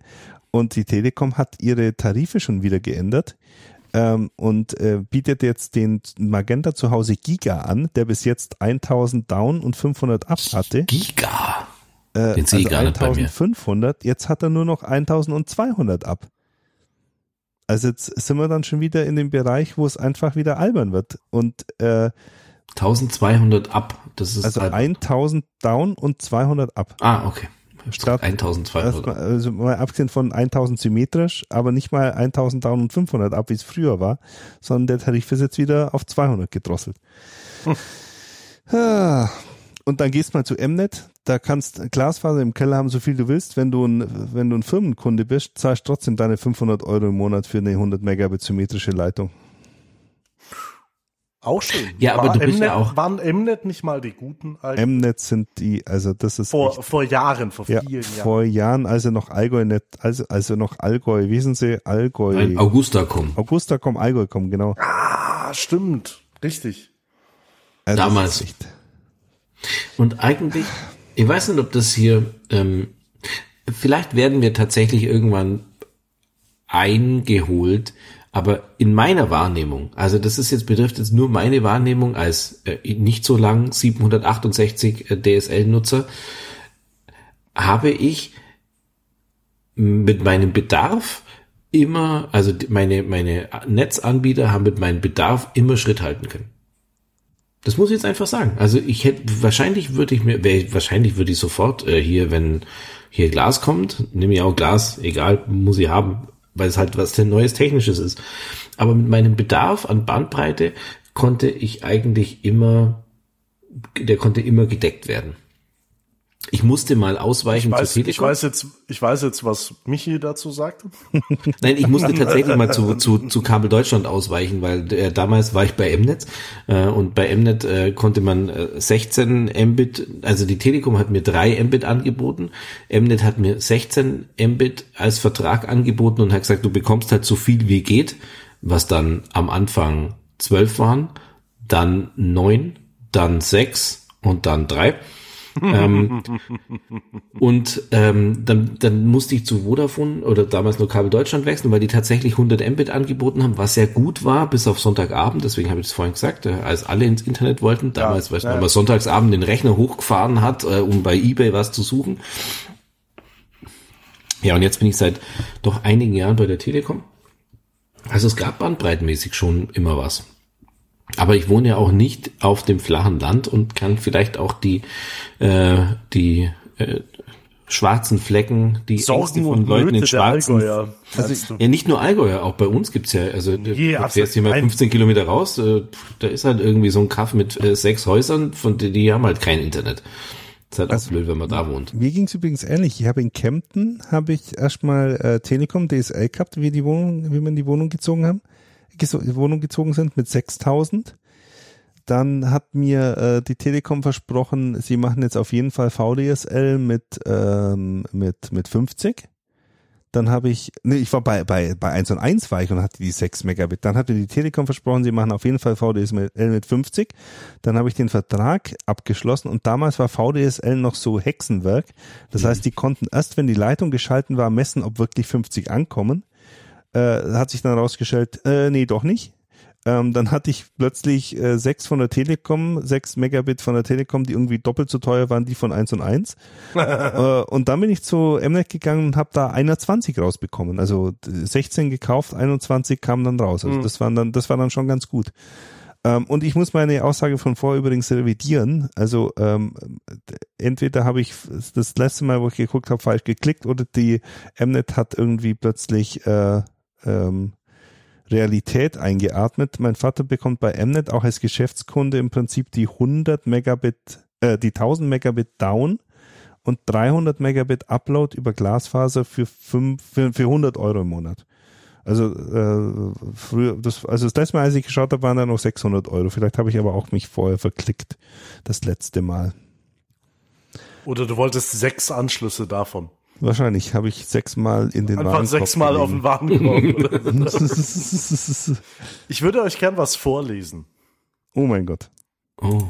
Und die Telekom hat ihre Tarife schon wieder geändert ähm, und äh, bietet jetzt den Magenta zu Hause Giga an, der bis jetzt 1000 Down und 500 Up hatte. Giga. Äh, Den sehe ich gar nicht bei mir. 1500, jetzt hat er nur noch 1200 ab. Also jetzt sind wir dann schon wieder in dem Bereich, wo es einfach wieder albern wird. Und äh, 1200 ab. Das ist also halb- 1000 down und 200 ab. Ah, okay. Statt- 1200. Also, also mal abgesehen von 1000 symmetrisch, aber nicht mal 1000 down und 500 ab, wie es früher war, sondern der Tarif ist jetzt wieder auf 200 gedrosselt. Ah. Und dann gehst mal zu Mnet, da kannst Glasfaser im Keller haben, so viel du willst. Wenn du ein, wenn du ein Firmenkunde bist, zahlst trotzdem deine 500 Euro im Monat für eine 100 Megabit symmetrische Leitung. Auch schön. Ja, aber War du bist Mnet, ja auch- Waren Mnet nicht mal die guten? eigentlich? Mnet sind die, also das ist vor, echt- vor Jahren, vor ja, vielen Jahren. vor Jahren, als er noch Allgäu nicht, also, also noch Allgäu, wissen Sie, Allgäu, Ein Augusta kommen. Allgäu komm, genau. Ah, stimmt. Richtig. Also Damals. echt- Und eigentlich, ich weiß nicht, ob das hier, ähm, vielleicht werden wir tatsächlich irgendwann eingeholt, aber in meiner Wahrnehmung, also das ist jetzt betrifft jetzt nur meine Wahrnehmung als äh, nicht so lang 768 äh, DSL-Nutzer, habe ich mit meinem Bedarf immer, also meine, meine Netzanbieter haben mit meinem Bedarf immer Schritt halten können. Das muss ich jetzt einfach sagen. Also ich hätte, wahrscheinlich würde ich mir, wahrscheinlich würde ich sofort äh, hier, wenn hier Glas kommt, nehme ich auch Glas, egal, muss ich haben, weil es halt was Neues Technisches ist. Aber mit meinem Bedarf an Bandbreite konnte ich eigentlich immer, der konnte immer gedeckt werden. Ich musste mal ausweichen Ich weiß, ich Telekom. weiß jetzt, ich weiß jetzt, was Michi dazu sagte. Nein, ich musste tatsächlich mal zu, zu, zu Kabel Deutschland ausweichen, weil äh, damals war ich bei Mnet äh, und bei Mnet äh, konnte man äh, 16 Mbit, also die Telekom hat mir 3 Mbit angeboten, Mnet hat mir 16 Mbit als Vertrag angeboten und hat gesagt, du bekommst halt so viel wie geht, was dann am Anfang 12 waren, dann 9, dann 6 und dann 3. ähm, und ähm, dann, dann musste ich zu Vodafone oder damals nur Kabel Deutschland wechseln, weil die tatsächlich 100 Mbit angeboten haben, was sehr gut war, bis auf Sonntagabend. Deswegen habe ich es vorhin gesagt, äh, als alle ins Internet wollten. Damals, Ja, weiß ja. man, man sonntagsabend den Rechner hochgefahren hat, äh, um bei eBay was zu suchen. Ja, und jetzt bin ich seit doch einigen Jahren bei der Telekom. Also es gab bandbreitenmäßig schon immer was. Aber ich wohne ja auch nicht auf dem flachen Land und kann vielleicht auch die, äh, die äh, schwarzen Flecken, die Sorgen von Leuten in Nöte schwarzen Allgäuer. Also ja, nicht nur Allgäuer, auch bei uns gibt's ja, also Nee, du fährst hier mal Nein. 15 Kilometer raus, äh, da ist halt irgendwie so ein Kaff mit äh, sechs Häusern, von denen die haben halt kein Internet. ist halt auch Also, blöd, wenn man da wohnt. Mir ging's übrigens ähnlich. Ich habe in Kempten habe ich erstmal äh, Telekom DSL gehabt, wie die Wohnung, wie wir in die Wohnung gezogen haben, die Wohnung gezogen sind mit 6000. Dann hat mir äh, die Telekom versprochen, sie machen jetzt auf jeden Fall VDSL mit ähm, mit mit 50. Dann habe ich, nee, ich war bei, bei, bei 1 und 1 war ich und hatte die 6 Megabit. Dann hat mir die Telekom versprochen, sie machen auf jeden Fall VDSL mit 50. Dann habe ich den Vertrag abgeschlossen und damals war VDSL noch so Hexenwerk. Das heißt, die konnten erst, wenn die Leitung geschalten war, messen, ob wirklich 50 ankommen. Äh, hat sich dann rausgestellt, äh, nee, doch nicht. Ähm, dann hatte ich plötzlich äh, sechs von der Telekom, sechs Megabit von der Telekom, die irgendwie doppelt so teuer waren, die von 1 und 1. äh, und dann bin ich zu Mnet gegangen und habe da 21 rausbekommen. Also 16 gekauft, 21 kam dann raus. Also das waren dann, das war dann schon ganz gut. Ähm, und ich muss meine Aussage von vorher übrigens revidieren. Also ähm, entweder habe ich das letzte Mal, wo ich geguckt habe, falsch geklickt oder die Mnet hat irgendwie plötzlich äh, ähm, Realität eingeatmet. Mein Vater bekommt bei Mnet auch als Geschäftskunde im Prinzip die 100 Megabit, äh, die 1000 Megabit Down und 300 Megabit Upload über Glasfaser für, fünf, für, für 100 Euro im Monat. Also äh, früher, das, also das letzte Mal, als ich geschaut habe, waren da noch 600 Euro. Vielleicht habe ich aber auch mich vorher verklickt, das letzte Mal. Oder du wolltest sechs Anschlüsse davon. Wahrscheinlich habe ich sechsmal in den Einfach Warenkorb sechsmal auf den Warenkorb. Ich würde euch gern was vorlesen. oh mein Gott. Oh. Ich würde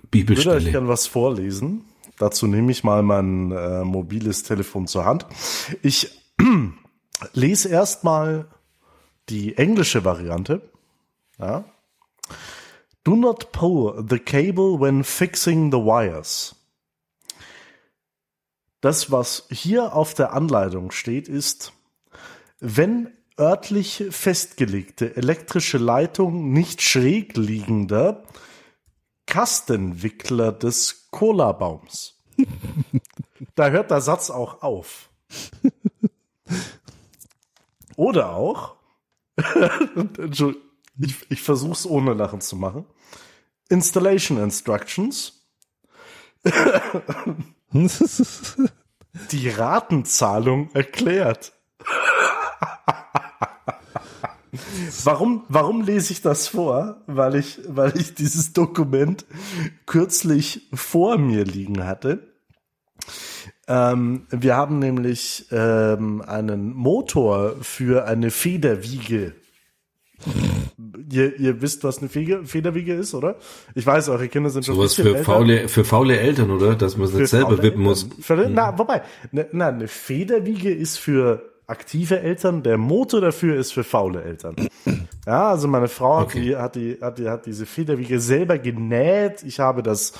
euch Bibelstelle. gern was vorlesen. Dazu nehme ich mal mein äh, mobiles Telefon zur Hand. Ich lese erstmal die englische Variante. Ja. Do not pull the cable when fixing the wires. Das, was hier auf der Anleitung steht, ist, wenn örtlich festgelegte elektrische Leitung nicht schräg liegender Kastenwickler des Cola-Baums. da hört der Satz auch auf. Oder auch, ich, ich versuche es ohne Lachen zu machen. Installation Instructions. Die Ratenzahlung erklärt. Warum, warum lese ich das vor? Weil ich, weil ich dieses Dokument kürzlich vor mir liegen hatte. Ähm, wir haben nämlich ähm, einen Motor für eine Federwiege. Ihr, ihr wisst, was eine Fege, Federwiege ist, oder? Ich weiß, eure Kinder sind schon ein Sowas bisschen für älter. faule, für faule Eltern, oder? Dass man das selber wippen muss. Für, Na, wobei, ne, na, eine Federwiege ist für aktive Eltern, der Motor dafür ist für faule Eltern. Ja, also meine Frau hat, Okay. die, hat, die, hat, die, hat diese Federwiege selber genäht. Ich habe das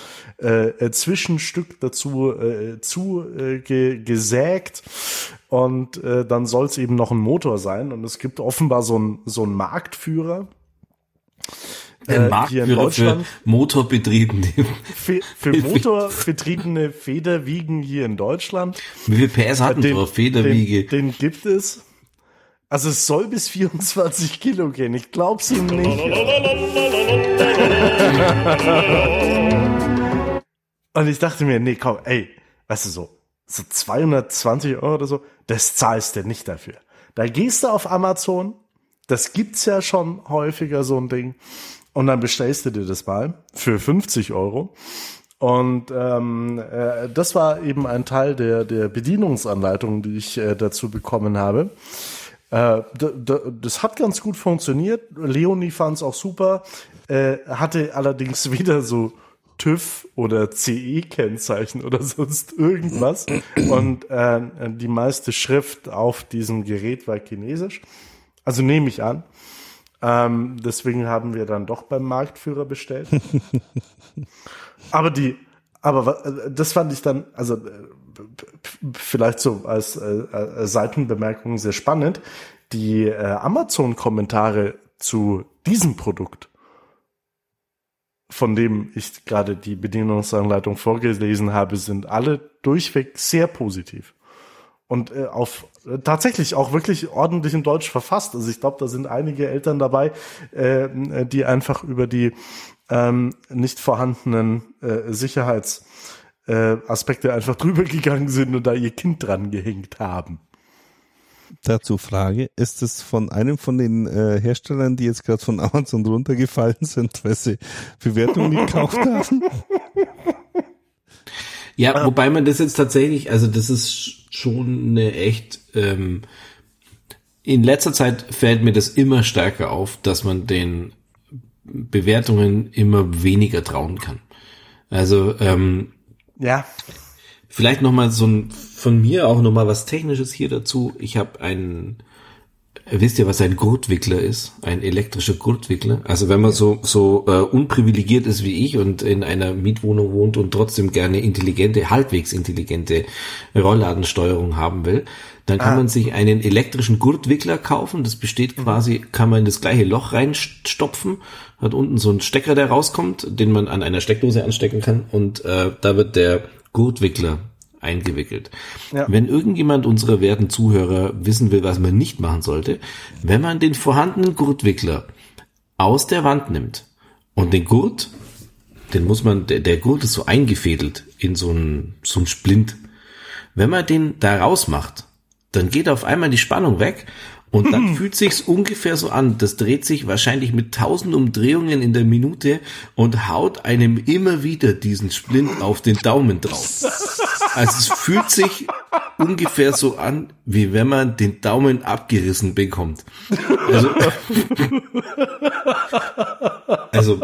äh, äh, Zwischenstück dazu äh, zu äh, ge, gesägt und äh, dann soll es eben noch ein Motor sein. Und es gibt offenbar so einen so einen Marktführer. Ein äh, Marktführer hier in für Deutschland. Motorbetriebene. Für, für motorbetriebene Federwiegen hier in Deutschland. Wie viel PS hatten Den, drauf? Federwiege. Den, den gibt es. Also es soll bis 24 Kilo gehen. Ich glaub's ihm nicht. Und ich dachte mir, nee, komm, ey, weißt du so, so 220 Euro oder so, das zahlst du nicht dafür. Da gehst du auf Amazon, das gibt's ja schon häufiger, so ein Ding, und dann bestellst du dir das mal für 50 Euro. Und ähm, äh, das war eben ein Teil der, der Bedienungsanleitung, die ich äh, dazu bekommen habe. Äh, das hat ganz gut funktioniert. Leonie fand es auch super. Äh, hatte allerdings weder so TÜV oder CE-Kennzeichen oder sonst irgendwas. Und äh, die meiste Schrift auf diesem Gerät war chinesisch. Also nehme ich an. Ähm, deswegen haben wir dann doch beim Marktführer bestellt. aber die, aber äh, das fand ich dann, also äh, vielleicht so als äh, äh, Seitenbemerkung sehr spannend. Die äh, Amazon-Kommentare zu diesem Produkt, von dem ich gerade die Bedienungsanleitung vorgelesen habe, sind alle durchweg sehr positiv. Und äh, auf äh, tatsächlich auch wirklich ordentlich in Deutsch verfasst. Also ich glaube, da sind einige Eltern dabei, äh, die einfach über die ähm, nicht vorhandenen äh, Sicherheitsaspekte äh, einfach drüber gegangen sind und da ihr Kind dran gehängt haben. Dazu Frage, ist es von einem von den äh, Herstellern, die jetzt gerade von Amazon runtergefallen sind, weil sie Bewertungen gekauft haben? Ja, wobei man das jetzt tatsächlich, also das ist schon eine echt, ähm, in letzter Zeit fällt mir das immer stärker auf, dass man den Bewertungen immer weniger trauen kann. Also ähm, ja. Vielleicht nochmal so ein, von mir auch nochmal was Technisches hier dazu. Ich habe einen, wisst ihr, was ein Gurtwickler ist? Ein elektrischer Gurtwickler. Also wenn man so, so äh, unprivilegiert ist wie ich und in einer Mietwohnung wohnt und trotzdem gerne intelligente, halbwegs intelligente Rollladensteuerung haben will, dann kann ah. man sich einen elektrischen Gurtwickler kaufen. Das besteht quasi, kann man in das gleiche Loch reinstopfen, hat unten so einen Stecker, der rauskommt, den man an einer Steckdose anstecken kann und äh, da wird der Gurtwickler eingewickelt. Ja. Wenn irgendjemand unserer werten Zuhörer wissen will, was man nicht machen sollte, wenn man den vorhandenen Gurtwickler aus der Wand nimmt und den Gurt, den muss man, der, der Gurt ist so eingefädelt in so ein, so ein Splint. Wenn man den da rausmacht, dann geht auf einmal die Spannung weg und dann fühlt sich's ungefähr so an. Das dreht sich wahrscheinlich mit tausend Umdrehungen in der Minute und haut einem immer wieder diesen Splint auf den Daumen drauf. Also es fühlt sich ungefähr so an, wie wenn man den Daumen abgerissen bekommt. Also, also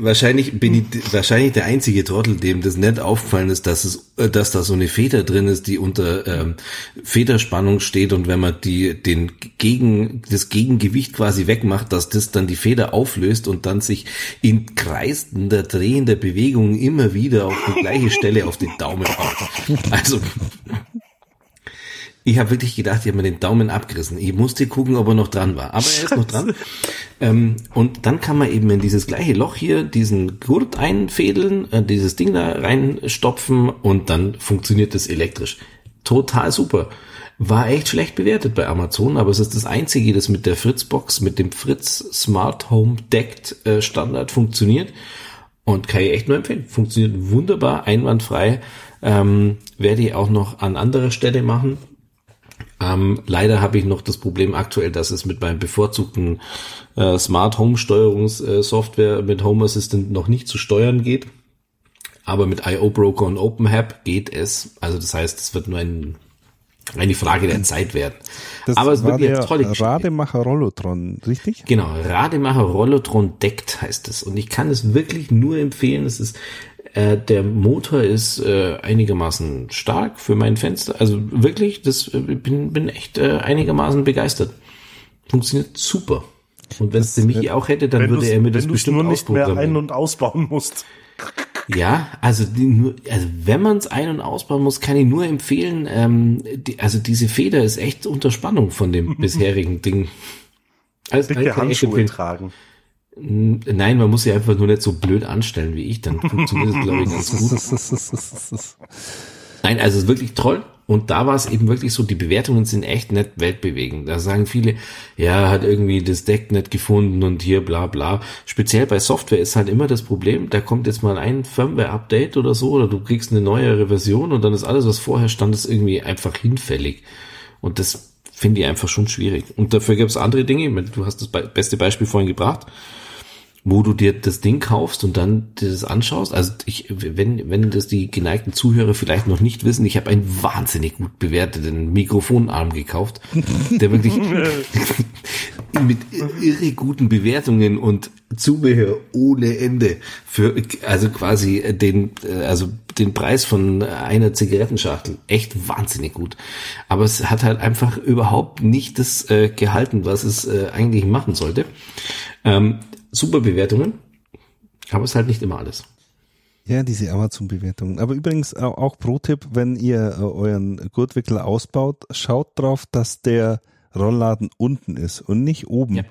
wahrscheinlich bin ich wahrscheinlich der einzige Trottel, dem das nicht aufgefallen ist, dass es, äh, dass da so eine Feder drin ist, die unter ähm, Federspannung steht und wenn man die den gegen das Gegengewicht quasi wegmacht, dass das dann die Feder auflöst und dann sich in kreisender drehender Bewegung immer wieder auf die gleiche Stelle auf den Daumen haut. Also ich habe wirklich gedacht, ich habe mir den Daumen abgerissen. Ich musste gucken, ob er noch dran war. Aber er ist noch dran. Ähm, und dann kann man eben in dieses gleiche Loch hier diesen Gurt einfädeln, äh, dieses Ding da reinstopfen und dann funktioniert das elektrisch. Total super. War echt schlecht bewertet bei Amazon, aber es ist das einzige, das mit der Fritzbox, mit dem Fritz Smart Home Decked äh, Standard funktioniert. Und kann ich echt nur empfehlen. Funktioniert wunderbar, einwandfrei. Ähm, werde ich auch noch an anderer Stelle machen. Ähm, leider habe ich noch das Problem aktuell, dass es mit meinem bevorzugten äh, Smart Home Steuerungssoftware mit Home Assistant noch nicht zu steuern geht. Aber mit IO Broker und OpenHab geht es. Also das heißt, es wird nur ein, eine Frage der Zeit werden. Das Aber es wird jetzt tolle Geschichte. Rademacher Rollotron, richtig? Genau, Rademacher Rollotron deckt heißt es. Und ich kann es wirklich nur empfehlen. Es ist äh, der Motor ist äh, einigermaßen stark für mein Fenster. Also wirklich, das äh, bin, bin echt äh, einigermaßen begeistert. Funktioniert super. Und wenn es der Michi auch hätte, dann würde er mir das bestimmt nur nicht mehr ein- und ausbauen musst. Ja, also, die, also wenn man es ein- und ausbauen muss, kann ich nur empfehlen, ähm, die, also diese Feder ist echt unter Spannung von dem bisherigen Ding. Also, Dicke Handschuhe tragen. Nein, man muss sie einfach nur nicht so blöd anstellen wie ich, dann funktioniert es, glaube ich, ganz gut. Nein, also es ist wirklich toll. Und da war es eben wirklich so, die Bewertungen sind echt nicht weltbewegend. Da sagen viele, ja, hat irgendwie das Deck nicht gefunden und hier bla bla. Speziell bei Software ist halt immer das Problem, da kommt jetzt mal ein Firmware-Update oder so, oder du kriegst eine neuere Version und dann ist alles, was vorher stand, ist irgendwie einfach hinfällig. Und das finde ich einfach schon schwierig. Und dafür gibt es andere Dinge. Du hast das beste Beispiel vorhin gebracht wo du dir das Ding kaufst und dann dir das anschaust. Also ich, wenn, wenn das die geneigten Zuhörer vielleicht noch nicht wissen, ich habe einen wahnsinnig gut bewerteten Mikrofonarm gekauft, der wirklich mit irre guten Bewertungen und Zubehör ohne Ende für, also quasi den, also den Preis von einer Zigarettenschachtel. Echt wahnsinnig gut. Aber es hat halt einfach überhaupt nicht das äh, gehalten, was es äh, eigentlich machen sollte. Ähm, super Bewertungen, aber es ist halt nicht immer alles. Ja, diese Amazon-Bewertungen. Aber übrigens auch Pro-Tipp, wenn ihr äh, euren Gurtwickler ausbaut, schaut drauf, dass der Rollladen unten ist und nicht oben. Ja.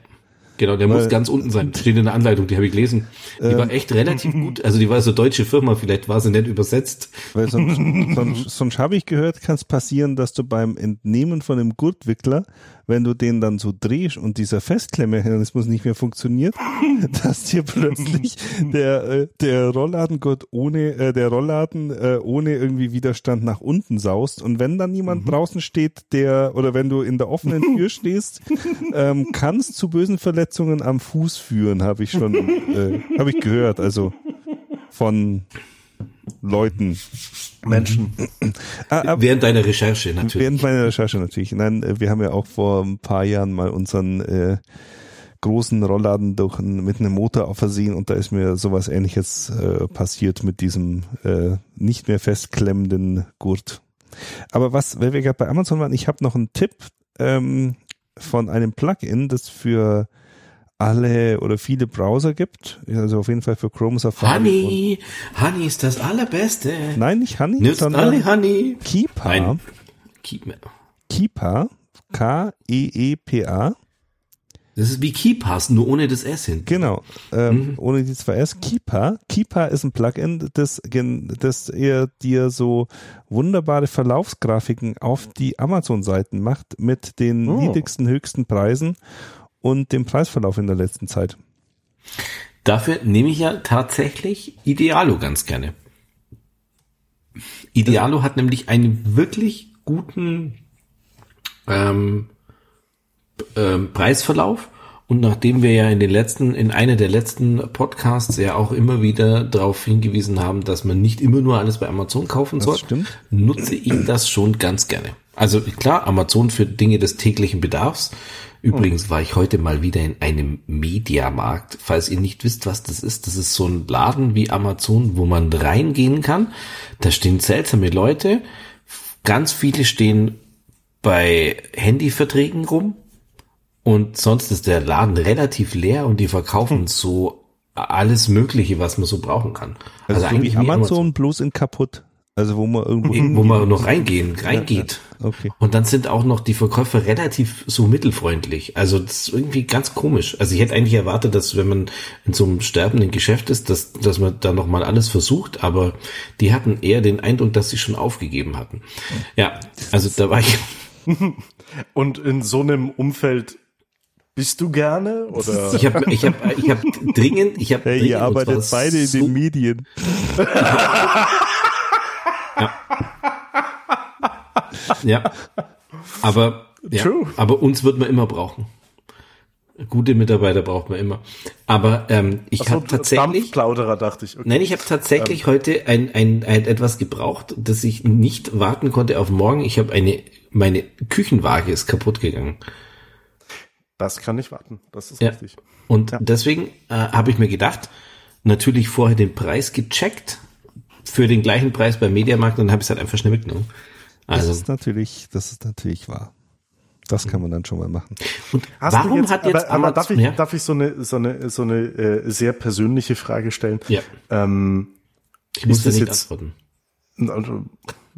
Genau, der Weil- muss ganz unten sein. Steht in der Anleitung, die habe ich gelesen. Die war echt relativ gut. Also die war so deutsche Firma, vielleicht war sie nicht übersetzt. Weil sonst, sonst, sonst habe ich gehört, kann es passieren, dass du beim Entnehmen von einem Gurtwickler, wenn du den dann so drehst und dieser Festklemmemechanismus nicht mehr funktioniert, dass dir plötzlich der, äh, der Rolladengurt ohne, äh, der Rollladen äh, ohne irgendwie Widerstand nach unten saust. Und wenn dann jemand draußen steht, der, oder wenn du in der offenen Tür stehst, ähm, kann es zu bösen Verletzungen am Fuß führen, habe ich schon, äh, habe ich gehört. Also von Leuten. Menschen. Ah, Während deiner Recherche natürlich. während meiner Recherche natürlich. Nein, äh, wir haben ja auch vor ein paar Jahren mal unseren äh, großen Rollladen durch mit einem Motor auch versehen und da ist mir sowas ähnliches äh, passiert mit diesem äh, nicht mehr festklemmenden Gurt. Aber was, weil wir gerade bei Amazon waren, ich habe noch einen Tipp ähm, von einem Plugin, das für alle oder viele Browser gibt. Also auf jeden Fall für Chrome Safari. Honey, Honey ist das allerbeste. Nein, nicht Honey, Nützt sondern alle Honey. Keepa. Nein. Keep, Keepa. E K-E-E-P-A. das ist wie KeyPass, nur ohne das S hinten. Genau, ähm, ohne die zwei S. Keepa. Keepa ist ein Plugin, das, das eher dir so wunderbare Verlaufsgrafiken auf die Amazon-Seiten macht mit den Oh. niedrigsten, höchsten Preisen und dem Preisverlauf in der letzten Zeit. Dafür nehme ich ja tatsächlich Idealo ganz gerne. Idealo hat nämlich einen wirklich guten ähm, ähm, Preisverlauf. Und nachdem wir ja in den letzten, in einer der letzten Podcasts ja auch immer wieder darauf hingewiesen haben, dass man nicht immer nur alles bei Amazon kaufen soll, nutze ich das schon ganz gerne. Also klar, Amazon für Dinge des täglichen Bedarfs. Übrigens war ich heute mal wieder in einem Mediamarkt. Falls ihr nicht wisst, was das ist, das ist so ein Laden wie Amazon, wo man reingehen kann. Da stehen seltsame Leute. Ganz viele stehen bei Handyverträgen rum. Und sonst ist der Laden relativ leer und die verkaufen so alles Mögliche, was man so brauchen kann. Also, so wie eigentlich Amazon, bloß in kaputt. Also wo man irgendwo wo man noch reingehen, reingeht. Okay. Und dann sind auch noch die Verkäufer relativ so mittelfreundlich. Also das ist irgendwie ganz komisch. Also ich hätte eigentlich erwartet, dass wenn man in so einem sterbenden Geschäft ist, dass, dass man da nochmal alles versucht, aber die hatten eher den Eindruck, dass sie schon aufgegeben hatten. Ja, also da war ich, Und in so einem Umfeld bist du gerne? Oder? ich habe ich hab, ich hab dringend, ich habe Hey, ihr arbeitet beide in den Medien. Ja. Aber, ja, True. aber uns wird man immer brauchen. Gute Mitarbeiter braucht man immer. Aber ähm, ich so, habe tatsächlich. Dampfplauderer dachte ich. Okay. Nein, ich habe tatsächlich heute ein, ein, ein etwas gebraucht, das ich nicht warten konnte auf morgen. Ich habe eine, meine Küchenwaage ist kaputt gegangen. Das kann nicht warten. Das ist Ja. richtig. Und deswegen äh, habe ich mir gedacht, natürlich vorher den Preis gecheckt für den gleichen Preis beim Mediamarkt und dann habe ich es halt einfach schnell mitgenommen. Das Also ist natürlich, das ist natürlich wahr. Das kann man dann schon mal machen. und Hast warum du jetzt, hat jetzt aber, aber darf ich, ja, darf ich so eine, so eine, so eine äh, sehr persönliche Frage stellen? ja, Ähm, ich muss das nicht jetzt- antworten. also,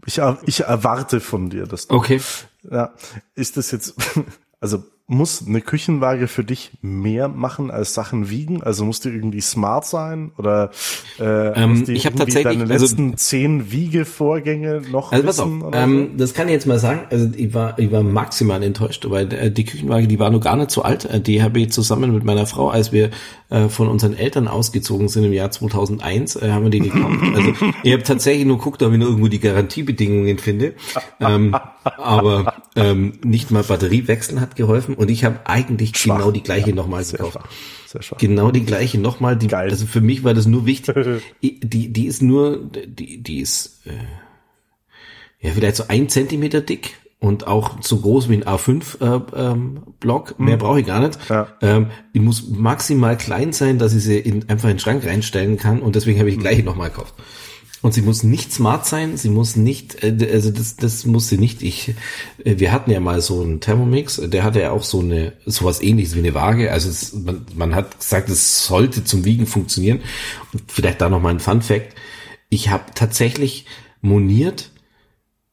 ich, ich erwarte von dir, dass du, Okay. ja, ist das jetzt, also muss eine Küchenwaage für dich mehr machen als Sachen wiegen? Also muss die irgendwie smart sein oder äh, Ähm, muss die ich irgendwie tatsächlich- deine also- letzten zehn Wiegevorgänge noch Also pass auf, wissen ähm, das kann ich jetzt mal sagen. Also ich war, ich war maximal enttäuscht, weil äh, die Küchenwaage, die war noch gar nicht so alt. Äh, Die habe ich zusammen mit meiner Frau, als wir äh, von unseren Eltern ausgezogen sind im Jahr 2001, äh, haben wir die gekauft. Also ich habe tatsächlich nur geguckt, ob ich noch irgendwo die Garantiebedingungen finde. Ähm, aber ähm, nicht mal Batteriewechseln hat geholfen und ich habe eigentlich Schwach. genau die gleiche nochmal Sehr gekauft. schwach. Sehr schwach. Genau die gleiche nochmal. Die, Geil. Also für mich war das nur wichtig. die, die ist nur, die, die ist äh, ja vielleicht so ein Zentimeter dick und auch so groß wie ein A5 äh, ähm, Block. Mehr brauche ich gar nicht. Ja. Ähm, die muss maximal klein sein, dass ich sie in, einfach in den Schrank reinstellen kann und deswegen habe ich die gleiche nochmal gekauft. Und sie muss nicht smart sein, sie muss nicht, äh, also das, das muss sie nicht. Ich, äh, wir hatten ja mal so einen Thermomix, der hatte ja auch so eine, sowas ähnliches wie eine Waage. Also es, man, man hat gesagt, es sollte zum Wiegen funktionieren. Und vielleicht da noch mal ein Fun Fact. Ich habe tatsächlich moniert,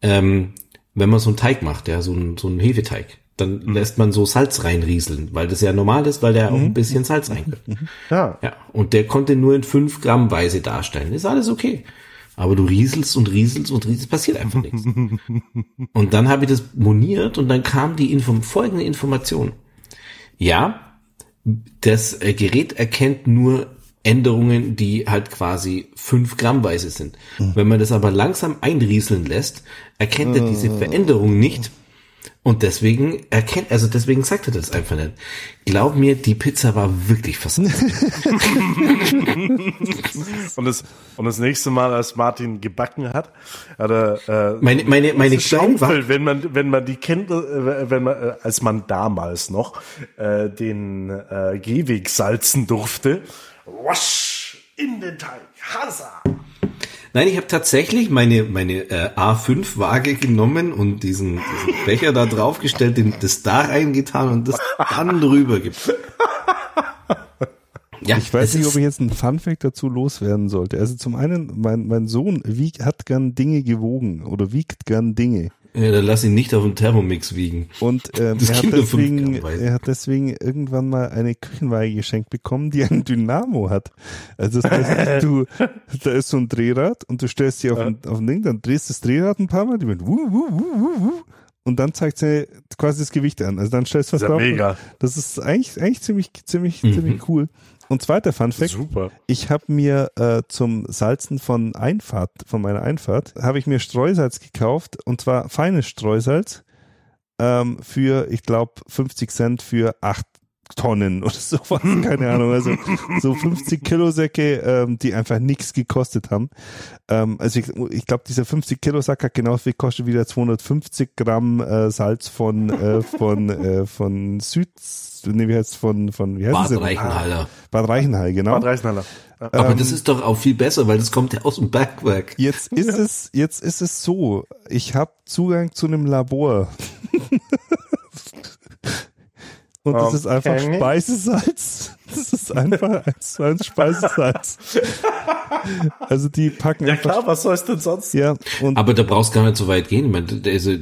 ähm, wenn man so einen Teig macht, ja, so einen, so einen Hefeteig, dann lässt man so Salz reinrieseln, weil das ja normal ist, weil der auch ein bisschen Salz reingibt. Ja. Ja, und der konnte nur in 5 Gramm Weise darstellen. Ist alles okay. Aber du rieselst und rieselst und rieselst, passiert einfach nichts. Und dann habe ich das moniert und dann kam die Info folgende Information. Ja, das äh, Gerät erkennt nur Änderungen, die halt quasi 5 Gramm Weise sind. Wenn man das aber langsam einrieseln lässt, erkennt er diese Veränderung nicht. Und deswegen erkennt, also deswegen sagt er das einfach nicht. Glaub mir, die Pizza war wirklich versalzen. Und das, und das nächste Mal, als Martin gebacken hat, hat er, äh, Meine, meine, meine war, Schaufel, wenn man, wenn man die kennt, äh, wenn man, äh, als man damals noch äh, den äh, Gehweg salzen durfte, wasch in den Teig, Hasa. Nein, ich habe tatsächlich meine meine äh, A5-Waage genommen und diesen, diesen Becher da draufgestellt, den, das da reingetan und das dann drüber gibt. Ja, Ich weiß nicht, ob ich jetzt einen Funfact dazu loswerden sollte. Also zum einen, mein, mein Sohn wiegt, hat gern Dinge gewogen oder wiegt gern Dinge. Ja, dann lass ihn nicht auf dem Thermomix wiegen. Und ähm, er, hat deswegen, er hat deswegen irgendwann mal eine Küchenwaage geschenkt bekommen, die ein Dynamo hat. Also das heißt, du, da ist so ein Drehrad und du stellst sie auf, ein, auf ein Ding, dann drehst das Drehrad ein paar Mal, die wird wuh, wuh, wuh, wuh, wuh, und dann zeigt sie quasi das Gewicht an. Also dann stellst du was ja drauf. mega. Das ist eigentlich, eigentlich ziemlich, ziemlich, Mhm. ziemlich cool. Und zweiter Funfact, Super. ich habe mir äh, zum Salzen von Einfahrt, von meiner Einfahrt, habe ich mir Streusalz gekauft und zwar feines Streusalz ähm, für, ich glaube, 50 Cent für acht Tonnen oder sowas, keine Ahnung, also so 50 Kilo Säcke, ähm, die einfach nichts gekostet haben. Ähm, also ich, ich glaube, dieser 50 Kilo Sack hat genauso viel gekostet wie der 250 Gramm äh, Salz von äh, von äh, von Süd, nee, wie heißt von von wie heißt Bad? Reichenhaller. Bad Reichenhall, genau. Bad Reichenhaller. Ja. Aber das ist doch auch viel besser, weil das kommt ja aus dem Bergwerk. Jetzt ist es, jetzt ist es so, ich habe Zugang zu einem Labor. Und das ist einfach Okay. Speisesalz. Das ist einfach eins zu eins Speisesalz. Also die packen Ja klar, was soll's denn sonst? Ja, und Aber da brauchst gar nicht so weit gehen. Ich meine, also,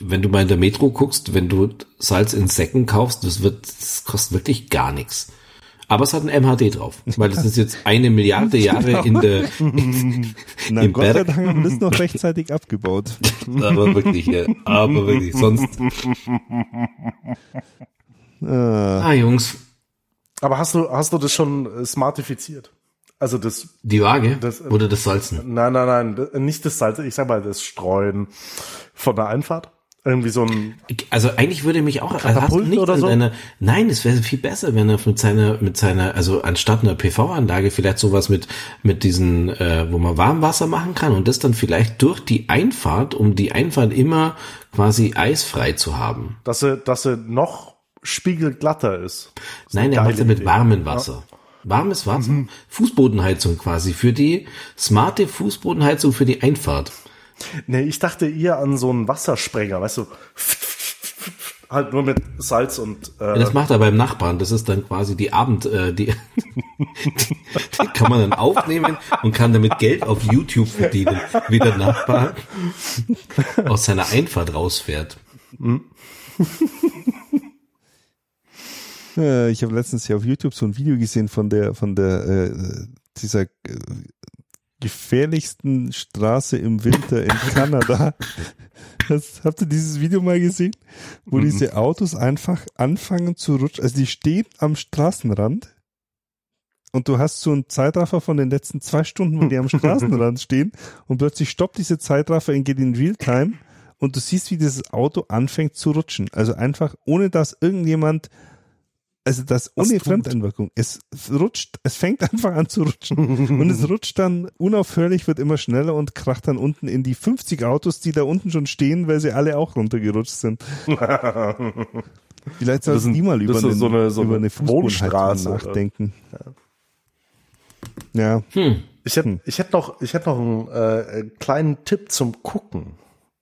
wenn du mal in der Metro guckst, wenn du Salz in Säcken kaufst, das wird, das kostet wirklich gar nichts. Aber es hat ein MHD drauf, weil das ist jetzt eine Milliarde Jahre in der, na im Gott sei. Dank haben wir das noch rechtzeitig abgebaut. aber wirklich, ja, aber wirklich, sonst, Äh, ah, Jungs, Aber hast du, hast du das schon äh, smartifiziert? Also das, die Waage Das- oder das Salzen. nein, nein, nein, nicht das Salz, ich sag mal das Streuen von der Einfahrt. Irgendwie so ein, Also eigentlich würde mich auch, also hast du Katapult nicht oder so? einer, nein, es wäre viel besser, wenn er mit seiner, mit seiner, also anstatt einer PV-Anlage vielleicht sowas mit, mit diesen, äh, wo man Warmwasser machen kann und das dann vielleicht durch die Einfahrt, um die Einfahrt immer quasi eisfrei zu haben. dass sie, dass sie noch spiegelglatter ist. Das Nein, er macht ja mit warmem Wasser. Warmes Wasser, Fußbodenheizung quasi für die smarte Fußbodenheizung für die Einfahrt. Nee, ich dachte eher an so einen Wassersprenger, weißt du, halt nur mit Salz und äh, Das macht er beim Nachbarn. Das ist dann quasi die Abend, äh, die, die, die kann man dann aufnehmen und kann damit Geld auf YouTube verdienen, wie der Nachbar aus seiner Einfahrt rausfährt. Äh, ich habe letztens hier auf YouTube so ein Video gesehen von der, von der, äh, dieser äh, gefährlichsten Straße im Winter in Kanada. Das, habt ihr dieses Video mal gesehen? Wo diese Autos einfach anfangen zu rutschen. Also die stehen am Straßenrand und du hast so einen Zeitraffer von den letzten zwei Stunden, wo die am Straßenrand stehen und plötzlich stoppt diese Zeitraffer und geht in Realtime und du siehst, wie dieses Auto anfängt zu rutschen. Also einfach, ohne dass irgendjemand also das ohne? Fremdeinwirkung. Es rutscht, es fängt einfach an zu rutschen. und es rutscht dann unaufhörlich, wird immer schneller und kracht dann unten in die 50 Autos, die da unten schon stehen, weil sie alle auch runtergerutscht sind. Vielleicht sollten die mal über, einen, so eine- so über eine eine Fußbodenheizung Wohnstraße, oder? nachdenken. Ja. Ich hätte, ich hätte noch, ich hätte noch einen äh, kleinen Tipp zum Gucken,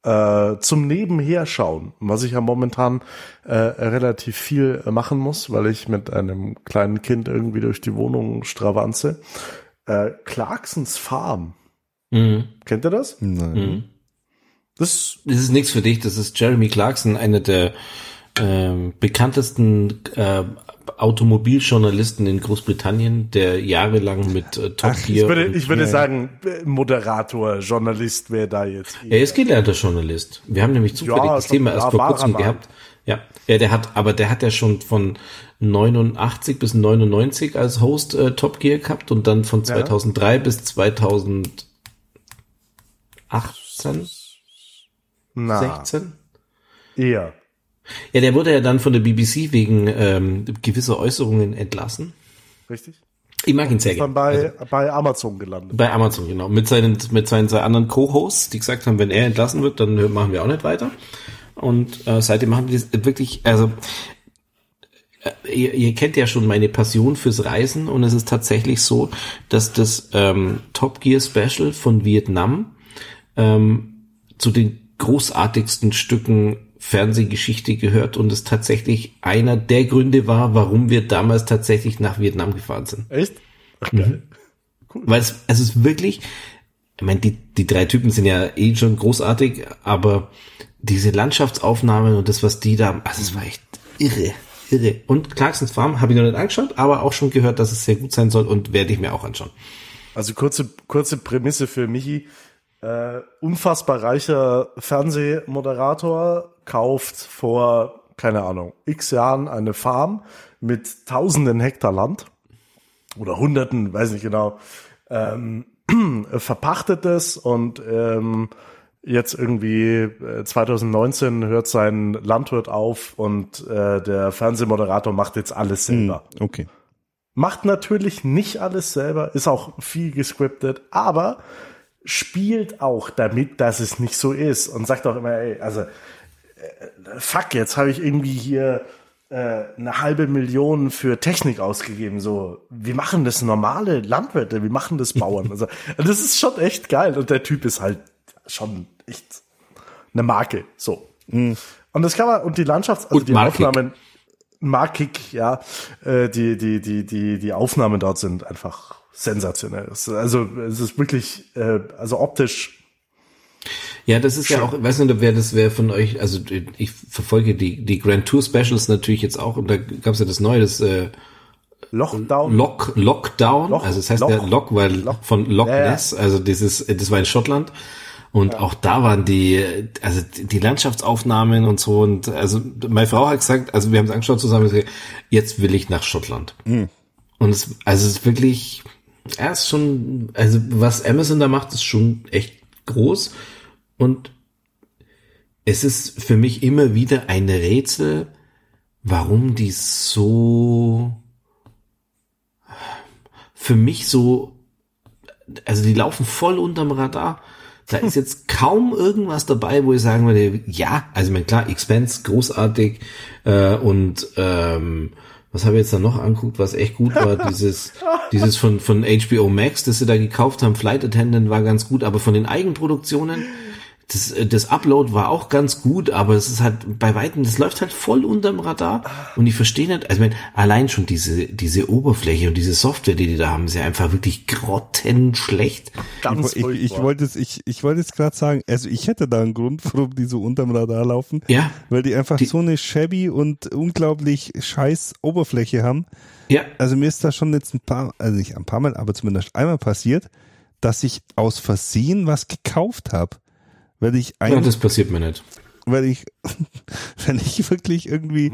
äh, zum Nebenherschauen, was ich ja momentan äh, relativ viel machen muss, weil ich mit einem kleinen Kind irgendwie durch die Wohnung stravanze. Äh, Clarksons Farm, Mhm. kennt ihr das? Nein. Mhm. Das Das ist nichts für dich. Das ist Jeremy Clarkson, einer der ähm, bekanntesten äh, Automobiljournalisten in Großbritannien, der jahrelang mit äh, Top Ich Gear. würde, und- ich würde ja. sagen, äh, Moderator, Journalist wäre da jetzt. er ist gelernter Journalist. Wir haben nämlich zufällig Ja, das Thema ja, erst vor kurzem gehabt. Ja, ja, der hat, aber der hat ja schon von 89 bis 99 als Host äh, Top Gear gehabt und dann von 2003 bis 2018, Na, 16. eher. Ja, der wurde ja dann von der BBC wegen ähm, gewisser Äußerungen entlassen. Richtig? Ich mag ihn sehr Dann gerne. bei, bei Amazon gelandet. Bei Amazon, genau. Mit seinen, mit seinen zwei anderen Co-Hosts, die gesagt haben, wenn er entlassen wird, dann machen wir auch nicht weiter. Und äh, seitdem machen wir das wirklich, also äh, ihr, ihr kennt ja schon meine Passion fürs Reisen und es ist tatsächlich so, dass das ähm, Top Gear Special von Vietnam ähm, zu den großartigsten Stücken Fernsehgeschichte gehört und es tatsächlich einer der Gründe war, warum wir damals tatsächlich nach Vietnam gefahren sind. Echt? Ach, geil. Weil es, es ist wirklich, ich meine, die, die drei Typen sind ja eh schon großartig, aber diese Landschaftsaufnahmen und das, was die da, also es war echt irre, irre. Und Clarksons Farm habe ich noch nicht angeschaut, aber auch schon gehört, dass es sehr gut sein soll und werde ich mir auch anschauen. Also kurze, kurze Prämisse für Michi. Äh, unfassbar reicher Fernsehmoderator kauft vor, keine Ahnung, x Jahren eine Farm mit tausenden Hektar Land oder hunderten, weiß nicht genau, ähm, verpachtet es und ähm, jetzt irgendwie äh, 2019 hört sein Landwirt auf und äh, der Fernsehmoderator macht jetzt alles selber. Okay. Macht natürlich nicht alles selber, ist auch viel gescriptet, aber spielt auch damit, dass es nicht so ist und sagt auch immer, ey, also äh, fuck, jetzt habe ich irgendwie hier äh, eine halbe Million für Technik ausgegeben. So, wie machen das normale Landwirte, wie machen das Bauern? Also, das ist schon echt geil und der Typ ist halt schon echt eine Marke. So. Und das kann man, und die Landschafts-, also Und die markig. Aufnahmen, markig, ja, äh, die, die, die, die, die Aufnahmen dort sind einfach sensationell. Also, es ist wirklich, äh, also optisch Ja, das ist ja auch, ich weiß nicht, wer das wer von euch, also ich verfolge die, die Grand Tour Specials natürlich jetzt auch und da gab's ja das neue, das äh, Lockdown. Lock, Lockdown, Loch- also es heißt Loch- ja Lock, weil Loch- von Loch Ja, ja. Ness, also dieses, das war in Schottland. Und auch da waren die, also die Landschaftsaufnahmen und so. Und also meine Frau hat gesagt, also wir haben es angeschaut zusammen, gesagt, jetzt will ich nach Schottland. Und es, also es ist wirklich, es ist schon, also was Amazon da macht, ist schon echt groß. Und es ist für mich immer wieder ein Rätsel, warum die so für mich so, also die laufen voll unterm Radar. Da ist jetzt kaum irgendwas dabei, wo ich sagen würde, ja, also ich meine, klar, Expense, großartig äh, und ähm, was habe ich jetzt da noch anguckt, was echt gut war, dieses, dieses von, von HBO Max, das sie da gekauft haben, Flight Attendant war ganz gut, aber von den Eigenproduktionen, das, das Upload war auch ganz gut, aber es ist halt bei Weitem, das läuft halt voll unterm Radar und ich verstehe nicht, also ich meine, allein schon diese, diese Oberfläche und diese Software, die die da haben, ist ja einfach wirklich grottenschlecht. Ganz Ich, ich, ich wollte es, ich, ich wollte jetzt gerade sagen, also ich hätte da einen Grund, warum die so unterm Radar laufen. Ja. Weil die einfach Die- so eine shabby und unglaublich scheiß Oberfläche haben. Ja, Also mir ist da schon jetzt ein paar, also nicht ein paar Mal, aber zumindest einmal passiert, dass ich aus Versehen was gekauft habe. Weil ich ja, ein, das passiert mir nicht. weil ich, wenn ich wirklich irgendwie,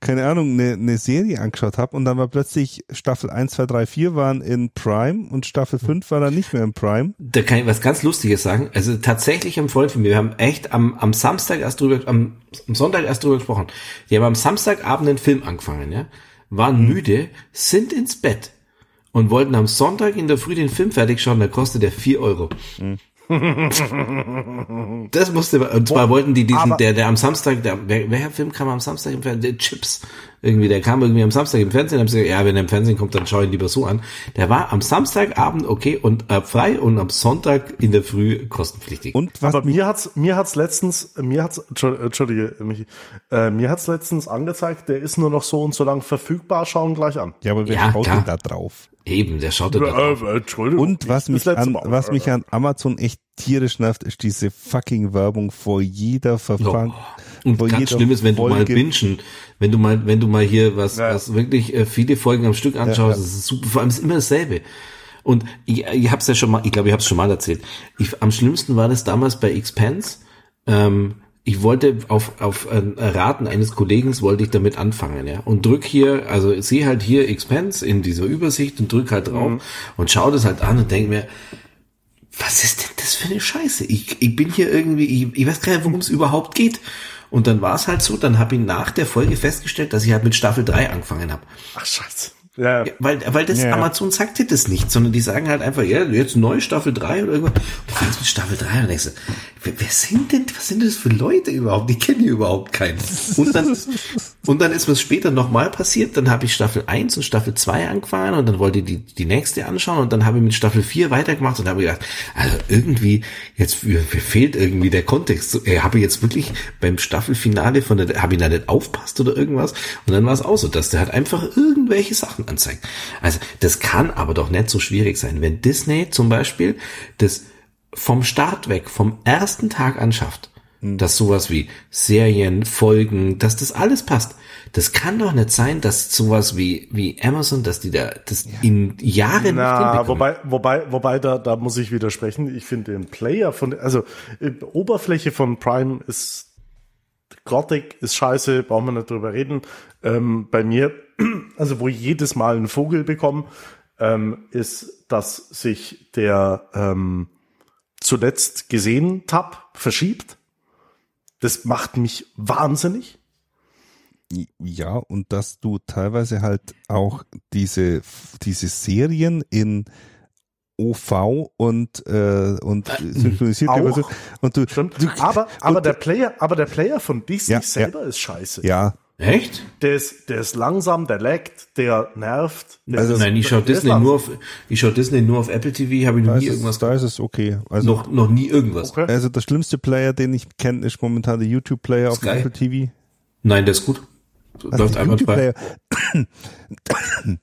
keine Ahnung, eine, eine Serie angeschaut habe und dann war plötzlich Staffel 1, 2, 3, 4 waren in Prime und Staffel 5 war dann nicht mehr in Prime. Da kann ich was ganz Lustiges sagen. Also tatsächlich ein Freund von mir, wir haben echt am, am Samstag erst drüber, am, am Sonntag erst drüber gesprochen. Die haben am Samstagabend einen Film angefangen, ja, waren müde, sind ins Bett und wollten am Sonntag in der Früh den Film fertig schauen, da kostet der vier Euro. Das musste, und zwar wollten die diesen, der, der am Samstag, der, wer, welcher Film kam am Samstag im Fernsehen? Der Chips. Irgendwie, der kam irgendwie am Samstag im Fernsehen, haben sie gesagt, ja, wenn er im Fernsehen kommt, dann schau ihn lieber so an. Der war am Samstagabend okay und äh, frei und am Sonntag in der Früh kostenpflichtig. Und was Aber mir hat's, mir hat's letztens, mir hat's, Entschu- Entschuldige, Michi, äh, mir hat's letztens angezeigt, der ist nur noch so und so lang verfügbar, schauen gleich an. ja, aber wer Ja, schaut klar. denn da drauf? Eben, der schaut da drauf. Äh, Entschuldigung. Und was mich, an, Mal. was mich an Amazon echt tierisch nervt, ist diese fucking Werbung vor jeder Verfang. Und vor ganz schlimm ist, wenn du mal Folge. bingen, wenn du mal, wenn du mal hier was, Ja. was wirklich äh, viele Folgen am Stück anschaust, Ja, ja. das ist super, vor allem ist immer dasselbe. Und ich, ich hab's ja schon mal, ich glaube, ich hab's schon mal erzählt. Ich, am schlimmsten war das damals bei Expense. Ähm, ich wollte auf, auf ein Raten eines Kollegen wollte ich damit anfangen, ja. Und drück hier, also ich sehe halt hier Expense in dieser Übersicht und drück halt drauf und schau das halt an und denk mir, was ist denn das für eine Scheiße? Ich, ich bin hier irgendwie, ich, ich weiß gar nicht, worum es überhaupt geht. Und dann war es halt so, dann habe ich nach der Folge festgestellt, dass ich halt mit Staffel 3 angefangen habe. Ach, scheiße. Ja, Ja, weil, weil das Ja. Amazon sagt dir das nicht, sondern die sagen halt einfach, ja, jetzt neu Staffel 3 oder irgendwas. Du fängst mit Staffel 3 und denkst, wer, wer sind denn, was sind das für Leute überhaupt? Die kennen hier überhaupt keinen. Und dann, und dann ist was später nochmal passiert, dann habe ich Staffel 1 und Staffel 2 angefangen und dann wollte ich die, die nächste anschauen und dann habe ich mit Staffel 4 weitergemacht und habe gedacht, also irgendwie, jetzt fehlt irgendwie der Kontext. So, äh, habe ich jetzt wirklich beim Staffelfinale von der, habe ich da nicht aufpasst oder irgendwas? Und dann war es auch so, dass der halt einfach irgendwelche Sachen anzeigt. Also das kann aber doch nicht so schwierig sein, wenn Disney zum Beispiel das vom Start weg, vom ersten Tag anschafft, dass sowas wie Serien, Folgen, dass das alles passt. Das kann doch nicht sein, dass sowas wie, wie Amazon, dass die da das in Jahren Na, wobei, wobei, wobei, da, da muss ich widersprechen. Ich finde den Player von, also äh, Oberfläche von Prime ist grottig, ist scheiße, brauchen wir nicht drüber reden. Ähm, bei mir, also wo ich jedes Mal einen Vogel bekomme, ähm, ist, dass sich der ähm, zuletzt gesehen Tab verschiebt. Das macht mich wahnsinnig. Ja, und dass du teilweise halt auch diese, diese Serien in OV und, äh, und synchronisiert auch. Und du, Stimmt. Aber, aber und, der Player, aber der Player von Disney Ja, selber ist scheiße. ja, Echt? Der ist, der ist langsam, der laggt, der nervt. Der Also- ist, Nein, ich schaue der Disney nur auf, ich schaue Disney nur auf Apple TV, habe ich noch da nie ist, irgendwas es, da ist es okay. Also, noch, noch nie irgendwas. Okay. also der schlimmste Player, den ich kenne, ist momentan der YouTube-Player auf Sky? Apple TV. Nein, das ist gut. Also Läuft der einfach frei. YouTube-Player.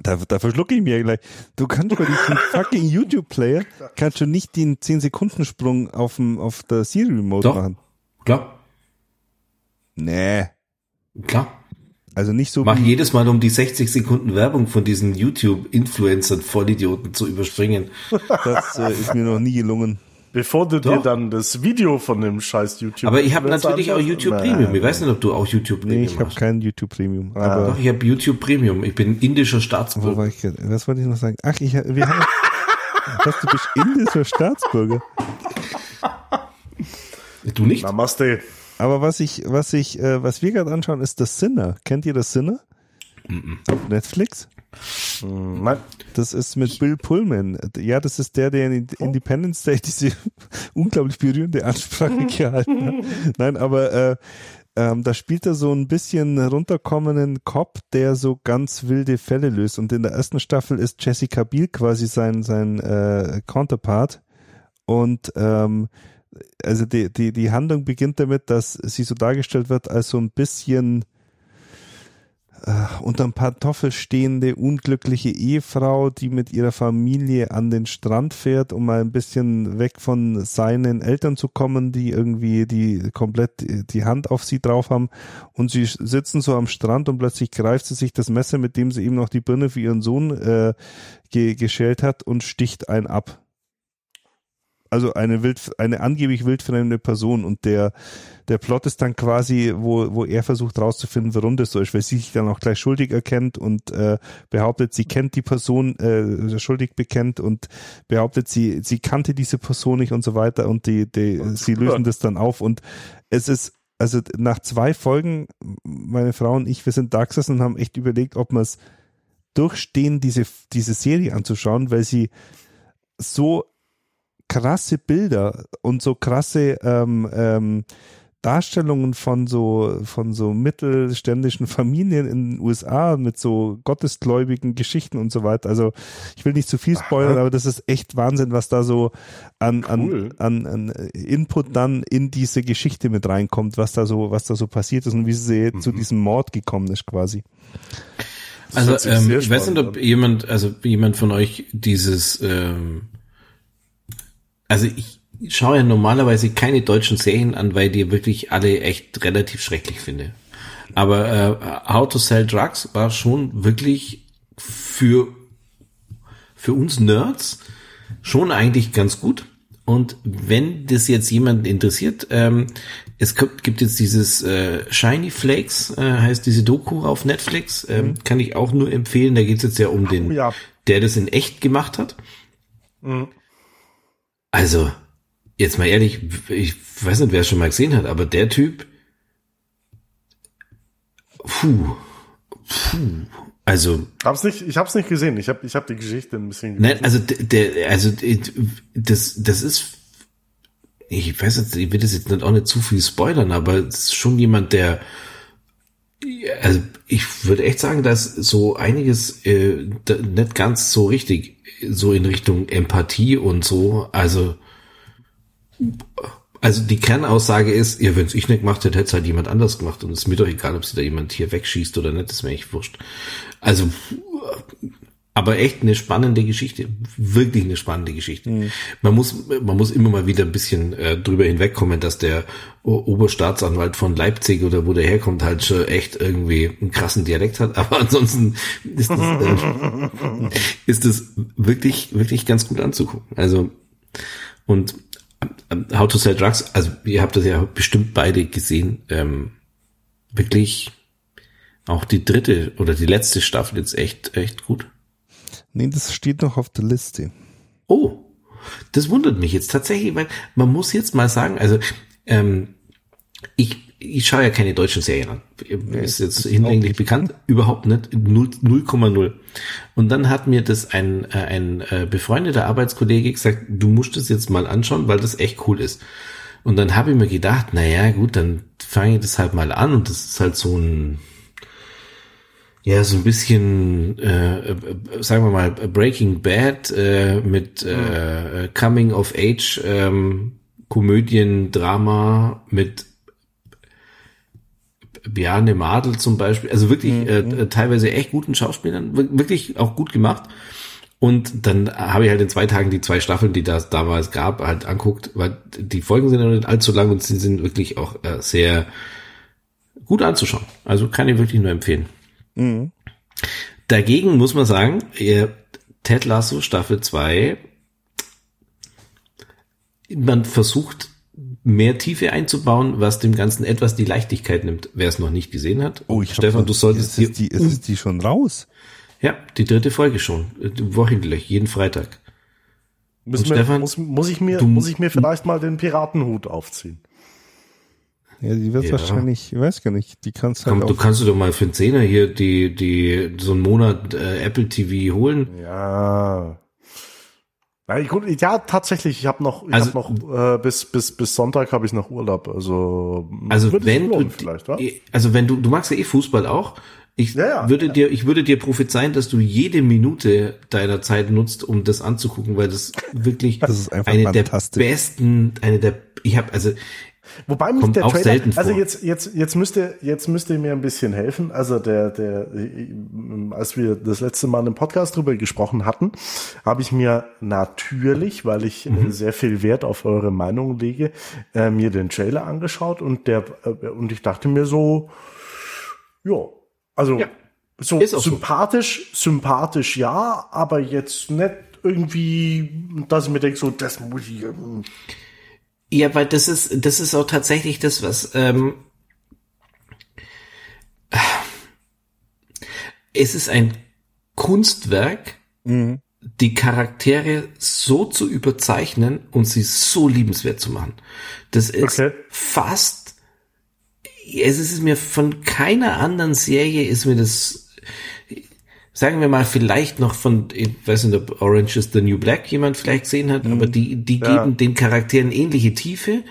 Da, da verschlucke ich mir gleich. Du kannst bei diesem fucking YouTube-Player kannst du nicht den 10-Sekunden-Sprung auf, dem, auf der Siri-Remote machen. Klar, Nee. Klar. Also nicht so Mach jedes Mal, um die 60 Sekunden Werbung von diesen YouTube-Influencern, Vollidioten zu überspringen. das äh, ist mir noch nie gelungen. Bevor du dir Doch. dann das Video von dem scheiß YouTube. Aber ich habe natürlich auch YouTube na, Premium. Ich weiß nicht, ob du auch YouTube Nee, Premium ich habe kein YouTube Premium. Ah. Aber Doch, ich habe YouTube Premium. Ich bin indischer wo Staatsbürger. war ich, was wollte ich noch sagen? Ach, ich, wir haben, was, du bist indischer Staatsbürger. Du nicht? Namaste. Aber was ich, was ich, äh, was wir gerade anschauen, ist das Sinner. Kennt ihr das Sinner? Auf Netflix? Hm, Nein. Das ist mit Bill Pullman. Ja, das ist der, der in Independence Day diese unglaublich berührende Ansprache gehalten hat. Nein, aber äh, ähm, da spielt er so ein bisschen runterkommenden Cop, der so ganz wilde Fälle löst. Und in der ersten Staffel ist Jessica Biel quasi sein sein äh, Counterpart. Und ähm, also die, die, die Handlung beginnt damit, dass sie so dargestellt wird als so ein bisschen äh, unterm Pantoffel stehende, unglückliche Ehefrau, die mit ihrer Familie an den Strand fährt, um mal ein bisschen weg von seinen Eltern zu kommen, die irgendwie die komplett die Hand auf sie drauf haben. Und sie sitzen so am Strand und plötzlich greift sie sich das Messer, mit dem sie eben noch die Birne für ihren Sohn äh, ge geschält hat und sticht einen ab. Also eine wild, eine angeblich wildfremde Person und der der Plot ist dann quasi, wo, wo er versucht rauszufinden, warum das so ist, weil sie sich dann auch gleich schuldig erkennt und äh, behauptet, sie kennt die Person, äh, schuldig bekennt und behauptet, sie, sie kannte diese Person nicht und so weiter und die, die sie lösen das dann auf und es ist, also nach zwei Folgen, meine Frau und ich, wir sind da gesessen und haben echt überlegt, ob wir es durchstehen, diese, diese Serie anzuschauen, weil sie so krasse Bilder und so krasse ähm, ähm, Darstellungen von so von so mittelständischen Familien in den USA mit so gottesgläubigen Geschichten und so weiter. Also ich will nicht zu viel spoilern, aber das ist echt Wahnsinn, was da so an, Cool. an, an, an Input dann in diese Geschichte mit reinkommt, was da so was da so passiert ist und wie sie zu diesem Mord gekommen ist quasi. Also ähm, ich weiß nicht, ob an. jemand, also jemand von euch dieses, ähm, also ich schaue ja normalerweise keine deutschen Serien an, weil die wirklich alle echt relativ schrecklich finde. Aber äh, How to Sell Drugs war schon wirklich für für uns Nerds schon eigentlich ganz gut. Und wenn das jetzt jemanden interessiert, ähm, es gibt, gibt jetzt dieses äh, Shiny Flakes, äh, heißt diese Doku auf Netflix, ähm, mhm. kann ich auch nur empfehlen. Da geht es jetzt ja um den, ja. der das in echt gemacht hat. Mhm. Also, jetzt mal ehrlich, ich weiß nicht, wer es schon mal gesehen hat, aber der Typ, puh, puh, also hab's nicht, ich hab's nicht gesehen. Ich habe ich hab die Geschichte ein bisschen gelesen. Nein, also der also das das ist ich weiß jetzt, ich will das jetzt nicht auch nicht zu viel spoilern, aber es ist schon jemand, der also ich würde echt sagen, dass so einiges äh, nicht ganz so richtig so in Richtung Empathie und so, also also die Kernaussage ist, ja, wenn es ich nicht gemacht hätte, hätte es halt jemand anders gemacht. Und es ist mir doch egal, ob sie da jemand hier wegschießt oder nicht, ist mir echt wurscht. Also, aber echt eine spannende Geschichte. Wirklich eine spannende Geschichte. Mhm. Man muss, man muss immer mal wieder ein bisschen äh, drüber hinwegkommen, dass der Oberstaatsanwalt von Leipzig oder wo der herkommt, halt schon echt irgendwie einen krassen Dialekt hat. Aber ansonsten ist das, äh, ist das wirklich, wirklich ganz gut anzugucken. Also, und How to Sell Drugs, also ihr habt das ja bestimmt beide gesehen, ähm, wirklich auch die dritte oder die letzte Staffel jetzt echt, echt gut. Nee, das steht noch auf der Liste. Oh, das wundert mich jetzt tatsächlich, weil man muss jetzt mal sagen, also ähm, ich ich schaue ja keine deutschen Serien an. Ist jetzt hinlänglich bekannt. Überhaupt nicht. 0,0. Und dann hat mir das ein, äh, ein äh, befreundeter Arbeitskollege gesagt, du musst es jetzt mal anschauen, weil das echt cool ist. Und dann habe ich mir gedacht, na ja, gut, dann fange ich das halt mal an und das ist halt so ein, ja, so ein bisschen, äh, sagen wir mal, Breaking Bad äh, mit äh, Coming of Age ähm, Komödien, Drama mit Bjarne Madel zum Beispiel, also wirklich mhm. äh, teilweise echt guten Schauspielern, wirklich auch gut gemacht. Und dann habe ich halt in zwei Tagen die zwei Staffeln, die das damals gab, halt anguckt, weil die Folgen sind ja nicht allzu lang und sie sind wirklich auch äh, sehr gut anzuschauen. Also kann ich wirklich nur empfehlen. Mhm. Dagegen muss man sagen, Ted Lasso Staffel 2, man versucht mehr Tiefe einzubauen, was dem Ganzen etwas die Leichtigkeit nimmt, wer es noch nicht gesehen hat. Oh, ich Stefan, du solltest ist, die, ist es die schon raus? Ja, die dritte Folge schon, wöchentlich, jeden Freitag. Müssen Stefan, muss, muss, ich mir, du, muss ich mir vielleicht mal den Piratenhut aufziehen? Ja, die wird ja. wahrscheinlich, ich weiß gar nicht, die kannst halt Komm, Du kannst du doch mal für einen Zehner hier die, die, so einen Monat äh, Apple TV holen. Ja. Ja, gut, ja, tatsächlich, ich habe noch, ich also, hab noch äh, bis bis bis Sonntag habe ich noch Urlaub, also also wenn lohnen, du also wenn du du magst ja eh Fußball auch, ich ja, ja, würde ja. dir ich würde dir prophezeien, dass du jede Minute deiner Zeit nutzt, um das anzugucken, weil das wirklich das eine der besten, eine der ich habe also Wobei mich der Trailer, also jetzt, jetzt, jetzt müsste, jetzt müsste ihr mir ein bisschen helfen. Also der, der, als wir das letzte Mal im Podcast drüber gesprochen hatten, habe ich mir natürlich, weil ich äh, mhm. sehr viel Wert auf eure Meinung lege, äh, mir den Trailer angeschaut und der, äh, und ich dachte mir so, ja, also, ja, so sympathisch, so. sympathisch ja, aber jetzt nicht irgendwie, dass ich mir denke, so, das muss ich, ähm, ja, weil das ist, das ist auch tatsächlich das, was ähm, es ist ein Kunstwerk, mhm. die Charaktere so zu überzeichnen und sie so liebenswert zu machen. Das ist okay. fast, es ist mir von keiner anderen Serie ist mir das sagen wir mal, vielleicht noch von, ich weiß nicht, ob Orange is the New Black jemand vielleicht gesehen hat, mhm. aber die, die ja. geben den Charakteren ähnliche Tiefe.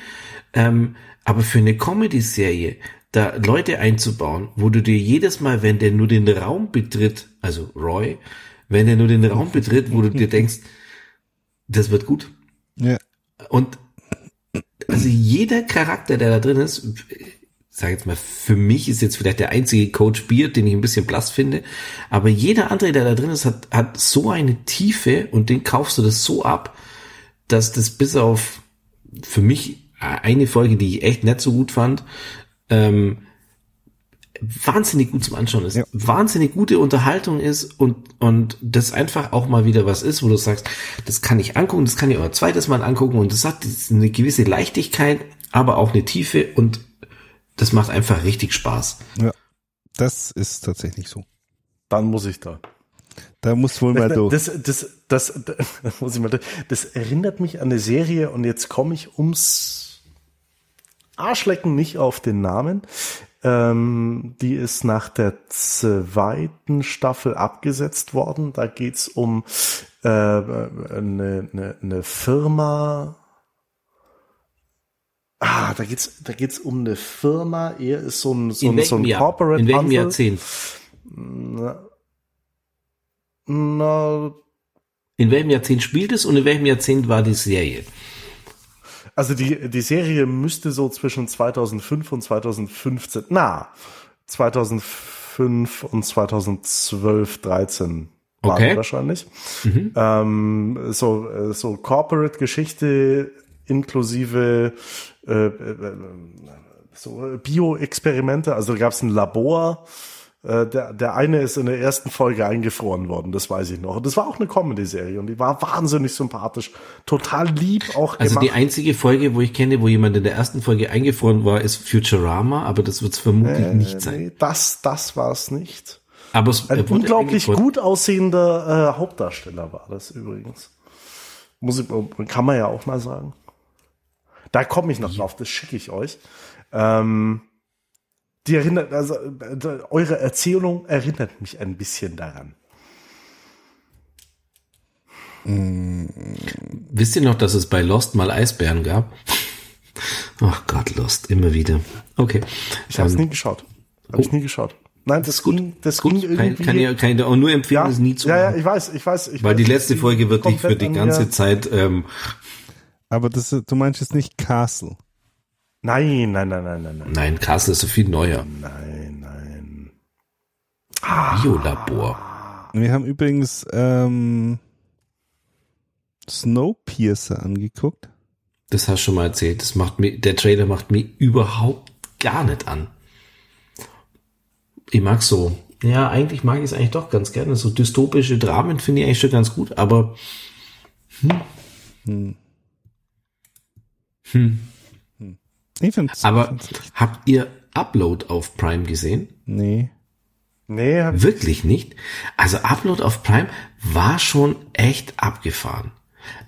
Ähm, aber für eine Comedy-Serie, da Leute einzubauen, wo du dir jedes Mal, wenn der nur den Raum betritt, also Roy, wenn der nur den Raum betritt, wo du dir denkst, das wird gut. Ja. Und also jeder Charakter, der da drin ist, sage jetzt mal, für mich ist jetzt vielleicht der einzige Coach Beard, den ich ein bisschen blass finde, aber jeder andere, der da drin ist, hat, hat so eine Tiefe und den kaufst du das so ab, dass das bis auf für mich eine Folge, die ich echt nicht so gut fand, ähm, wahnsinnig gut zum Anschauen ist, ja. wahnsinnig gute Unterhaltung ist und, und das einfach auch mal wieder was ist, wo du sagst, das kann ich angucken, das kann ich auch ein zweites Mal angucken und das hat eine gewisse Leichtigkeit, aber auch eine Tiefe und das macht einfach richtig Spaß. Ja, das ist tatsächlich so. Dann muss ich da. Da muss wohl mal durch. Das, das, das, das, muss ich mal durch. Das erinnert mich an eine Serie und jetzt komme ich ums Arschlecken nicht auf den Namen. Ähm, die ist nach der zweiten Staffel abgesetzt worden. Da geht's um äh, eine, eine, eine Firma, Ah, da geht's, da geht's um eine Firma. Er ist so ein, so ein, so ein Jahr? Corporate. In welchem Jahrzehnt? Na, na, in welchem Jahrzehnt spielt es und in welchem Jahrzehnt war die Serie? Also die, die Serie müsste so zwischen 2005 und 2015, na, 2005 und 2012, 13 okay. wahrscheinlich. Mhm. Ähm, so, so Corporate-Geschichte inklusive äh, äh, so Bio-Experimente. Also da gab es ein Labor. Äh, der, der eine ist in der ersten Folge eingefroren worden, das weiß ich noch. Und das war auch eine Comedy-Serie und die war wahnsinnig sympathisch, total lieb auch Also die einzige Folge, wo ich kenne, wo jemand in der ersten Folge eingefroren war, ist Futurama, aber das wird es vermutlich äh, nicht sein. Nee, das, das war es nicht. Aber es, ein unglaublich gut aussehender äh, Hauptdarsteller war das übrigens. Muss ich, kann man ja auch mal sagen. Da komme ich noch drauf, das schicke ich euch. Ähm, die erinnert, also äh, eure Erzählung erinnert mich ein bisschen daran. Mm. Wisst ihr noch, dass es bei Lost mal Eisbären gab? Ach Gott, Lost, immer wieder. Okay. Ich habe es ähm, nie geschaut. Habe oh. ich nie geschaut. Nein, das, gut. Ging, das gut. ging irgendwie. Kann, kann, kann ich auch nur empfehlen, ja, es nie zu machen. Ja, ja, ich weiß, ich weiß. Ich Weil weiß, die letzte Folge wird dich für die ganze Zeit ähm, aber das, du meinst jetzt nicht Castle. Nein, nein, nein, nein, nein. Nein, nein Castle ist so viel neuer. Nein, nein. Biolabor. Wir haben übrigens ähm, Snowpiercer angeguckt. Das hast du schon mal erzählt. Das macht mir, der Trailer macht mir überhaupt gar nicht an. Ich mag so. Ja, eigentlich mag ich es eigentlich doch ganz gerne. So dystopische Dramen finde ich eigentlich schon ganz gut, aber hm. Hm. Hm. hm. Ich find's, Aber find's habt ihr Upload auf Prime gesehen? Nee. Nee. Wirklich nicht? Also Upload auf Prime war schon echt abgefahren.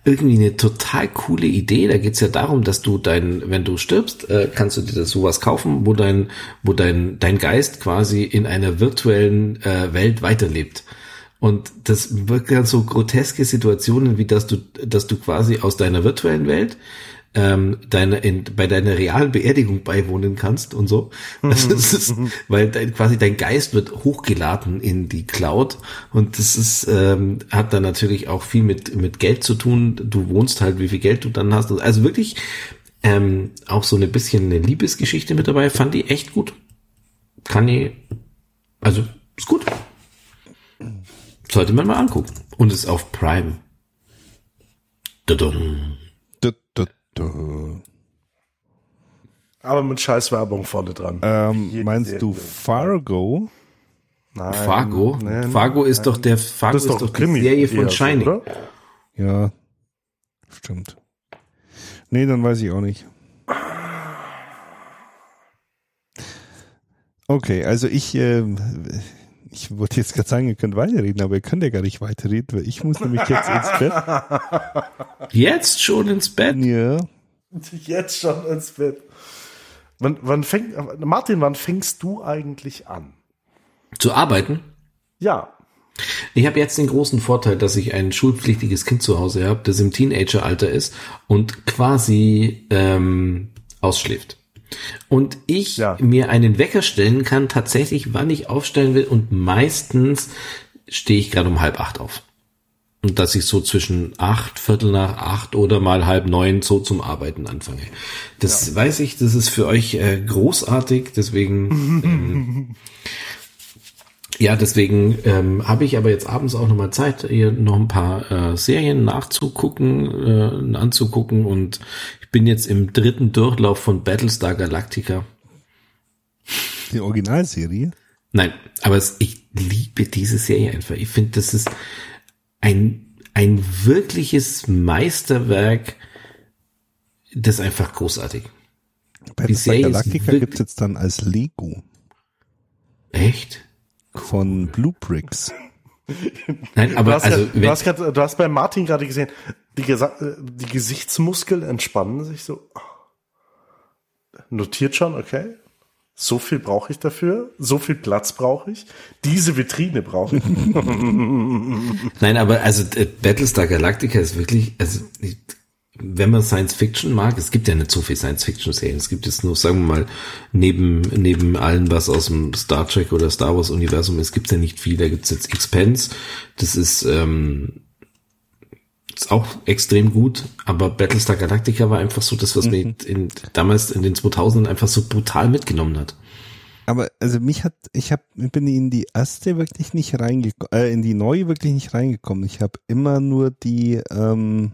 Irgendwie eine total coole Idee. Da geht's ja darum, dass du dein, wenn du stirbst, äh, kannst du dir das sowas kaufen, wo dein, wo dein, dein Geist quasi in einer virtuellen äh, Welt weiterlebt. Und das wirkt so groteske Situationen, wie dass du, dass du quasi aus deiner virtuellen Welt ähm, deine, in, bei deiner realen Beerdigung beiwohnen kannst und so. Das ist, weil dein, quasi dein Geist wird hochgeladen in die Cloud und das ist, ähm, hat dann natürlich auch viel mit, mit Geld zu tun. Du wohnst halt, wie viel Geld du dann hast. Also wirklich ähm, auch so eine bisschen eine Liebesgeschichte mit dabei, fand ich echt gut. Kann ich, also ist gut. Sollte man mal angucken. Und ist auf Prime. Dadum. Aber mit Scheißwerbung vorne dran. Ähm, meinst du Fargo? Nein, Fargo? Nein, Fargo ist nein. doch der Fargo ist, doch, doch Krimi die Serie von Shining. So, ja, stimmt. Nee, dann weiß ich auch nicht. Okay, also ich, äh, ich wollte jetzt gerade sagen, ihr könnt weiterreden, aber ihr könnt ja gar nicht weiterreden, weil ich muss nämlich jetzt ins Bett. Jetzt schon ins Bett? Ja. Jetzt schon ins Bett. Wann, wann fängt, Martin, wann fängst du eigentlich an? Zu arbeiten? Ja. Ich habe jetzt den großen Vorteil, dass ich ein schulpflichtiges Kind zu Hause habe, das im Teenageralter ist und quasi ähm, ausschläft. Und ich ja. mir einen Wecker stellen kann, tatsächlich, wann ich aufstellen will. Und meistens stehe ich gerade um halb acht auf. Und dass ich so zwischen acht, Viertel nach acht oder mal halb neun so zum Arbeiten anfange. Das ja. weiß ich, das ist für euch äh, großartig, deswegen ähm, ja, deswegen ähm, habe ich aber jetzt abends auch nochmal Zeit, hier noch ein paar äh, Serien nachzugucken, äh, anzugucken und ich bin jetzt im dritten Durchlauf von Battlestar Galactica. Die Originalserie? Nein, aber es, ich liebe diese Serie einfach. Ich finde, das ist ein, ein wirkliches Meisterwerk, das ist einfach großartig. Battlestar Galactica gibt's jetzt dann als Lego. Echt? Von Blue Bricks. Nein, aber du hast, also, ja, du, hast grad, du hast bei Martin gerade gesehen, die, die Gesichtsmuskeln entspannen sich so. Notiert schon, okay. So viel brauche ich dafür, so viel Platz brauche ich, diese Vitrine brauche ich. Nein, aber also äh, Battlestar Galactica ist wirklich, also wenn man Science Fiction mag, es gibt ja nicht so viel Science Fiction Serien, es gibt jetzt nur, sagen wir mal, neben neben allen, was aus dem Star Trek oder Star Wars Universum ist, gibt's ja nicht viel. Da gibt's jetzt Expense, das ist ähm, ist auch extrem gut, aber Battlestar Galactica war einfach so das, was mhm. mich in, damals in den 2000ern einfach so brutal mitgenommen hat. Aber also mich hat, ich habe, bin in die erste wirklich nicht reingekommen, äh, in die neue wirklich nicht reingekommen. Ich habe immer nur die, ähm,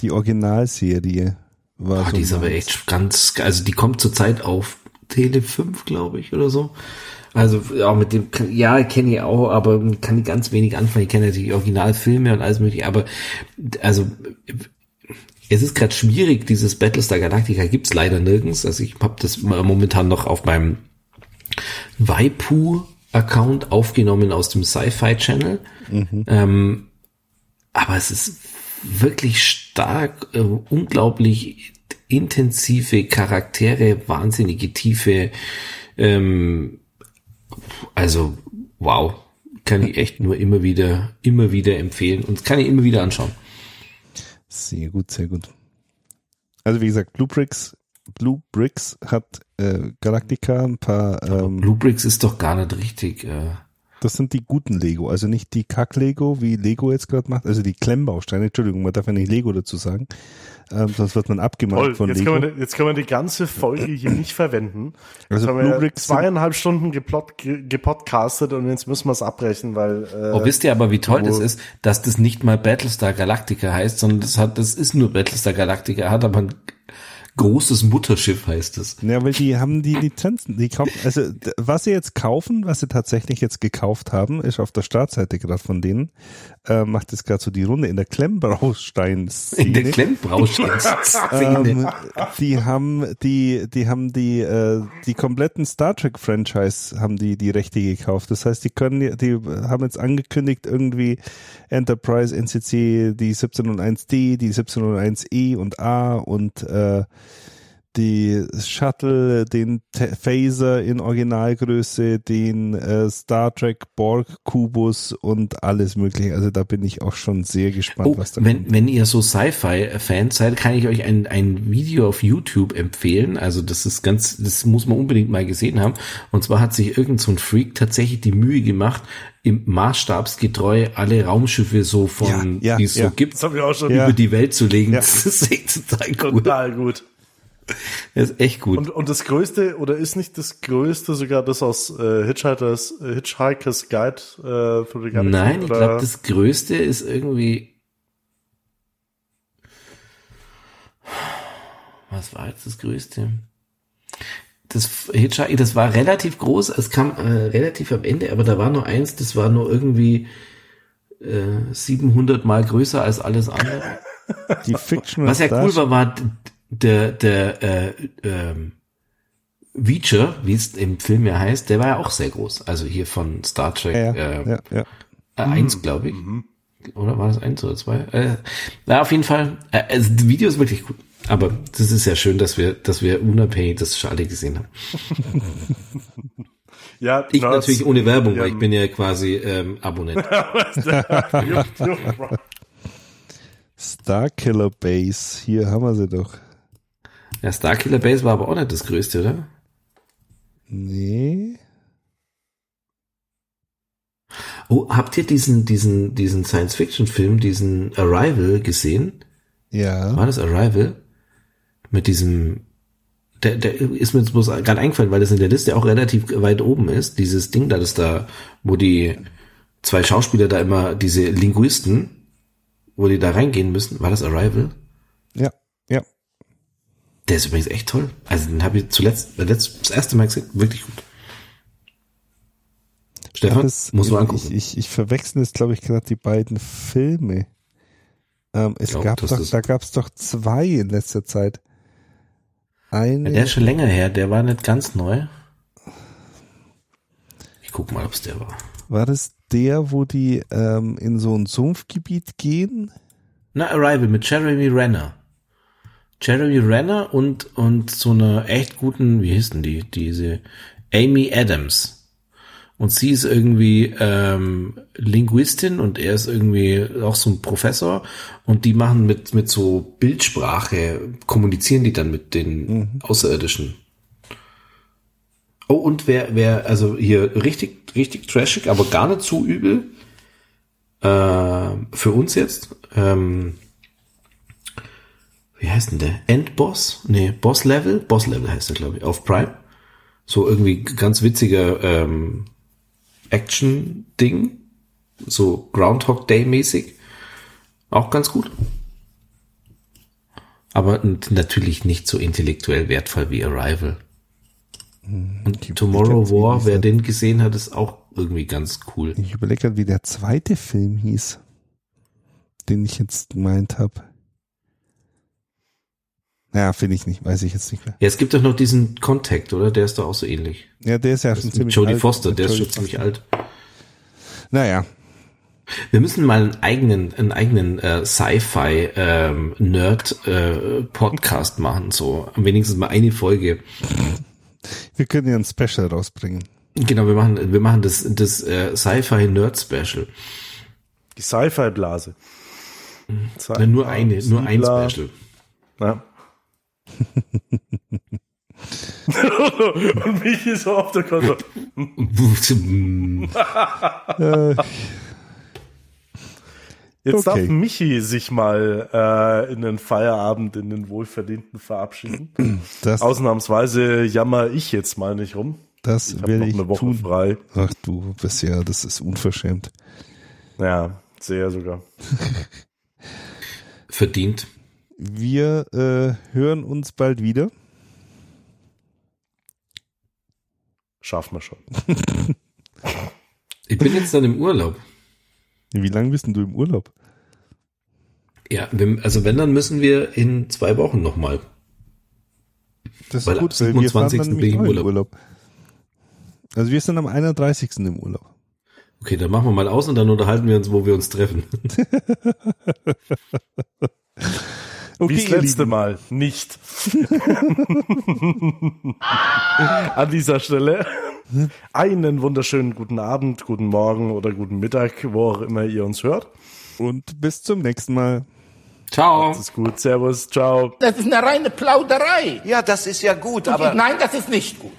die Originalserie. War oh, so die ist aber echt ganz, also die kommt zurzeit auf Tele 5, glaube ich, oder so. Also auch mit dem, ja, kenne ich auch, aber kann ganz wenig anfangen. Ich kenne natürlich Originalfilme und alles mögliche, aber also es ist gerade schwierig, dieses Battlestar Galactica gibt's leider nirgends. Also ich habe das momentan noch auf meinem Waipu-Account aufgenommen aus dem Sci-Fi Channel. Mhm. Ähm, aber es ist wirklich stark, äh, unglaublich intensive Charaktere, wahnsinnige Tiefe, ähm, also, wow. Kann ich echt nur immer wieder, immer wieder empfehlen und kann ich immer wieder anschauen. Sehr gut, sehr gut. Also wie gesagt, Blue Bricks, Blue Bricks hat äh, Galactica ein paar. Ähm, Blue Bricks ist doch gar nicht richtig. Äh, das sind die guten Lego, also nicht die Kack-Lego, wie Lego jetzt gerade macht, also die Klemmbausteine, Entschuldigung, man darf ja nicht Lego dazu sagen, ähm, sonst wird man abgemahnt Toll, von jetzt Lego. Kann man, jetzt kann man die ganze Folge hier nicht verwenden. Also haben wir zweieinhalb Stunden geplot, gepodcastet und jetzt müssen wir es abbrechen, weil... Äh, oh, wisst ihr aber, wie toll das ist, dass das nicht mal Battlestar Galactica heißt, sondern das hat, das ist nur Battlestar Galactica, hat aber ein großes Mutterschiff heißt es. Ja, weil die haben die Lizenzen, die kaufen, also was sie jetzt kaufen, was sie tatsächlich jetzt gekauft haben, ist auf der Startseite gerade von denen, äh, macht jetzt gerade so die Runde in der Klemmbraustein. In der Klemmbraustein. ähm, die haben die, die haben die, äh, die kompletten Star Trek Franchise haben die die Rechte gekauft. Das heißt, die können, die haben jetzt angekündigt irgendwie Enterprise, NCC, die 1701D, die 1701E und A und äh, die Shuttle, den Phaser in Originalgröße, den äh, Star Trek Borg Kubus und alles mögliche. Also da bin ich auch schon sehr gespannt, oh, was da wenn, kommt. Wenn ihr so Sci-Fi-Fans seid, kann ich euch ein, ein Video auf YouTube empfehlen. Also das ist ganz, das muss man unbedingt mal gesehen haben. Und zwar hat sich irgend so ein Freak tatsächlich die Mühe gemacht, im maßstabsgetreu alle Raumschiffe so von, ja, ja, die es ja. so gibt, über die Welt zu legen. Das ist echt total gut. Total gut. Das ist echt gut. Und, und das Größte, oder ist nicht das Größte sogar das aus äh, Hitchhikers, Hitchhikers Guide äh, für die Galaxie? Nein, ich glaube, das Größte ist irgendwie. Was war jetzt das Größte? Das Hitchhiker, das war relativ groß, es kam äh, relativ am Ende, aber da war nur eins, das war nur irgendwie äh, 700 mal größer als alles andere. Die Fiction Was ja cool war, war der, der äh, ähm, Veacher, wie es im Film ja heißt, der war ja auch sehr groß. Also hier von Star Trek ja, äh, ja, ja. Äh, eins, mhm. glaube ich. Mhm. Oder war das eins oder zwei? Äh, na, auf jeden Fall. Äh, also das Video ist wirklich gut. Aber das ist ja schön, dass wir, dass wir unabhängig das schon alle gesehen haben. ja, ich Nerds, natürlich ohne Werbung, ja, weil ich bin ja quasi ähm, Abonnent. Starkiller Base, hier haben wir sie doch. Ja, Starkiller Base war aber auch nicht das größte, oder? Nee. Oh, habt ihr diesen, diesen, diesen Science-Fiction-Film, diesen Arrival gesehen? Ja. War das Arrival? Mit diesem, der, der ist mir jetzt bloß gerade eingefallen, weil das in der Liste auch relativ weit oben ist. Dieses Ding da, das da, wo die zwei Schauspieler da immer, diese Linguisten, wo die da reingehen müssen. War das Arrival? Ja, ja. Der ist übrigens echt toll. Also den habe ich zuletzt, letzt, das erste Mal gesehen. Wirklich gut. Stefan, das, muss man angucken. Ich, ich, ich verwechsel jetzt, glaube ich, gerade die beiden Filme. Ähm, es glaub, gab doch, da gab es doch zwei in letzter Zeit. Eine, Ja, der ist schon länger her, der war nicht ganz neu. Ich guck mal, ob es der war. war das der, wo die ähm, in so ein Sumpfgebiet gehen? Na, Arrival mit Jeremy Renner. Jeremy Renner und, und so einer echt guten, wie hieß denn die, diese Amy Adams. Und sie ist irgendwie ähm, Linguistin und er ist irgendwie auch so ein Professor und die machen mit, mit so Bildsprache, kommunizieren die dann mit den Außerirdischen. Oh, und wer, wer, also hier richtig, richtig trashig, aber gar nicht so übel, äh, für uns jetzt, ähm, wie heißt denn der? Endboss? Nee, Boss Level? Boss Level heißt der, glaube ich, auf Prime. So irgendwie ganz witziger ähm, Action-Ding. So Groundhog Day-mäßig. Auch ganz gut. Aber natürlich nicht so intellektuell wertvoll wie Arrival. Und die- Tomorrow War, wer den gesehen hat, ist auch irgendwie ganz cool. Ich überlege gerade, wie der zweite Film hieß, den ich jetzt gemeint habe. Naja, finde ich nicht, weiß ich jetzt nicht mehr. Ja, es gibt doch noch diesen Contact, oder? Der ist doch auch so ähnlich. Ja, der ist ja schon Mit ziemlich Jodie alt. Foster, der ist schon ziemlich alt. Naja, Wir müssen mal einen eigenen, einen eigenen äh, Sci-Fi ähm, Nerd äh, Podcast machen, so wenigstens mal eine Folge. wir können ja ein Special rausbringen. Genau, wir machen, wir machen das, das äh, Sci-Fi Nerd Special. Die Sci-Fi-Blase. Nur eine, nur ein. Special. Ja. Und Michi so auf der Konto. Äh, Jetzt Okay. darf Michi sich mal äh, in den Feierabend, in den Wohlverdienten verabschieden. das Ausnahmsweise jammer ich jetzt mal nicht rum. das Ich werde noch ich eine Woche tun. frei. Ach du bist ja, das ist unverschämt. Ja, sehr sogar. Verdient. Wir äh, hören uns bald wieder. Schaffen wir schon. Ich bin jetzt dann im Urlaub. Wie lange bist denn du im Urlaub? Ja, also wenn, dann müssen wir in zwei Wochen nochmal. Das Weil ist am gut, weil wir fahren 27. dann bin im in Urlaub. Also wir sind am 31. im Urlaub. Okay, dann machen wir mal aus und dann unterhalten wir uns, wo wir uns treffen. Okay, Wie das letzte Lieben. Mal. Nicht. An dieser Stelle einen wunderschönen guten Abend, guten Morgen oder guten Mittag, wo auch immer ihr uns hört. Und bis zum nächsten Mal. Ciao. Macht's gut. Servus. Ciao. Das ist eine reine Plauderei. Ja, das ist ja gut, Und aber nein, das ist nicht gut.